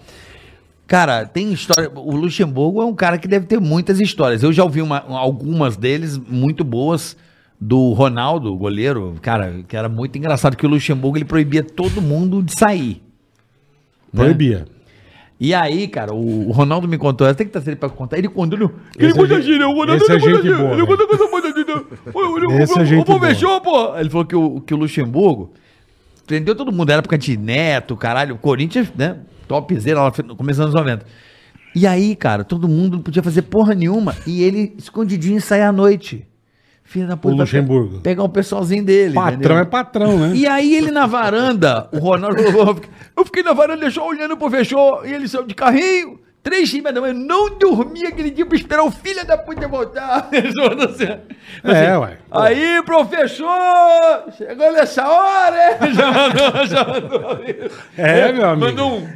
Cara, tem história. O Luxemburgo é um cara que deve ter muitas histórias. Eu já ouvi uma- algumas deles muito boas do Ronaldo, goleiro, cara, que era muito engraçado que o Luxemburgo ele proibia todo mundo de sair. né? Proibia. E aí, cara, o, o Ronaldo me contou, tenho que trazer ele pra contar. Ele contou. Ele é conta gente- gíria, o Ronaldo é ele conta gíria, boa, ele conta coisa boa, entendeu? O- o- Esse é gente fechou, pô. Ele falou que o, que o Luxemburgo prendeu todo mundo, era época de Neto, caralho, o Corinthians, né? Topzera lá no começo dos anos 90. E aí, cara, todo mundo não podia fazer porra nenhuma. E ele escondidinho saia à noite. Filho da puta. O Luxemburgo. pe- Pegar um pessoalzinho dele. Patrão entendeu? é patrão, né? E aí ele na varanda, o Ronaldo falou, eu fiquei na varanda, deixou olhando pro fechou, e ele saiu de carrinho, três times da manhã, não dormia aquele dia pra esperar o filho da puta voltar. Ele falou assim, É, ué. Aí, professor, chegou nessa hora, hein? Já mandou, já mandou. É, meu amigo. Mandou um...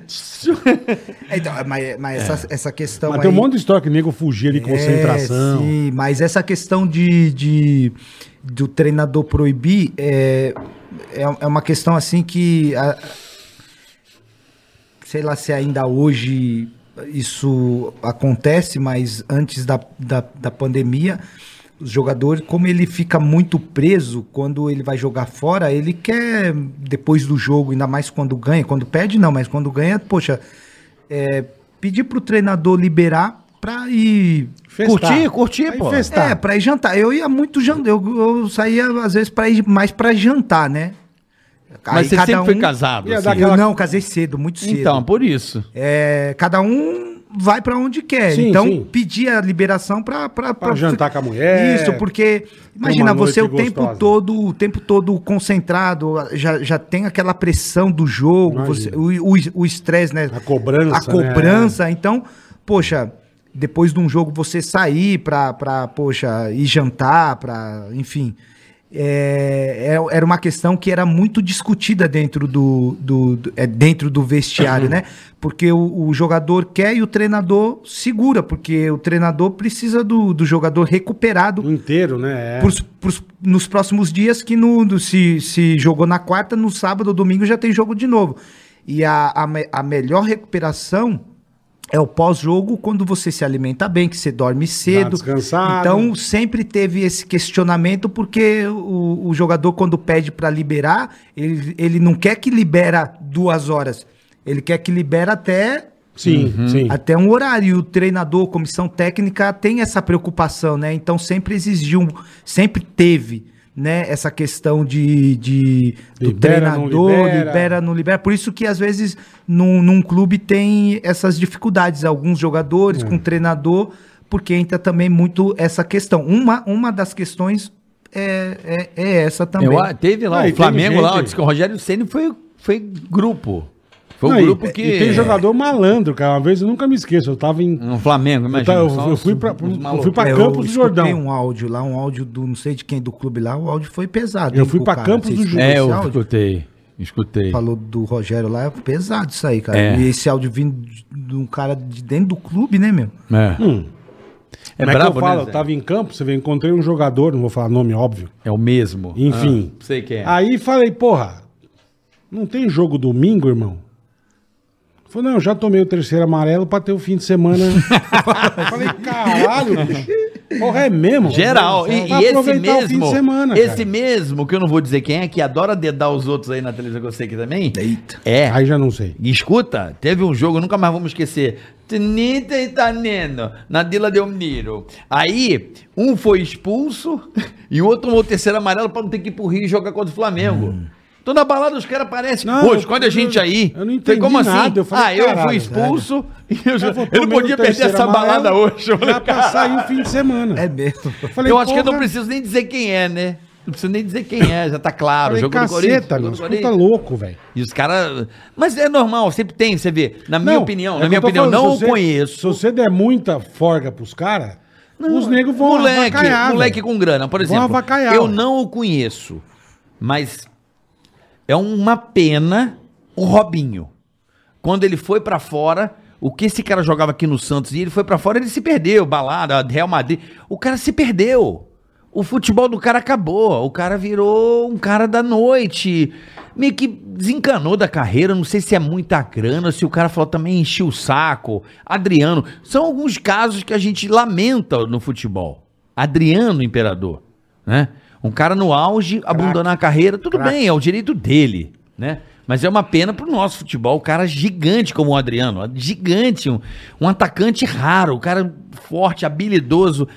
É, Então, mas, mas essa, essa questão Mas aí... tem um monte de história que nego fugia de concentração. É, sim, mas essa questão de, de do treinador proibir é, é, é uma questão assim que a- sei lá se ainda hoje isso acontece, mas antes da, da, da pandemia os jogadores, como ele fica muito preso quando ele vai jogar fora, ele quer depois do jogo, ainda mais quando ganha, quando perde não, mas quando ganha, poxa, é, pedir pro treinador liberar pra ir Festar. Curtir, curtir, pô. festar. é, pra ir jantar. Eu ia muito jantar. Eu, eu saía, às vezes, pra ir mais pra jantar, né? Mas Aí você cada sempre foi um- casado, Ia assim. aquela- não, casei cedo, muito cedo. Então, por isso. É, cada um vai pra onde quer. Sim, então, sim. pedir a liberação pra... Pra, Pra jantar com a mulher, Isso, porque... Imagina, você o noite tempo gostosa. todo, o tempo todo concentrado, já, já tem aquela pressão do jogo, você- o estresse, né? A cobrança, A cobrança. Então, poxa, depois de um jogo você sair pra, pra poxa, ir jantar, pra, enfim. É, é- era uma questão que era muito discutida dentro do, do, do- é, dentro do vestiário, né? Porque o, o jogador quer e o treinador segura, porque o treinador precisa do, do jogador recuperado Inteiro, né? É. nos próximos dias que no, se, se jogou na quarta, no sábado ou domingo já tem jogo de novo. E a, a, a melhor recuperação é o pós-jogo quando você se alimenta bem, que você dorme cedo. descansada. Então sempre teve esse questionamento porque o, o jogador quando pede para liberar, ele, ele não quer que libera duas horas, ele quer que libera até Sim, sim. até um horário. E o treinador, comissão técnica tem essa preocupação, né? Então sempre exigiu, sempre teve, né? Essa questão de, de do Libera, não treinador, libera. libera. não libera. Por isso que às vezes num, num clube tem essas dificuldades, alguns jogadores É. com treinador, porque entra também muito essa questão. Uma, uma das questões é, é, é essa também. Eu, teve lá, e o Flamengo lá, disse que o Rogério Ceni foi, foi grupo. Foi Não, um e- grupo que. E tem jogador malandro, cara. Uma vez eu nunca me esqueço. Eu tava em. No Flamengo, Eu, imagina. tava- eu- eu os- fui pra, eu fui pra É, eu Campos do Jordão. um áudio lá, um áudio do não sei de quem do clube lá, o áudio foi pesado. Eu hein, fui pra cara. Campos do escutou É, eu áudio? escutei. Escutei. falou do Rogério lá, é pesado isso aí, cara. É. E esse áudio vindo de um cara de dentro do clube, né, meu? É. Hum. É Como é que brabo, eu falo? né? eu tava em campo, você vê, encontrei um jogador, não vou falar nome, óbvio. É o mesmo. Enfim. Ah, sei quem é. Aí falei, porra, não tem jogo domingo, irmão? Falei, não, já tomei o terceiro amarelo pra ter o fim de semana. falei, caralho, bicho. Porra, é mesmo? Geral. E, e esse aproveitar o fim mesmo. de semana, esse cara. mesmo, que eu não vou dizer quem é, que adora dedar os outros aí na televisão que eu sei que também. Eita. É. Aí já não sei. Escuta, teve um jogo, nunca mais vamos esquecer. Tinita e Taneno, na Dila Del Miro. Aí, um foi expulso e o outro tomou o terceiro amarelo pra não ter que ir pro Rio e jogar contra o Flamengo. Tô na balada, os caras aparecem. Não, eu- esconde a gente eu- aí. eu não entendi como assim? nada, eu falei, ah, eu fui expulso e eu, já- vou eu não podia perder essa amarelo, balada hoje. Eu, falei, pra sair o fim de semana. É mesmo. Falei, eu acho que eu não preciso nem dizer quem é, né? Não preciso nem dizer quem é, já tá claro. Falei, jogo Corinthians. caceta, do Os puta Corinthians. louco, velho. E os caras. Mas é normal, sempre tem, você vê. Na minha Não, opinião, é na minha eu opinião, falando, não você- conheço. Se você der muita forga pros caras, os negros vão moleque, moleque velho. com grana, por exemplo. eu não o conheço, mas é uma pena o Robinho. Quando ele foi pra fora, o que esse cara jogava aqui no Santos e ele foi pra fora, ele se perdeu, balada, Real Madrid. O cara se perdeu. O futebol do cara acabou. O cara virou um cara da noite. Meio que desencanou da carreira. Não sei se é muita grana, se o cara falou também encheu o saco. Adriano. São alguns casos que a gente lamenta no futebol. Adriano Imperador, né? Um cara no auge, abandonar a carreira, tudo bem, é o direito dele, né? Mas é uma pena pro nosso futebol, o cara gigante como o Adriano, gigante, um, um atacante raro, um cara forte, habilidoso.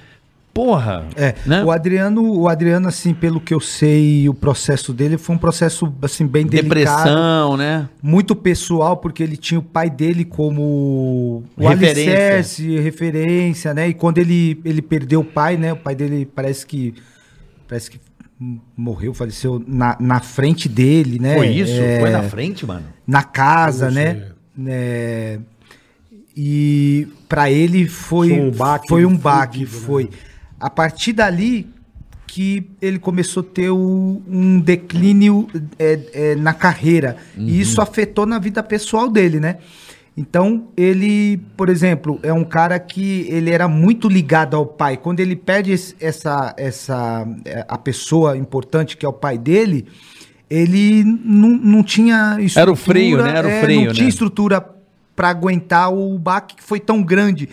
Porra, É, né? o Adriano, o Adriano, assim, pelo que eu sei, o processo dele foi um processo, assim, bem delicado. Depressão, né? Muito pessoal, porque ele tinha o pai dele como o Referência. alicerce, referência, né? E quando ele, ele perdeu o pai, né? O pai dele parece que parece que morreu, faleceu na, na frente dele, né? Foi isso? É, Foi na frente, mano? na casa, né? né? E para ele foi Foi um baque foi um baque, fudido, né? foi. A partir dali que ele começou a ter o- um declínio é, é, na carreira e isso afetou na vida pessoal dele, né? Então ele, por exemplo, é um cara que ele era muito ligado ao pai. Quando ele perde essa essa é, a pessoa importante que é o pai dele, ele não, não tinha Era o freio, né? Era o é, freio, não tinha né? estrutura para aguentar o baque que foi tão grande.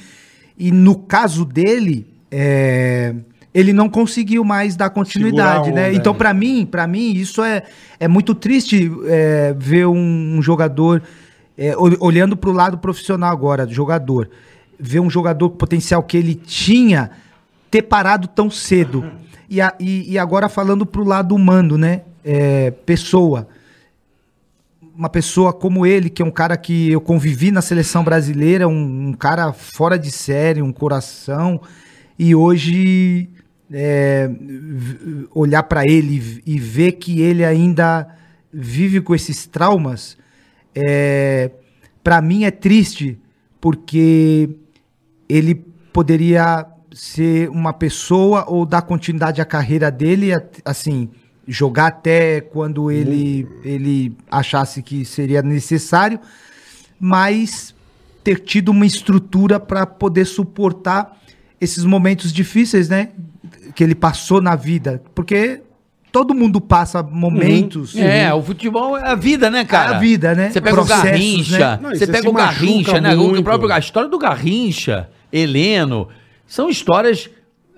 E no caso dele, é, ele não conseguiu mais dar continuidade, né? onda, Então, é. para mim, para mim, isso é, é muito triste é, ver um, um jogador é, ol- olhando para o lado profissional agora, do jogador, ver um jogador com o potencial que ele tinha ter parado tão cedo. E, a- e- e agora falando pro lado humano, né? É, pessoa uma pessoa como ele, que é um cara que eu convivi na seleção brasileira, um, um cara fora de série, um coração, e hoje é, olhar para ele e ver que ele ainda vive com esses traumas, é, para mim é triste, porque ele poderia ser uma pessoa ou dar continuidade à carreira dele, assim, jogar até quando ele, ele achasse que seria necessário, mas ter tido uma estrutura para poder suportar esses momentos difíceis, né? Que ele passou na vida. Porque todo mundo passa momentos. É, o futebol é a vida, né, cara? A vida, né? Você pega Processos, o Garrincha, né? Não, e você você pega o Garrincha, né? O próprio, a história do Garrincha, Heleno, são histórias.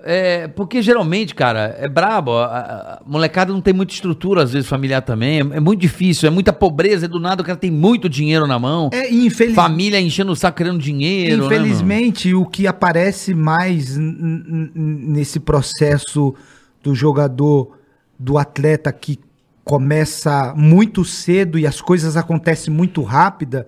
é, porque geralmente, cara, é brabo. A, a- a molecada não tem muita estrutura, às vezes, familiar também. É, é muito difícil, é muita pobreza. É do nada o cara tem muito dinheiro na mão. É, e infeliz- Família enchendo o saco querendo dinheiro. né? Infelizmente, o que aparece mais nesse processo do jogador, do atleta que começa muito cedo e as coisas acontecem muito rápida,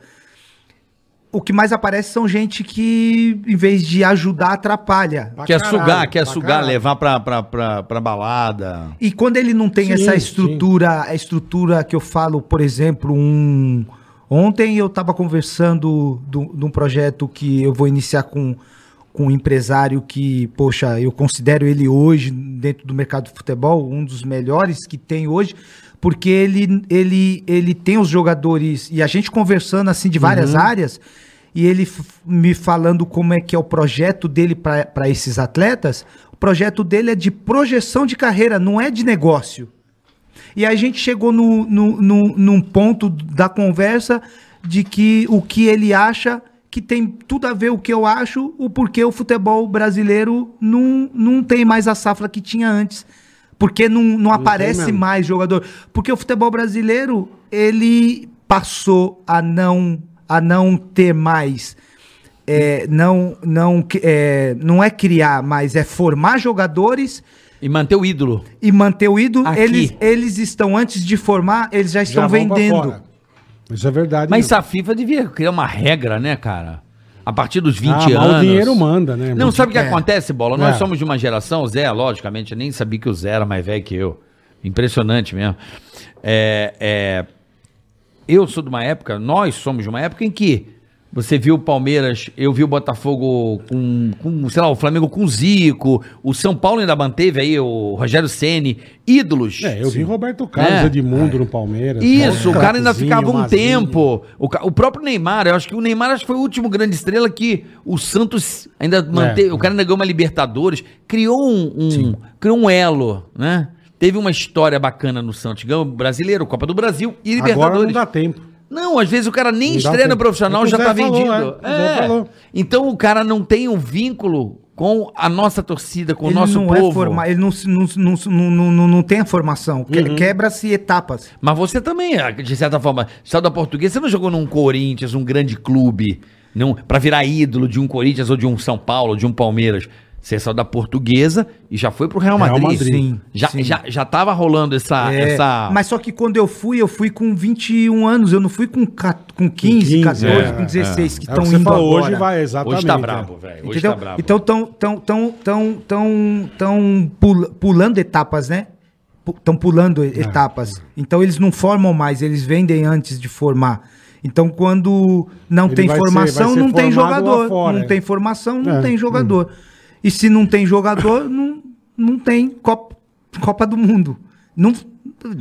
o que mais aparece são gente que, em vez de ajudar, atrapalha. Pra Quer caralho, sugar, quer sugar, caralho. levar pra, pra, pra, pra balada. E quando ele não tem Sim, essa sim. estrutura, a estrutura que eu falo, por exemplo, um. Ontem eu estava conversando do- de um projeto que eu vou iniciar com, com um empresário que, poxa, eu considero ele hoje, dentro do mercado de futebol, um dos melhores que tem hoje, porque ele, ele, ele tem os jogadores, e a gente conversando assim de várias áreas, e ele me falando como é que é o projeto dele para esses atletas, o projeto dele é de projeção de carreira, não é de negócio. E a gente chegou no, no, no- num ponto da conversa de que o que ele acha que tem tudo a ver o que eu acho, o porquê o futebol brasileiro não, não tem mais a safra que tinha antes. Porque não, não aparece mais jogador. Porque o futebol brasileiro, ele passou a não, a não ter mais. é, não, não, é, não é criar, mas é formar jogadores E manter o ídolo. e manter o ídolo. Aqui. Eles, eles estão, antes de formar, eles já Já estão pra vendendo. Isso é verdade. Mas mesmo. a FIFA devia criar uma regra, né, cara? A partir dos 20 Ah, mas anos. o dinheiro manda, né? Não, sabe o que É. acontece, Bola? Nós É. somos de uma geração, o Zé, logicamente, eu nem sabia que o Zé era mais velho que eu. Impressionante mesmo. É, é, eu sou de uma época, nós somos de uma época em que você viu o Palmeiras, eu vi o Botafogo com, com, sei lá, o Flamengo com Zico, o São Paulo ainda manteve aí o Rogério Ceni, ídolos. É, eu vi Roberto Carlos, É. Edmundo no Palmeiras. Isso, o cara ainda ficava um Mazinho. tempo. O, o próprio Neymar, eu acho que o Neymar acho que foi o último grande estrela que o Santos ainda manteve. O cara ainda ganhou uma Libertadores, criou um, um- criou um elo, né? Teve uma história bacana no Santos, ganhou brasileiro, Copa do Brasil e Agora não Libertadores. dá tempo. Não, às vezes o cara nem estreia no profissional É o já o tá falou, vendido. é. O É. Então o cara não tem um vínculo com a nossa torcida, com o ele nosso não povo. é forma, ele não, não, não, não, não, não, tem a formação. Que- Uhum. Quebra-se etapas. Mas você também, ah, de certa forma, saiu da portuguesa, você não jogou num Corinthians, um grande clube, não, pra virar ídolo de um Corinthians ou de um São Paulo, de um Palmeiras. Você saiu da portuguesa e já foi pro Real Real Madrid. Madrid. Sim, Já, sim. já, já tava rolando essa. É, essa... Mas só que quando eu fui, eu fui com 21 anos, eu não fui com, ca- com 15, 15, 14, é, com 16 que É que estão você indo falou, agora. hoje vai, exatamente. Hoje tá é. brabo, velho. Hoje Entendeu? tá brabo. Então estão tão, tão, tão, tão, tão pula- pulando etapas, né? Estão pulando e- etapas. Então eles não formam mais, eles vendem antes de formar. Então quando não Ele tem formação, ser não tem jogador. fora, não é. tem formação, não É, tem jogador. E se não tem jogador, não, não tem Copa, Copa do Mundo. Não,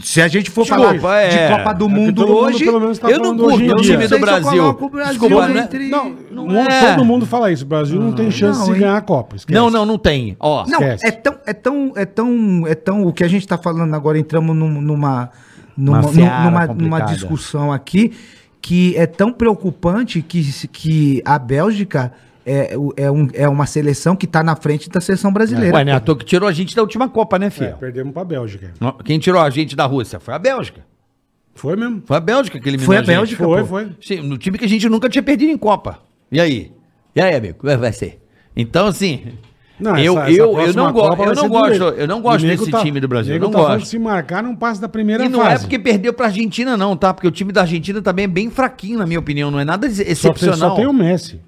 se a gente for Desculpa, falar é. de Copa do É mundo mundo, hoje, pelo menos, tá eu não curto o dia. time não do Brasil. coloco o Brasil Desculpa, né? entre- Não, Não não- é. todo mundo fala isso. O Brasil não tem chance não, de hein? ganhar a Copa. esquece. Não, não, não tem. Ó, Não, Esquece. é tão, é tão, é tão, é tão. O que a gente está falando agora, entramos num- numa, numa, numa, numa discussão aqui que é tão preocupante que, que a Bélgica é, o- é, um, é uma seleção que está na frente da seleção brasileira. Ué, né? A toa que tirou a gente da última Copa, né, É, filho? perdemos pra Bélgica. Quem tirou a gente da Rússia? Foi a Bélgica. Foi mesmo. Foi a Bélgica que eliminou Foi a. Bélgica, Foi, pô. foi. Sim, no time que a gente nunca tinha perdido em Copa. E aí? E aí, amigo? Como é que vai ser? Então, assim. Não, eu, essa- essa eu, eu próxima não, go Copa eu não gosto, eu não gosto desse tá- time do Brasil. Eu não tá gosto. se marcar, não passa da primeira E não fase. é porque perdeu pra Argentina, não, tá? Porque o time da Argentina também é bem fraquinho, na minha opinião. Não é nada ex- Só, excepcional. só tem o Messi.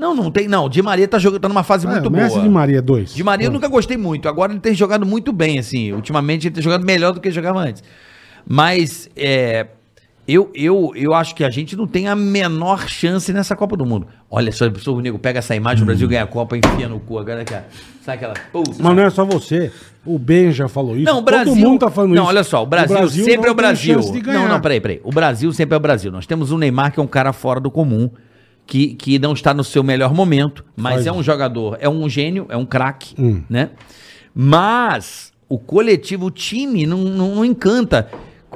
Não, não tem, não. Di Maria tá, jogando, tá numa fase É, muito o Messi boa. de Maria, dois. De Maria eu Pô. nunca gostei muito. Agora ele tem jogado muito bem, assim. Ultimamente ele tem jogado melhor do que jogava antes. Mas é, eu, eu, eu acho que a gente não tem a menor chance nessa Copa do Mundo. Olha só, o nego pega essa imagem, o Brasil ganha a Copa, enfia no cu. Agora que sabe aquela. Putz, Mas não é só você. O Ben já falou isso. não, o Brasil. Todo mundo tá falando não, isso. olha só, o Brasil, sempre não é o Brasil. Não, não, peraí, peraí. O Brasil sempre é o Brasil. Nós temos o Neymar, que é um cara fora do comum, que, que não está no seu melhor momento, mas Faz é um jogador, é um gênio, é um craque, Hum. né? Mas o coletivo, o time não, não, não encanta.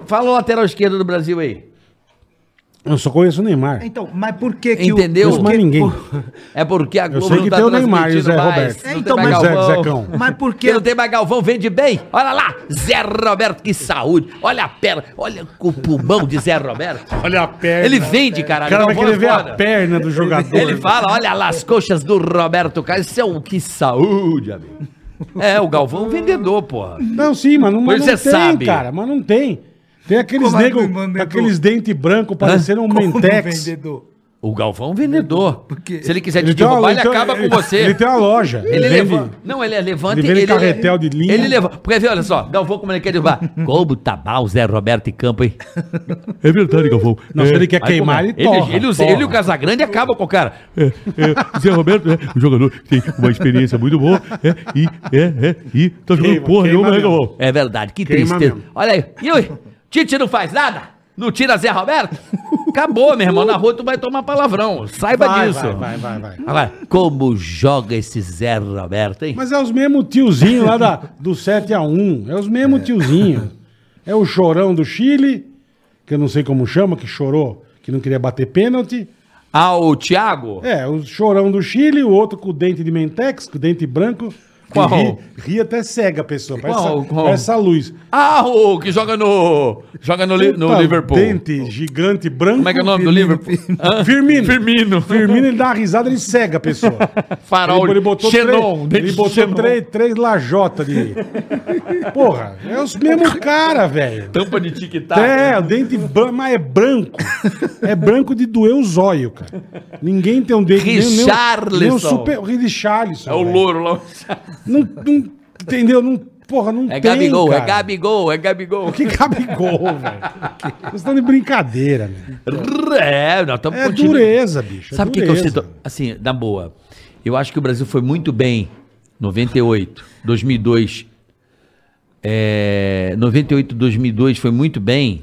Fala o lateral esquerdo do Brasil aí. Eu só conheço o Neymar. Então, mas por que que Entendeu? Não conheço mais ninguém. É porque a Globo sei que tem o Neymar e o Zé Roberto. não É, então, mas- Zé-. Zecão. Mas por que não tem mais Galvão, vende bem. Olha lá, Zé Roberto, que saúde. Olha a perna, olha o pulmão de Zé Roberto. Olha a perna. Ele vende, O caralho. cara vai Galvão é querer ver a perna do jogador. Ele fala, olha lá as coxas do Roberto Carlos. Isso é um que saúde, amigo. É, o Galvão é um vendedor, porra. Não, sim, mas não, mas não você tem, sabe. cara. Mas não tem. Tem aqueles Como é negros aqueles dentes brancos parecendo um mentex. vendedor? O Galvão é um vendedor. quê? Se ele quiser te Ele tem uma- derrubar, ele ele acaba ele- com você. Ele tem uma loja. Ele vende- levanta. Não, ele é levanta ele vende carretel de linha. Ele levanta. Porque vê, olha só, Galvão, como ele quer derrubar. Como tá mal, Zé Roberto e Campo, hein? É verdade, Galvão. Não, se ele quer queimar, ele, ele torra, ele, torra. ele e o Casagrande acabam com o cara. É, é, Zé Roberto é um jogador que tem uma experiência muito boa. É, e, é, é, e tá jogando Queima, porra nenhuma, né. Galvão? É verdade, que Queima tristeza. mesmo. Olha aí. E oi, Tite não faz nada? Não tira Zé Roberto? Acabou, meu irmão. Na rua tu vai tomar palavrão. Saiba Vai, disso. vai, vai, vai, vai. Agora, como joga esse Zé Roberto, hein? Mas é os mesmos tiozinhos lá da, do 7x1. É os mesmos tiozinhos. É o chorão do Chile, que eu não sei como chama, que chorou, que não queria bater pênalti. Ah, o Thiago? É, o chorão do Chile, o outro com o dente de mentex, com o dente branco. Qual? Ri, ri até cega a pessoa. Parece, Qual? Qual? parece luz. Ah, o que joga no. Joga no, no Liverpool. Dente gigante branco. Como é que é o nome do Liverpool? Firmino. Firmino. Firmino, ele dá uma risada, ele cega a pessoa. Farol. Ele, ele botou, Xenon, três, ele botou Xenon. três, três lajotas de. Porra, é os mesmos cara, velho. Tampa de tic-tac. É, o dente mas é branco. É branco de doer o zóio, cara. Ninguém tem um dente. nem- nem Richarlison. Nem o super. Richarlison. É o louro lá. Não, não- entendeu? Não, porra, não É tem. Gabigol, é cara. Gabigol, é Gabigol. Que Gabigol, velho. Vocês estão de brincadeira, velho. É, nós estamos É dureza, bicho. é Sabe o que, que eu sinto? Assim, na boa. Eu acho que o Brasil foi muito bem. 98, 2002. É, 98, 2002 foi muito bem.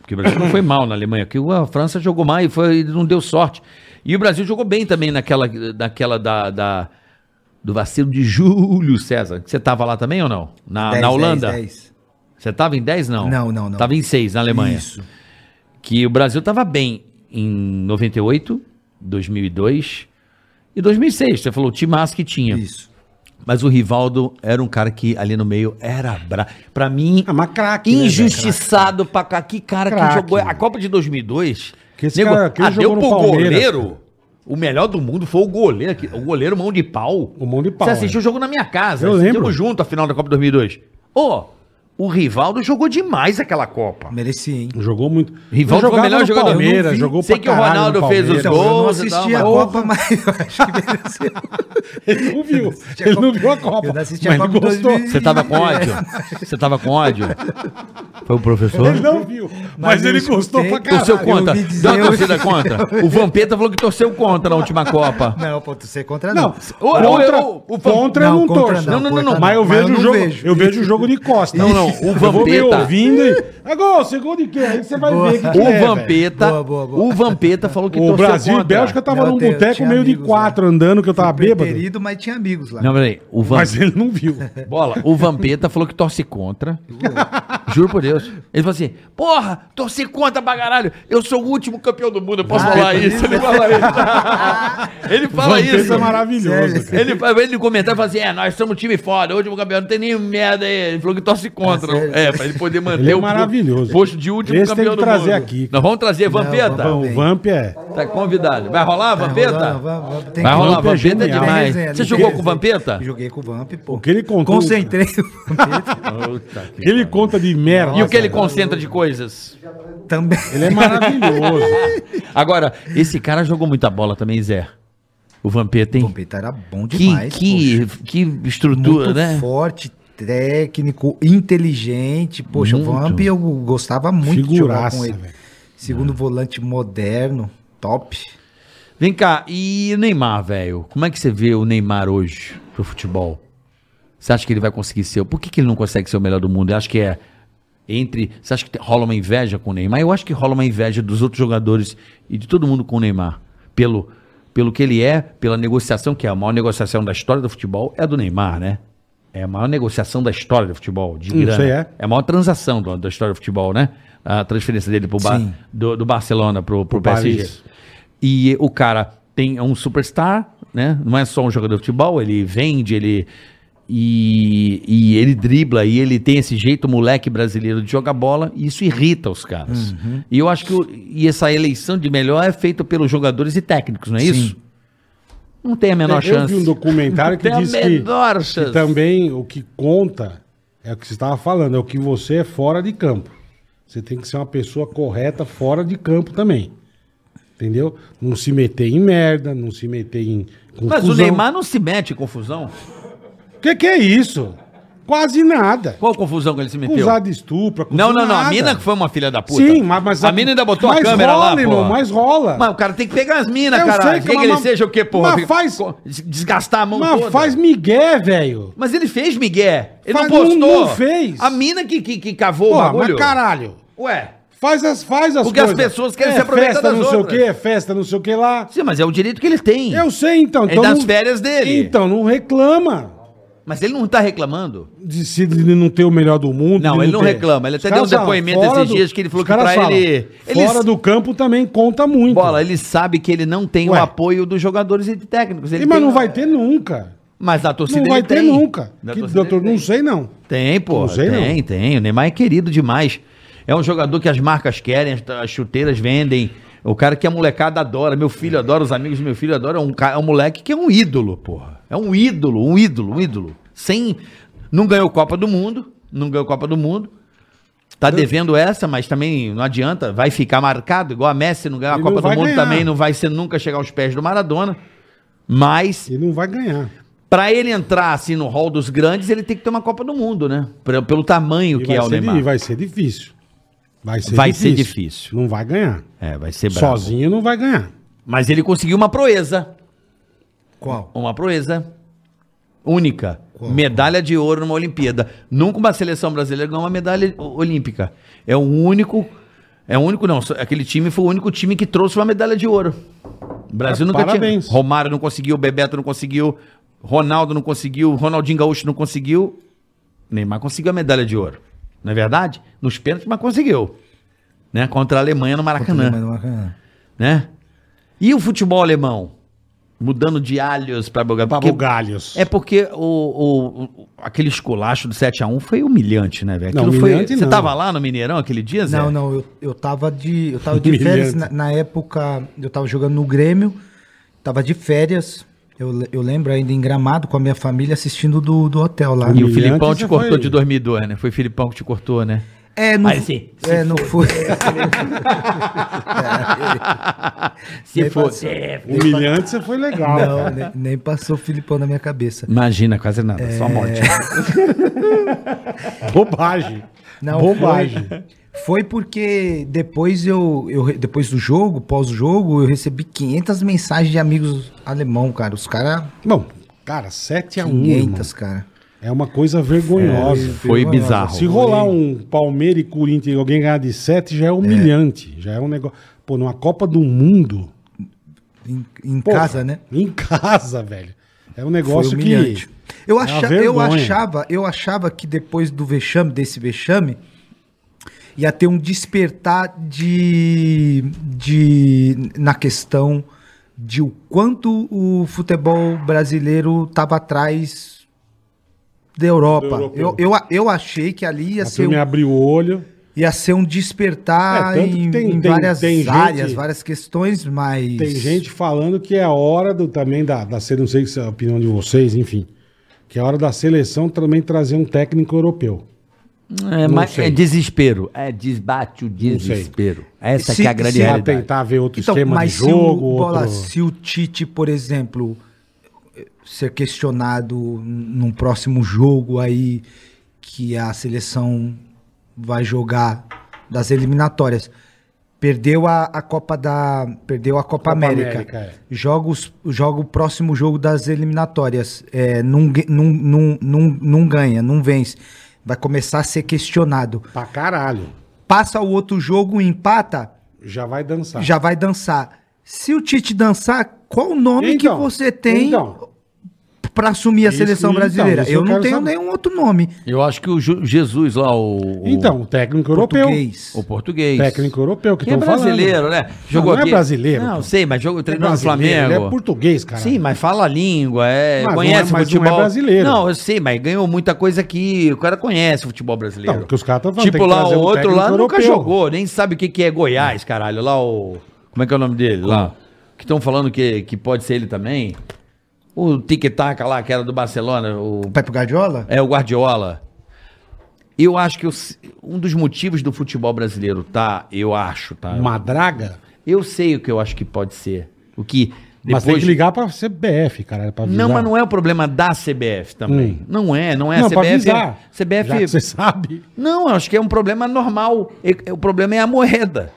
Porque o Brasil não foi mal na Alemanha. Porque a França jogou mal e foi, não deu sorte. E o Brasil jogou bem também naquela, naquela da, da- do vacilo de Júlio César. Você estava lá também ou não? Na, Dez, na Holanda? dez, dez. Você estava em 10, não? Não, não, não. Estava em 6 na Alemanha. Isso. Que o Brasil estava bem em 98, 2002 e 2006. Você falou o timaço que tinha. Isso. Mas o Rivaldo era um cara que ali no meio era bra... Pra mim, Ah, mas craque, né, injustiçado pra cá. Que cara que Craque, jogou. A. Copa de 2002. Que esse cara- que ah, deu jogou no pro Palmeiras, goleiro. O melhor do mundo foi o goleiro. que- O goleiro mão de pau. O mão de pau, Você assistiu é. o jogo na minha casa. Eu lembro. junto a final da Copa de 2002. Ô, o Rivaldo jogou demais aquela Copa. Merecia, hein? Jogou muito. Rivaldo o melhor não Palmeiras, jogou Sei que o Ronaldo fez os Palmeiras. Então, eu não gols assisti a Copa, mas eu acho que mereceu. Ele não viu. Ele não viu a Copa. Eu não assisti a Copa ele de gostou. 2000. Você tava com ódio? Você tava com ódio? Foi o professor? Ele não viu. Mas, ele gostou pra Torceu caralho. contra? ouvi dizer, Deu uma torcida contra? O Vampeta falou que torceu contra na última Copa. Não, pô, tu ser contra Não, contra, o contra eu Não, contra torço. não, Não, não, contra Mas. Eu vejo o jogo de costa. Não, não, o Eu vou Vampeta- ouvindo e. Gol, você gol de quê? Aí você vai Boa. ver que, que O é. Vampeta, Boa, boa, boa. o Vampeta falou que O torceu Brasil e contra. Bélgica tava Não, num boteco meio de quatro andando que eu tava bêbado. Preterido, mas tinha amigos lá. Não, peraí. O, Van... Mas ele não viu. Bola, o Vampeta falou que torce contra. Juro por Deus. Ele falou assim: Porra, torci contra pra caralho. Eu sou o último campeão do mundo, eu posso Ah, falar é isso. Ele fala isso. ele fala Vampeta isso. é maravilhoso, cara. Ele, ele no comentário fala assim: É, nós somos um time foda, último campeão, não tem nem merda aí. Ele falou que torce contra. Ah, sério? é, pra ele poder manter Ele é o maravilhoso. posto de último Esse tem campeão que do trazer mundo. aqui. Nós vamos trazer Vampeta. vamos. O Vamp é. Tá convidado. Vai rolar, Vampeta? Tem Vai que- rolar, é Vampeta é demais. resenha, Você jogou com o Vampeta? Joguei com o Vamp, pô. O que ele contou. Concentrei o Vampeta O que ele conta de merda. E o que ele concentra de coisas? também. Ele é maravilhoso. Agora, esse cara jogou muita bola também, Zé. O Vampeta, O hein? Vampeta era bom Que, demais. que, que estrutura, muito né? forte, técnico, inteligente. Poxa, Muito. o Vamp eu gostava muito de jogar Figuraça, com ele. velho. Segundo volante moderno, top. Vem cá, e o Neymar, velho? Como é que você vê o Neymar hoje pro futebol? Você acha que ele vai conseguir ser? Por que, que ele não consegue ser o melhor do mundo? Eu acho que é entre. Você acha que rola uma inveja com o Neymar? Eu acho que rola uma inveja dos outros jogadores e de todo mundo com o Neymar. Pelo, pelo que ele é, pela negociação, que é a maior negociação da história do futebol, é a do Neymar, né? É a maior negociação da história do futebol, de grana. sei, é. a maior transação do- da história do futebol, né? A transferência dele pro Ba- Sim. do, do Barcelona pro, pro Pro PSG. Paris. E o cara tem é um superstar, né? Não é só um jogador de futebol, ele vende, ele. E, e ele dribla e ele tem esse jeito moleque brasileiro de jogar bola e isso irrita os caras. E eu acho que o- e essa eleição de melhor é feita pelos jogadores e técnicos, não é isso? Não tem a menor Eu chance. vi um documentário que diz que, que também o que conta é o que você estava falando, é o que você é fora de campo. Você tem que ser uma pessoa correta fora de campo também. Entendeu? Não se meter em merda, não se meter em confusão. Mas o Neymar não se mete em confusão. O que, que é isso? Quase nada. Qual confusão que ele se meteu? Acusar de estupro, Não, não, não. A mina que foi uma filha da puta. Sim, mas, mas a mina ainda botou a mas câmera rola, lá, irmão, pô. Mas rola. Mas o cara tem que pegar as minas, sei Quer que- que ele seja o quê, porra? mas faz- Desgastar a mão mas toda. faz migué, velho. Mas ele fez, Miguel. Ele Faz- não postou. não- não fez. A mina que, que, que cavou o Porra, bagulho. mas caralho. Ué. Faz as, faz as Porque as coisas. pessoas querem é se aproveitar festa das não sei o outras. que, é festa não sei o que lá. Sim, mas é o direito que ele tem. Eu sei, então. É então das não- férias dele. Então, não reclama Mas ele não tá reclamando. de, se, de não ter o melhor do mundo. Não, ele não ter- reclama. Ele até deu um depoimento esses dias que ele falou que falam, ele- ele- Fora do campo também conta muito. Bola, ele sabe que ele não tem Ué. o apoio dos jogadores e de técnicos. Ele E, mas tem- não vai ter nunca. Mas da torcida Não vai ele ter tem. nunca. Da Que, doutor, ele tem. não sei não. Tem, pô. Não sei, tem, não. tem. O Neymar é querido demais. É um jogador que as marcas querem, as, as chuteiras vendem. O cara que a molecada adora. Meu filho adora, os amigos do meu filho adoram. É um, ca- é um moleque que é um ídolo, porra. É um ídolo, um ídolo, um ídolo. Sem. Não ganhou Copa do Mundo. Não ganhou Copa do Mundo. Tá devendo essa, mas também não adianta. Vai ficar marcado, igual a Messi não ganhar a Ele Copa do Mundo ganhar. também. Não vai ser nunca chegar aos pés do Maradona. Mas Ele não vai ganhar. Pra ele entrar assim no hall dos grandes, ele tem que ter uma Copa do Mundo, né? Pra- Pelo tamanho E que é o ser, Neymar. di- vai ser difícil. Vai ser Vai difícil. ser difícil. Não vai ganhar. É, vai ser bravo. Sozinho não vai ganhar. Mas ele conseguiu uma proeza. Qual? Uma proeza única. Medalha de ouro numa Olimpíada. Nunca uma seleção brasileira ganhou uma medalha olímpica. É o único. É o único, não. Aquele time foi o único time que trouxe uma medalha de ouro. O Brasil Ah, nunca parabéns. tinha. Romário não conseguiu, Bebeto não conseguiu, Ronaldo não conseguiu, Ronaldinho Gaúcho não conseguiu. Neymar conseguiu a medalha de ouro. Não é verdade? Nos pênaltis, mas conseguiu. Né? Contra a Alemanha no Maracanã Maracanã. né? E o futebol alemão? Mudando de alhos para bugalhos. É porque o, o- o- aquele esculacho do 7x1 foi humilhante, né, velho? Não, Aquilo foi- humilhante Você não. tava lá no Mineirão aquele dia, Zé? Não, não, eu, eu tava de. Eu tava de Humilhante. férias. Na, na época, eu tava jogando no Grêmio, tava de férias. Eu, eu lembro ainda em Gramado com a minha família assistindo do, do hotel lá. E o Humilhante Filipão te cortou foi- de 2002, né? Foi o Filipão que te cortou, né? É, não, Aí sim, é, não foi. Se Nem fosse. passou- Humilhante você foi legal. Não, nem, nem passou o Filipão na minha cabeça. Imagina, quase nada, É. só morte. Bobagem. Não, Bobagem. Foi, foi porque depois eu, eu depois do jogo, pós-jogo, eu recebi 500 mensagens de amigos alemão, cara. Os caras Bom, cara, 7 a 1 500, irmão. cara. É uma coisa vergonhosa. Foi bizarro. Se rolar um Palmeiras e Corinthians e alguém ganhar de 7, já é humilhante. Já é um negócio. Pô, numa Copa do Mundo. Em, em porra, casa, né? Em casa, velho. É um negócio humilhante. que. Eu, É acha, uma eu achava, eu achava que depois do vexame, desse vexame, ia ter um despertar de, de na questão de o quanto o futebol brasileiro estava atrás da Europa. Eu, eu, eu achei que ali ia A ser, um, abriu o olho. ia ser um despertar É, em, tem- em tem- várias tem áreas, gente- várias questões, mas Tem gente falando que é a hora do, também da, da seleção, não sei se é a opinião de vocês, enfim. Que é a hora da seleção também trazer um técnico europeu. É, Não mas sei. é desespero. É desbate o desespero. Essa Se- que é a grande se- realidade. tentar ver outro Então, esquema de jogo. se o, Bola, outro- se o Tite, por exemplo, ser questionado num próximo jogo aí que a seleção vai jogar das eliminatórias, perdeu a, a Copa da, perdeu a Copa, Copa América, América, é. joga, os- joga o próximo jogo das eliminatórias, é, não, não, não, não, não ganha, não vence, vai começar a ser questionado. Pra caralho. Passa o outro jogo, empata, Já vai dançar. já vai dançar. Se o Tite dançar, qual o nome Então, que você tem então. Pra assumir a seleção então, brasileira? eu eu não tenho saber. nenhum outro nome. Eu acho que o Jesus lá, o. o- Então, o técnico europeu. Português. O português. Técnico europeu que Que é estão falando. brasileiro, né? Não, não é brasileiro, Não, pô. sei, mas jogou, É treinou no brasileiro, Flamengo. Ele é português, cara. Sim, mas fala a língua, é, Mas não conhece é- mas não é futebol. brasileiro. Não, eu sei, mas ganhou muita coisa aqui. O cara conhece o futebol brasileiro. Não, porque os caras Tipo que lá, o outro lá técnico nunca europeu. jogou, nem sabe o que, que é Goiás, caralho. Lá o. Como é que é o nome dele? Lá. Que estão falando que, que pode ser ele também. O Tic-Tac lá, que era do Barcelona, o Pepe Guardiola? é o Guardiola. Eu acho que os- um dos motivos do futebol brasileiro, tá? Eu acho, tá? Uma draga. Eu sei o que eu acho que pode ser. O que Mas tem que ligar pra CBF, cara. Pra. Não, mas não é o problema da CBF também. Hum. Não é, não é Não, a pra CBF. avisar. CBF. Já que você sabe. Não, eu acho que é um problema normal. E- O problema é a moeda.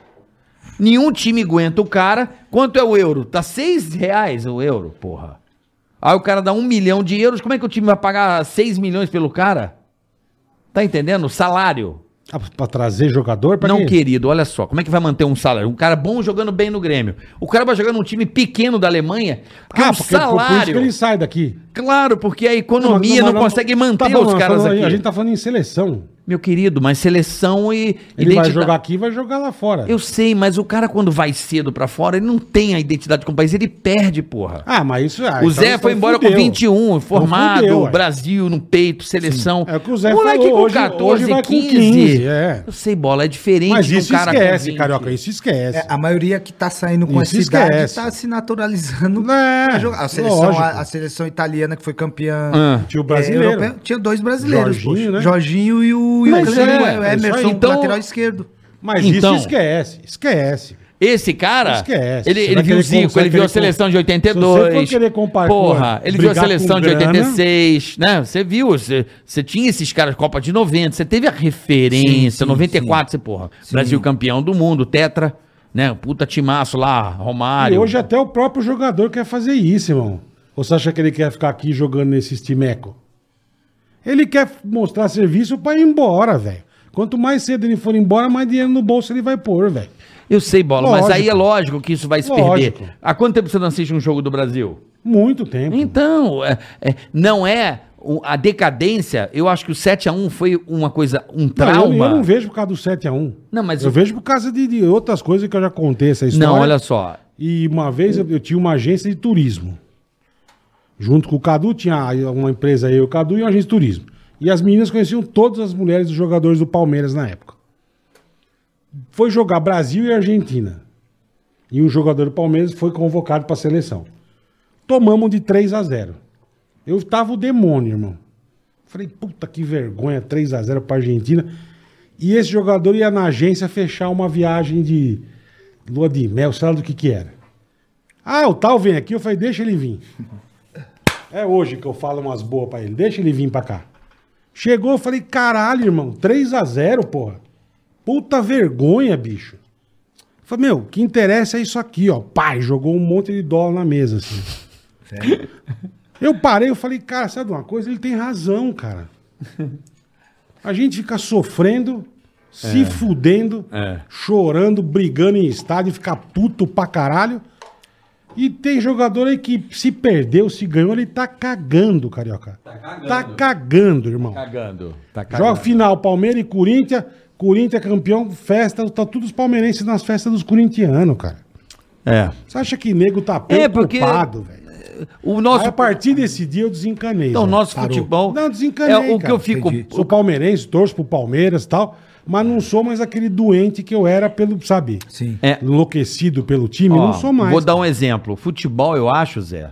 Nenhum time aguenta o cara. Quanto é o euro? Tá seis reais o euro, porra. Aí o cara dá um milhão de euros. Como é que o time vai pagar seis milhões pelo cara? Tá entendendo? Salário. Ah, Pra trazer jogador? Pra não, quê? querido, olha só. Como é que vai manter um salário? Um cara bom jogando bem no Grêmio. O cara vai jogar num time pequeno da Alemanha. Porque Ah, o porque por isso salário. que ele sai daqui. Claro, porque a economia não, mas- mas- consegue manter Tá bom, os caras falando- aqui. A gente tá falando em seleção. Meu querido, mas seleção e Ele vai identidade- jogar aqui e vai jogar lá fora. Eu sei, mas o cara quando vai cedo pra fora, ele não tem a identidade com o país, ele perde, porra. Ah, mas isso... Ah, o então- Zé então foi embora fudeu. com 21, formado, fudeu, ué. Brasil no peito, seleção. É o que o Zé Moleque falou, com hoje- 14, hoje vai com 15. 15, é. Eu sei, bola, é diferente Mas um isso cara com esquece, 20. Carioca, isso esquece. É, a maioria que tá saindo com Isso essa idade esquece. tá se naturalizando É, pra jogar. A seleção, a, a seleção italiana que foi campeã. Ah. Tinha o é, brasileiro. europeia, tinha dois brasileiros. Jorginho, né? Jorginho e o, e Mas o, é, o é. Emerson, Então- lateral esquerdo. Mas Então- isso esquece, esquece. Esse cara, Esquece. ele, ele viu o Zico, com- ele viu a seleção de com- 82. Se você comparar, Porra, ele viu a seleção de grana- 86, né? Você viu, você, você tinha esses caras, Copa de 90, você teve a referência, Sim, sim, 94, você, porra, Brasil campeão do mundo, tetra, né? Puta timaço lá, Romário. E hoje até o próprio jogador quer fazer isso, irmão. Ou você acha que ele quer ficar aqui jogando nesses timeco? Ele quer mostrar serviço pra ir embora, velho. Quanto mais cedo ele for embora, mais dinheiro no bolso ele vai pôr, velho. Eu sei, Bola, mas Lógico. aí é lógico que isso vai se Lógico. perder. Há quanto tempo você não assiste um jogo do Brasil? Muito tempo. Então, é- é, não é a decadência, eu acho que o 7x1 foi uma coisa, um Não, trauma. eu, eu não vejo por causa do 7x1. Não, mas eu o- vejo por causa de, de outras coisas que eu já contei essa história. Não, olha só. E uma vez eu, eu tinha uma agência de turismo. Junto com o Cadu, tinha uma empresa aí, o Cadu, e uma agência de turismo. E as meninas conheciam todas as mulheres dos jogadores do Palmeiras na época. Foi jogar Brasil e Argentina. E um jogador do Palmeiras foi convocado para a seleção. Tomamos de 3 a 0 Eu tava o demônio, irmão. Falei, puta que vergonha, 3 a 0 para Argentina. E esse jogador ia na agência fechar uma viagem de lua de mel, sei lá do que que era. Ah, o tal vem aqui, eu falei, deixa ele vir. É hoje que eu falo umas boas pra ele, deixa ele vir pra cá. Chegou, eu falei, caralho, irmão, 3 a 0 porra. Puta vergonha, bicho. Eu falei, meu, o que interessa é isso aqui, ó. Pai, jogou um monte de dólar na mesa, assim. Eu parei, eu falei, cara, sabe uma coisa? Ele tem razão, cara. A gente fica sofrendo, se fudendo, É. chorando, brigando em estádio, ficar puto pra caralho. E tem jogador aí que se perdeu, se ganhou, ele tá cagando, carioca. Tá cagando, irmão. Cagando. Tá Joga final, Palmeiras e Corinthians. Corinthians campeão, festa, tá todos os palmeirenses nas festas dos corintianos, cara. É. Você acha que nego tá É, porque- preocupado, velho? O Aí, nosso, a partir desse dia eu desencanei. então, o nosso Parou. futebol. Não, desencanei, É o que cara. eu fico. Entendi. Sou palmeirense, torço pro Palmeiras e tal, mas não sou mais aquele doente que eu era pelo, sabe? Sim. É, Enlouquecido pelo time, Ó, não sou mais. Vou dar um cara. exemplo. Futebol, eu acho, Zé.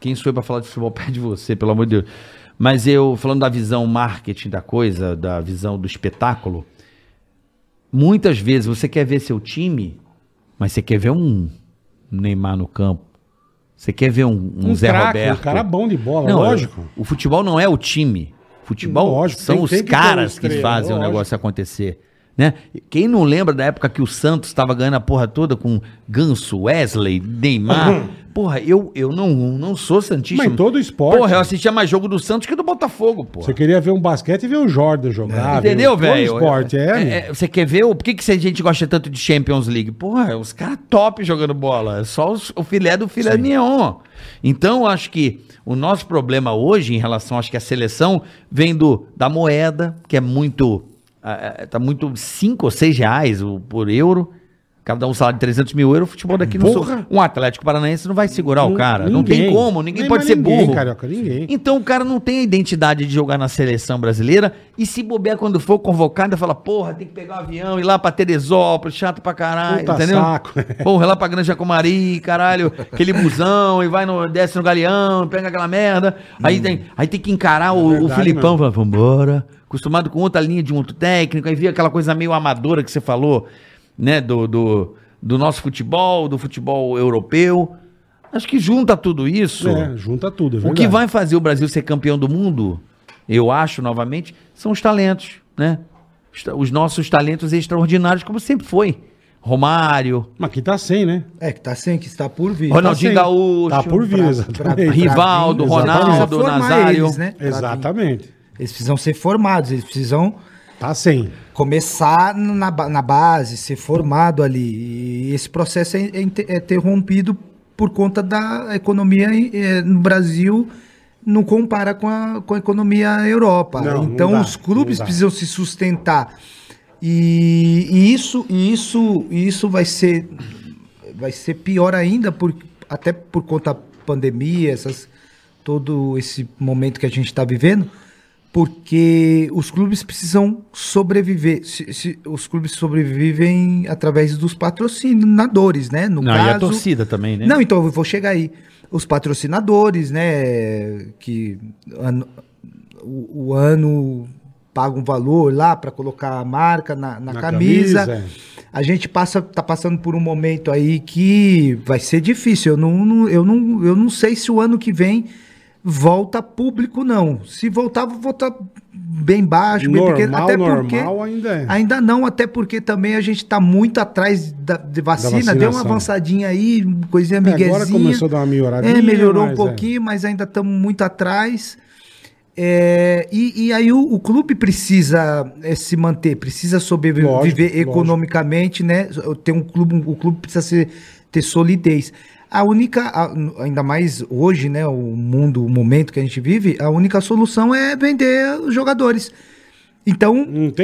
Quem sou eu pra falar de futebol perto de você, pelo amor de Deus. Mas eu, falando da visão marketing da coisa, da visão do espetáculo, muitas vezes você quer ver seu time, mas você quer ver um Neymar no campo. Você quer ver um, um Um Zé craque, Roberto. um cara bom de bola, Não, lógico. O futebol não é o time. Futebol Lógico, são tem- os tem que caras que fazem o lógico. negócio acontecer. Né? Quem não lembra da época que o Santos estava ganhando a porra toda com Ganso, Wesley, Neymar? Porra, eu, eu não, não sou Santista. Mas em todo esporte. Porra, eu assistia mais jogo do Santos que do Botafogo, porra. Você queria ver um basquete e ver o Jordan jogar. Entendeu, ver todo velho? esporte, é, amigo. é, Você quer ver? o- Por que, que a gente gosta tanto de Champions League? Porra, os caras top jogando bola. É só os- o filé do filé mignon. Então, eu acho que o nosso problema hoje, em relação, acho que a seleção, vem do, da moeda, que é muito. Ah, ah, tá muito 5 ou 6 reais o- por euro. O cara dá um salário de 300 mil euros, o futebol daqui não Porra! sou, Um Atlético Paranaense não vai segurar o Não- cara. não tem ninguém. como, ninguém Nem pode ser ninguém, burro. Carioca, ninguém. Então o cara não tem a identidade de jogar na seleção brasileira e se bobear quando for convocado, fala, porra, tem que pegar um avião, ir lá pra Teresópolis, chato pra caralho, Puta entendeu? saco. Porra, lá pra Granja Comari, caralho, aquele busão, e vai no, desce no galeão, pega aquela merda. Aí, tem, aí tem que encarar o, o Hum. É verdade Filipão, mesmo. fala, vambora. Acostumado com outra linha de um outro técnico, aí via aquela coisa meio amadora que você falou, né, do, do, do nosso futebol, do futebol europeu. Acho que junta tudo isso. É, junta tudo, é O que vai fazer o Brasil ser campeão do mundo, eu acho, novamente, são os talentos, né? Os nossos talentos extraordinários, como sempre foi. Romário, Mas aqui tá sem, né? É, que tá sem, que está por vir. Ronaldinho sem. Gaúcho, Tá por vir, exatamente. Rivaldo, vir, Ronaldo, Nazário. Eles, né? Exatamente. Eles precisam ser formados, eles precisam Tá sem. começar na, na base, ser formado ali. E esse processo é, é inter- é interrompido por conta da economia eh, no Brasil não compara com a, com a economia Europa. Não, não então dá, os clubes não precisam se sustentar. E, e isso, e isso, e isso vai ser vai ser pior ainda por, até por conta da pandemia, essas, todo esse momento que a gente está vivendo, porque os clubes precisam sobreviver. Se- se- os clubes sobrevivem através dos patrocinadores, né? No Não, e a torcida também, né? Não, então eu vou chegar aí. Os patrocinadores, né? Que ano- o, o ano paga um valor lá para colocar a marca na, na Na camisa. camisa, A gente passa, tá passando por um momento aí que vai ser difícil. Eu não, não- eu não, eu não sei se o ano que vem volta público, não. Se voltar, vou voltar bem baixo, bem Normal, pequeno. Até porque. normal ainda é. Ainda não, até porque também a gente tá muito atrás da, de vacina. Da Deu uma avançadinha aí, coisinha É, miguezinha. agora começou a dar uma melhoradinha, É, melhorou um é. pouquinho, mas ainda estamos muito atrás. É, e, e aí o, o clube precisa é, se manter, precisa sobreviver Lógico, lógico. economicamente, né? Tem um clube, o clube precisa ser, ter solidez. A única, a- ainda mais hoje, né? O mundo, o momento que a gente vive, a única solução é vender os jogadores. Então,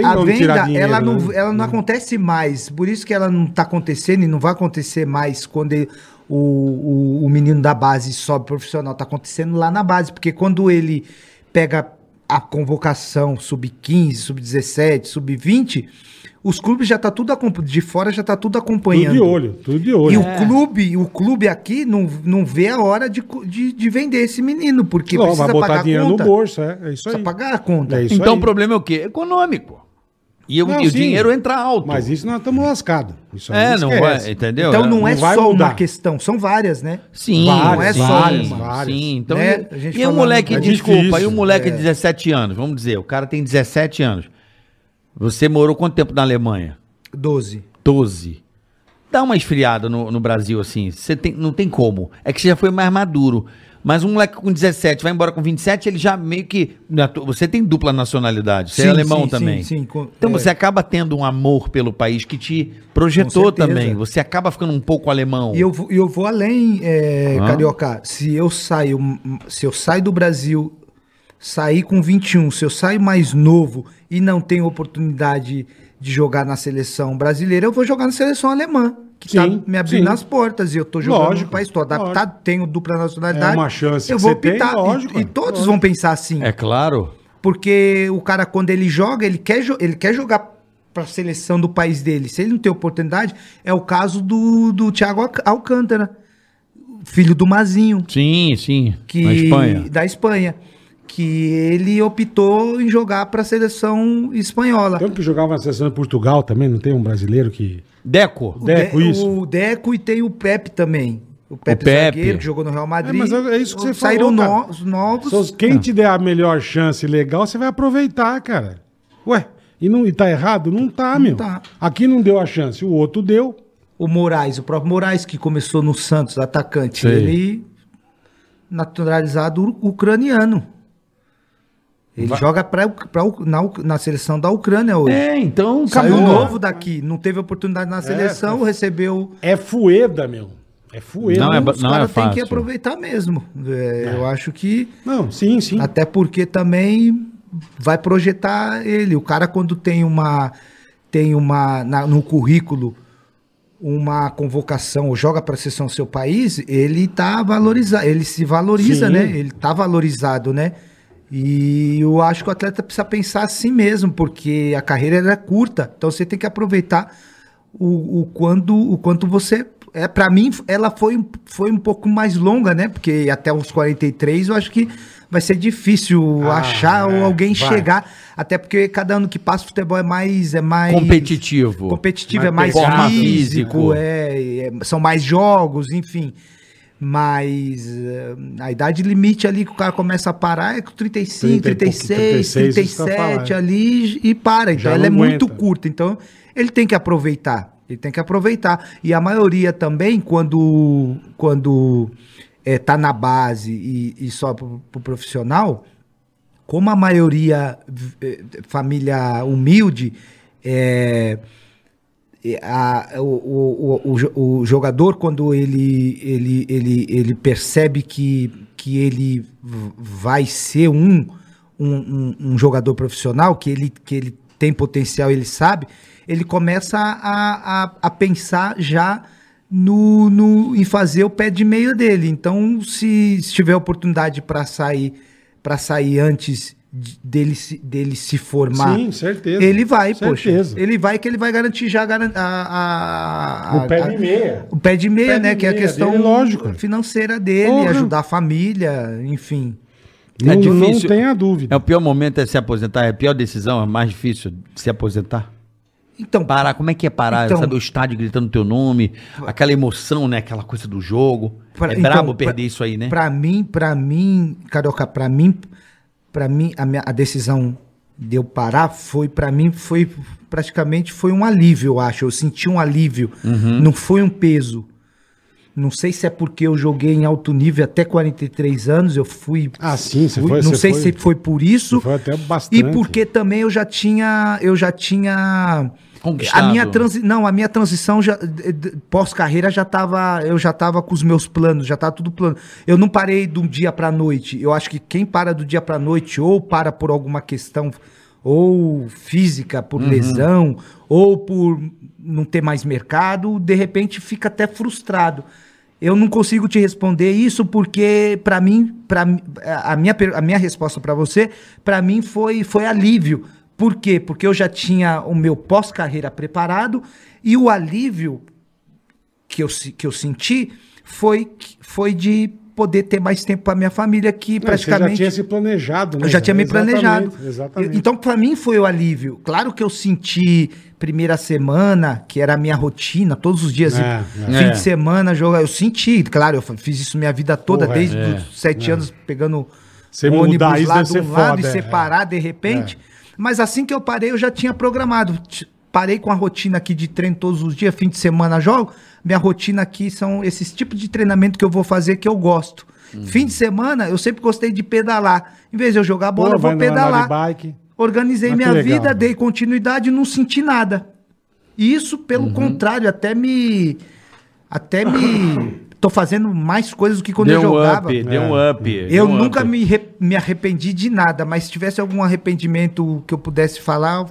a venda, dinheiro, ela, não, né? ela não acontece mais. Por isso que ela não está acontecendo e não vai acontecer mais quando ele- o, o, o menino da base sobe profissional. Está acontecendo lá na base. Porque quando ele pega a convocação sub-15, sub-17, sub-20, os clubes já tá tudo de fora já tá tudo Tudo acompanhando. de olho, tudo de olho. E o clube, o clube aqui não, não vê a hora de, de, de vender esse menino, porque vai precisa botar pagar a dinheiro conta. no bolso, é, é isso Precisa aí. pagar a conta. É isso então aí. o problema é o quê? Econômico. E, o- Não, e o dinheiro entra alto. Mas isso nós estamos lascados. Isso é, não vai, entendeu? Então não, Não é vai só mudar. uma questão, são várias, né? Sim, Várias, não é só várias, uma. várias. Sim, então, Né? e- A gente e falando- moleque, É desculpa, difícil. e um moleque de 17 anos, vamos dizer, o cara tem 17 anos. Você morou quanto tempo na Alemanha? 12. 12. Dá uma esfriada no, no Brasil, assim. Você tem, não tem como. É que você já foi mais maduro. Mas um moleque com 17 vai embora com 27, ele já meio que. Você tem dupla nacionalidade. Você é Sim, alemão sim, também. sim, sim, então é. você acaba tendo um amor pelo país que te projetou também. Você acaba ficando um pouco alemão. E eu, vou- eu vou além, é, Hã? Carioca. Se eu saio, se eu saio do Brasil, sair com 21, se eu saio mais novo e não tenho oportunidade de jogar na seleção brasileira, eu vou jogar na seleção alemã. Que tá Sim, me abrindo sim. as portas e eu tô jogando Lógico, no país, tô adaptado, tenho dupla nacionalidade. É uma chance eu que vou você tem, optar. E- lógico, e, é. todos Lógico. vão pensar assim. É claro. Porque o cara, quando ele joga, ele quer, jo- ele quer jogar para a seleção do país dele. Se ele não tem oportunidade, é o caso do, do Thiago Alc- Alcântara, filho do Mazinho, Sim, sim. que, Na Espanha. da Espanha. Que ele optou em jogar para a seleção espanhola. Tem um que jogava na seleção de Portugal também, não tem um brasileiro que. Deco. O Deco, De- isso. O Deco e tem o Pepe também. O Pepe, Pepe. zagueiro, que jogou no Real Madrid. É, mas é isso que você Saíram falou, no- novos. Se quem te der a melhor chance legal, você vai aproveitar, cara. Ué, E, não, e tá errado? Não tá, meu. tá. Aqui não deu a chance, o outro deu. O Moraes, o próprio Moraes, que começou no Santos, atacante, Sei. ele naturalizado ucraniano. Ele joga pra, pra, na, na seleção da Ucrânia hoje. É, então Saiu acabou. novo daqui, não teve oportunidade na seleção, recebeu. É fueda, meu. É fueda. Não é Os têm que fácil. aproveitar mesmo. É, Eu acho que. Não, sim, sim. Até porque também vai projetar ele. O cara, quando tem uma. Tem uma. na- no currículo uma convocação ou joga para a seleção do seu país, ele tá valorizado, ele se valoriza, Sim. né? Ele tá valorizado, né? E eu acho que o atleta precisa pensar assim mesmo, porque a carreira era curta, então você tem que aproveitar o, o quando o quanto você é para mim ela foi, um- foi um pouco mais longa, né? Porque até os 43 eu acho que vai ser difícil Ah, achar é, ou alguém vai. chegar, até porque cada ano que passa o futebol é mais é mais competitivo. competitivo, Mais é mais físico, físico. é, é- são mais jogos, enfim. Mas eh, a idade limite ali que o cara começa a parar é com 35, 30 e pouco, 36, 36, isso que eu ia 37 falar, é. ali e para. Então Já ela é muito curta. Então ele tem que aproveitar. Ele tem que aproveitar. E a maioria também, quando, quando eh, tá na base e, e só pro, pro profissional, como a maioria eh, família humilde, é, é, a- o, o, o, o jo- o jogador, quando ele, ele, ele, ele percebe que, que ele vai ser um, um, um, jogador profissional, que ele, que ele tem potencial, ele sabe, ele começa a, a, a pensar já no, no, em fazer o pé de meio dele. Então, se, se tiver oportunidade para sair para sair antes dele se, dele se formar, Sim, certeza. ele vai, Certeza. poxa. Ele vai que ele vai garantir já garan- a, a- O pé a- de meia. O pé de meia, pé né? de que é a meia questão dele, lógico. financeira dele, Porra. ajudar a família, enfim. Não, É não difícil. tenha dúvida. É o pior momento é se aposentar, é a pior decisão, é mais difícil se aposentar. Então, Parar, como é que é parar? Então- Sabe, o estádio gritando teu nome, aquela emoção, né? Aquela coisa do jogo. pra- é então, brabo pra- perder isso aí, né? Pra mim, para mim, Carioca, pra mim, para mim a, minha, a decisão de eu parar foi para mim foi praticamente foi um alívio, eu acho. Eu senti um alívio, Uhum. não foi um peso. Não sei se é porque eu joguei em alto nível até 43 anos, eu fui Ah, sim, você fui- foi. não você sei foi- se foi por isso foi até bastante. e porque também eu já tinha eu já tinha a minha transi não a minha transição já pós-carreira já tava eu já tava com os meus planos já tava tudo plano. Eu não parei de um dia para noite. Eu acho que quem para do dia para noite ou para por alguma questão ou física por lesão ou por não ter mais mercado de repente fica até frustrado eu não consigo te responder isso porque para mim, para a minha a minha resposta para você, para mim foi foi alívio. Por quê? Porque eu já tinha o meu pós-carreira preparado e o alívio que eu, que eu senti foi foi de poder ter mais tempo para minha família que É, Você praticamente já tinha se planejado, né? eu já tinha me Exatamente, planejado. Exatamente. Eu- Então, para mim, foi o alívio. Claro que eu senti primeira semana, que era a minha rotina, todos os dias, É, fim é. de semana, jogar. Eu senti, claro, eu fiz isso minha vida toda, Porra, desde é. os sete anos, pegando Você mudar isso lá de ser um lado foda, e é. separar de repente. Mas assim que eu parei, eu já tinha programado. Parei com a rotina aqui de treino todos os dias, fim de semana jogo. Minha rotina aqui são esses tipos de treinamento que eu vou fazer que eu gosto. Uhum. Fim de semana, eu sempre gostei de pedalar. Em vez de eu jogar bola, Pô, eu vou pedalar. bike. Organizei Mas minha legal. vida, dei continuidade e não senti nada. E Isso, pelo contrário, até me. Até me. Tô fazendo mais coisas do que quando deu eu jogava. up, deu É. um up. Eu deu um nunca up. me, me arrependi de nada, mas se tivesse algum arrependimento que eu pudesse falar,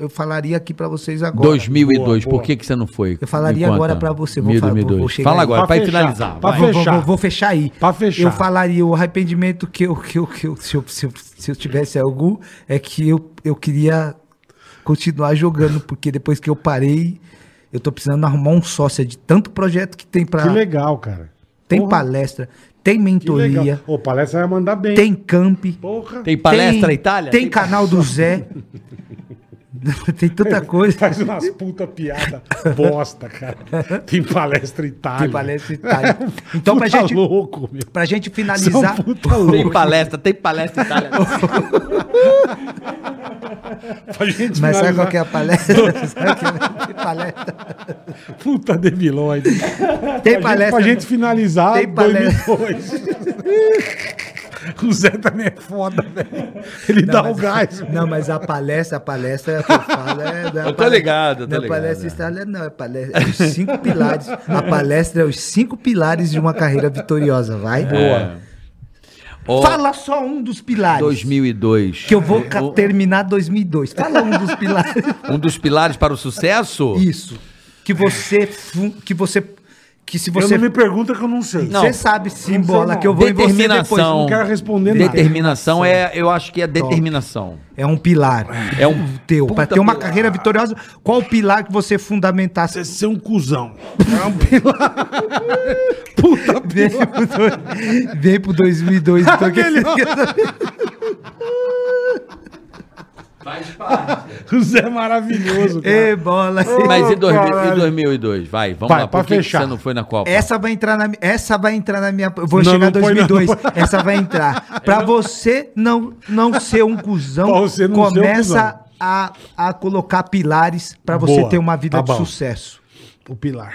eu falaria aqui pra vocês agora. 2002, Boa, boa. por que, que você não foi? Eu falaria agora pra você, vou fa- vou- 2002. vou chegar Fala agora, fechar, finalizar. pra. Vou, vou- fechar. vou- vou fechar aí. Pra fechar. Eu falaria o arrependimento que eu, que eu, que eu, se, eu, se, eu, se eu tivesse algum, é que eu, eu queria continuar jogando, porque depois que eu parei, eu tô precisando arrumar um sócio de tanto projeto que tem pra. Que legal, cara. Tem Porra, palestra, tem mentoria. Ô, palestra vai mandar bem. tem camp. Porra. Tem palestra Itália? Tem canal do Zé. tem tanta coisa. Faz umas puta piada bosta, cara. Tem palestra Itália. Tem palestra Itália. Então, pra Puta gente, louco, meu. pra gente São finalizar. puta Tem louco. palestra, tem palestra Itália. Pra gente Mas sabe finalizar. qual que é a palestra? sabe que que palestra? Puta debilóide. Tem Pra gente, palestra. pra gente finalizar, Tem palestra. 2002. o Zé também é foda, velho. Ele dá o gás. Não, mas a palestra, a palestra que eu falo é. não Eu tô palestra- ligado, eu tô não é ligado, palestra é. estrela, não, é palestra. É os cinco pilares. A palestra é os cinco pilares de uma carreira vitoriosa, vai? É. Ó, Fala só um dos pilares. 2002. Que eu vou ca- terminar 2002. Fala um dos pilares. Um dos pilares para o sucesso? Isso. Que você. fu- Que você. Que se Eu você. não me pergunta que eu não sei. Não. Você sabe sim, Não bola, que eu vou em você depois. Determinação. Não quero responder nada. Determinação é, eu acho que é determinação. É um pilar. É um teu. puta Pra ter uma pilar. carreira vitoriosa, qual o pilar que você fundamentasse? Você ser um cuzão. É um pilar. Puta Vem pro, do- vem pro 2002. Então, que- O Zé é maravilhoso, cara. Ê, bola. Mas e, 2000, e caralho. 2002? Vai, vamos Vai, lá. Por que que fechar. você não foi na Copa? Essa vai entrar na essa vai entrar na minha, eu vou Não, chegar não em põe não, 2002. não põe. essa vai entrar. Pra você não não ser um cuzão, não um começa cuzão. a, a colocar pilares pra você Boa, ter uma vida tá de bom. sucesso. O pilar.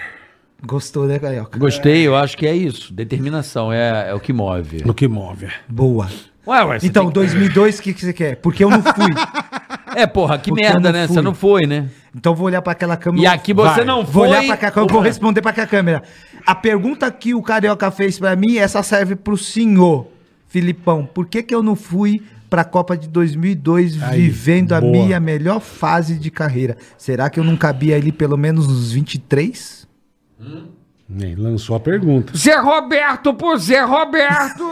Gostou, né, Carioca? Gostei, eu acho que é isso. Determinação é, é o que move. No que move. Boa. Ué, ué, Então, tem 2002, o que, que você quer? Porque eu não fui. É, porra, que Porque merda, eu não né? fui. Você não foi, né? Então vou olhar pra aquela câmera. E aqui você Vai. não Vou foi. olhar pra cá, eu vou responder pra cá câmera. A pergunta que o Carioca fez pra mim, essa serve pro senhor, Filipão. Por que que eu não fui pra Copa de 2002 Aí, vivendo a boa. minha melhor fase de carreira? Será que eu não cabia ali pelo menos uns 23? Nem lançou a pergunta. Zé Roberto por Zé Roberto.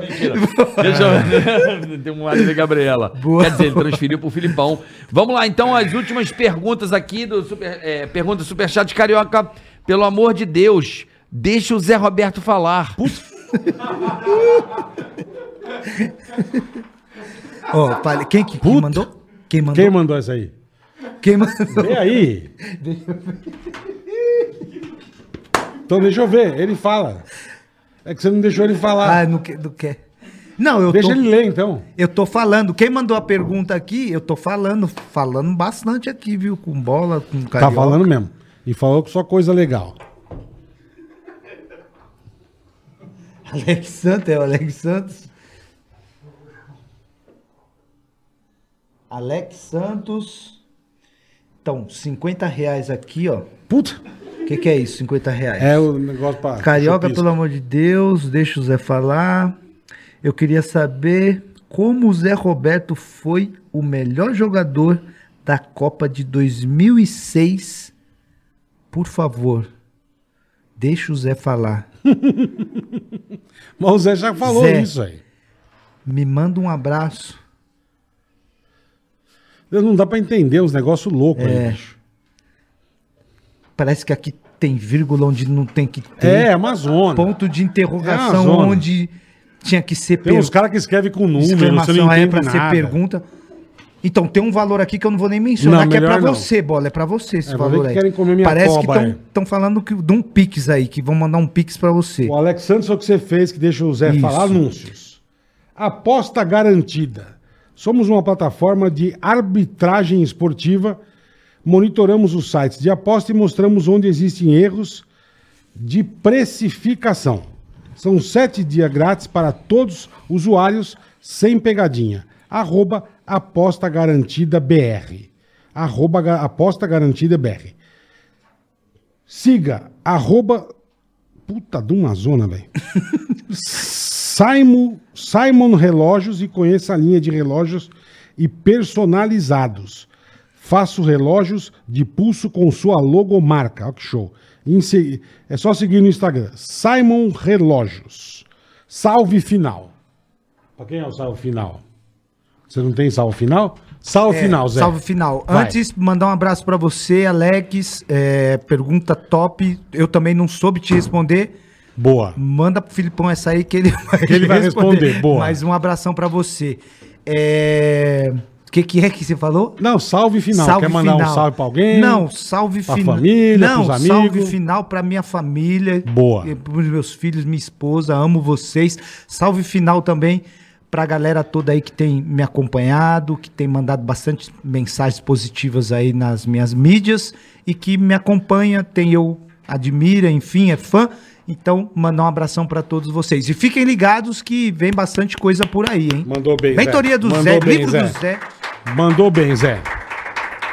Mentira. Deixa eu... Tem um marido da Gabriela. Boa. Quer dizer, ele transferiu pro Filipão. Vamos lá, então, as últimas perguntas aqui do super, é, pergunta Superchat Carioca. Pelo amor de Deus, deixa o Zé Roberto falar. Ó, fale- quem que quem mandou? Quem mandou? Quem mandou essa aí? Quem mandou? E aí? Então deixa eu ver, ele fala. É que você não deixou ele falar. Ah, não quer. Não, quer. não eu deixa tô... ele ler então. Eu tô falando. Quem mandou a pergunta aqui, eu tô falando, falando bastante aqui, viu? Com bola, com Tá carioca. falando mesmo. E falou que só coisa legal. Alex Santos, é o Alex Santos. Alex Santos. Então, 50 reais aqui, ó. Puta, O que, que é isso, 50 reais? é o negócio pra. Carioca, pelo amor de Deus, deixa o Zé falar. Eu queria saber como o Zé Roberto foi o melhor jogador da Copa de 2006. Por favor, deixa o Zé falar. Mas o Zé já falou Zé. isso aí. Me manda um abraço. Não dá pra entender uns negócios loucos É. aí, bicho. Parece que aqui tem vírgula onde não tem que ter. É, Amazônia. Ponto de É interrogação zona. onde tinha que ser Tem uns caras que escrevem com número, você não entende pra nada. ser pergunta. Então, tem um valor aqui que eu não vou nem mencionar, Não, que é não. você, bola. É pra você esse É, valor que aí. querem comer minha Parece cobra, que estão falando que, de um Pix aí, que vão mandar um Pix pra você. O Alex Santos, é o que você fez, que deixa o Zé Isso. falar, anúncios. Aposta garantida. Somos uma plataforma de arbitragem esportiva. Monitoramos os sites de aposta e mostramos onde existem erros de precificação. São sete dias grátis para todos os usuários, sem pegadinha. Arroba aposta garantida BR. Arroba ga- aposta garantida BR. Siga, arroba Puta de uma zona, velho. Simon, Simon Relógios e conheça a linha de relógios e personalizados. Faço relógios de pulso com sua logomarca. Olha que show. É só seguir no Instagram. Simon Relógios. Salve final. Pra quem é o salve final? Você não tem salve final? Salve É, final, Zé. Salve final. Vai. Antes, mandar um abraço pra você, Alex. É, pergunta top. Eu também não soube te responder. Boa. Manda pro Filipão essa aí que ele vai, ele vai responder, boa. Mas um abração pra você. É, O que, que é que você falou? Não, salve final. Quer mandar um salve pra alguém? Não, salve Pra final. família, Não, pros salve amigos? final pra minha família. Boa. Pros meus filhos, minha esposa, amo vocês. Salve final também pra galera toda aí que tem me acompanhado, que tem mandado bastante mensagens positivas aí nas minhas mídias e que me acompanha, tem eu admira, enfim, é fã. Então, mandar um abração pra todos vocês. E fiquem ligados que vem bastante coisa por aí, hein? Mandou bem, Zé. Mentoria do Mandou Zé, bem, livro Zé. do Zé. Mandou bem, Zé.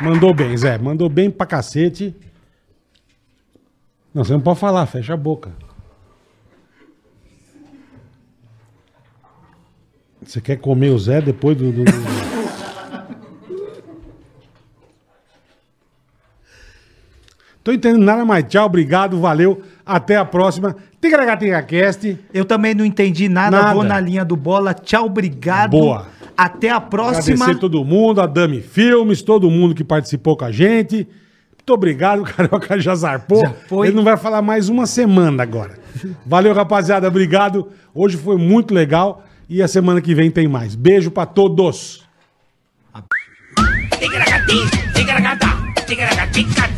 Mandou bem, Zé. Mandou bem pra cacete. Não, você não pode falar, fecha a boca. Você quer comer o Zé depois do. do- do- Tô entendendo nada mais. Tchau, obrigado, valeu. Até a próxima. Tigragatigacast. Eu também não entendi nada, Nada. vou na linha do bola. Tchau, obrigado. Boa. Até a próxima. Agradecer todo mundo, a Dami Filmes, todo mundo que participou com a gente. Muito obrigado, o Carioca já zarpou. Já foi. Ele não vai falar mais uma semana agora. Valeu, rapaziada, obrigado. Hoje foi muito legal e a semana que vem tem mais. Beijo pra todos. Ticatá.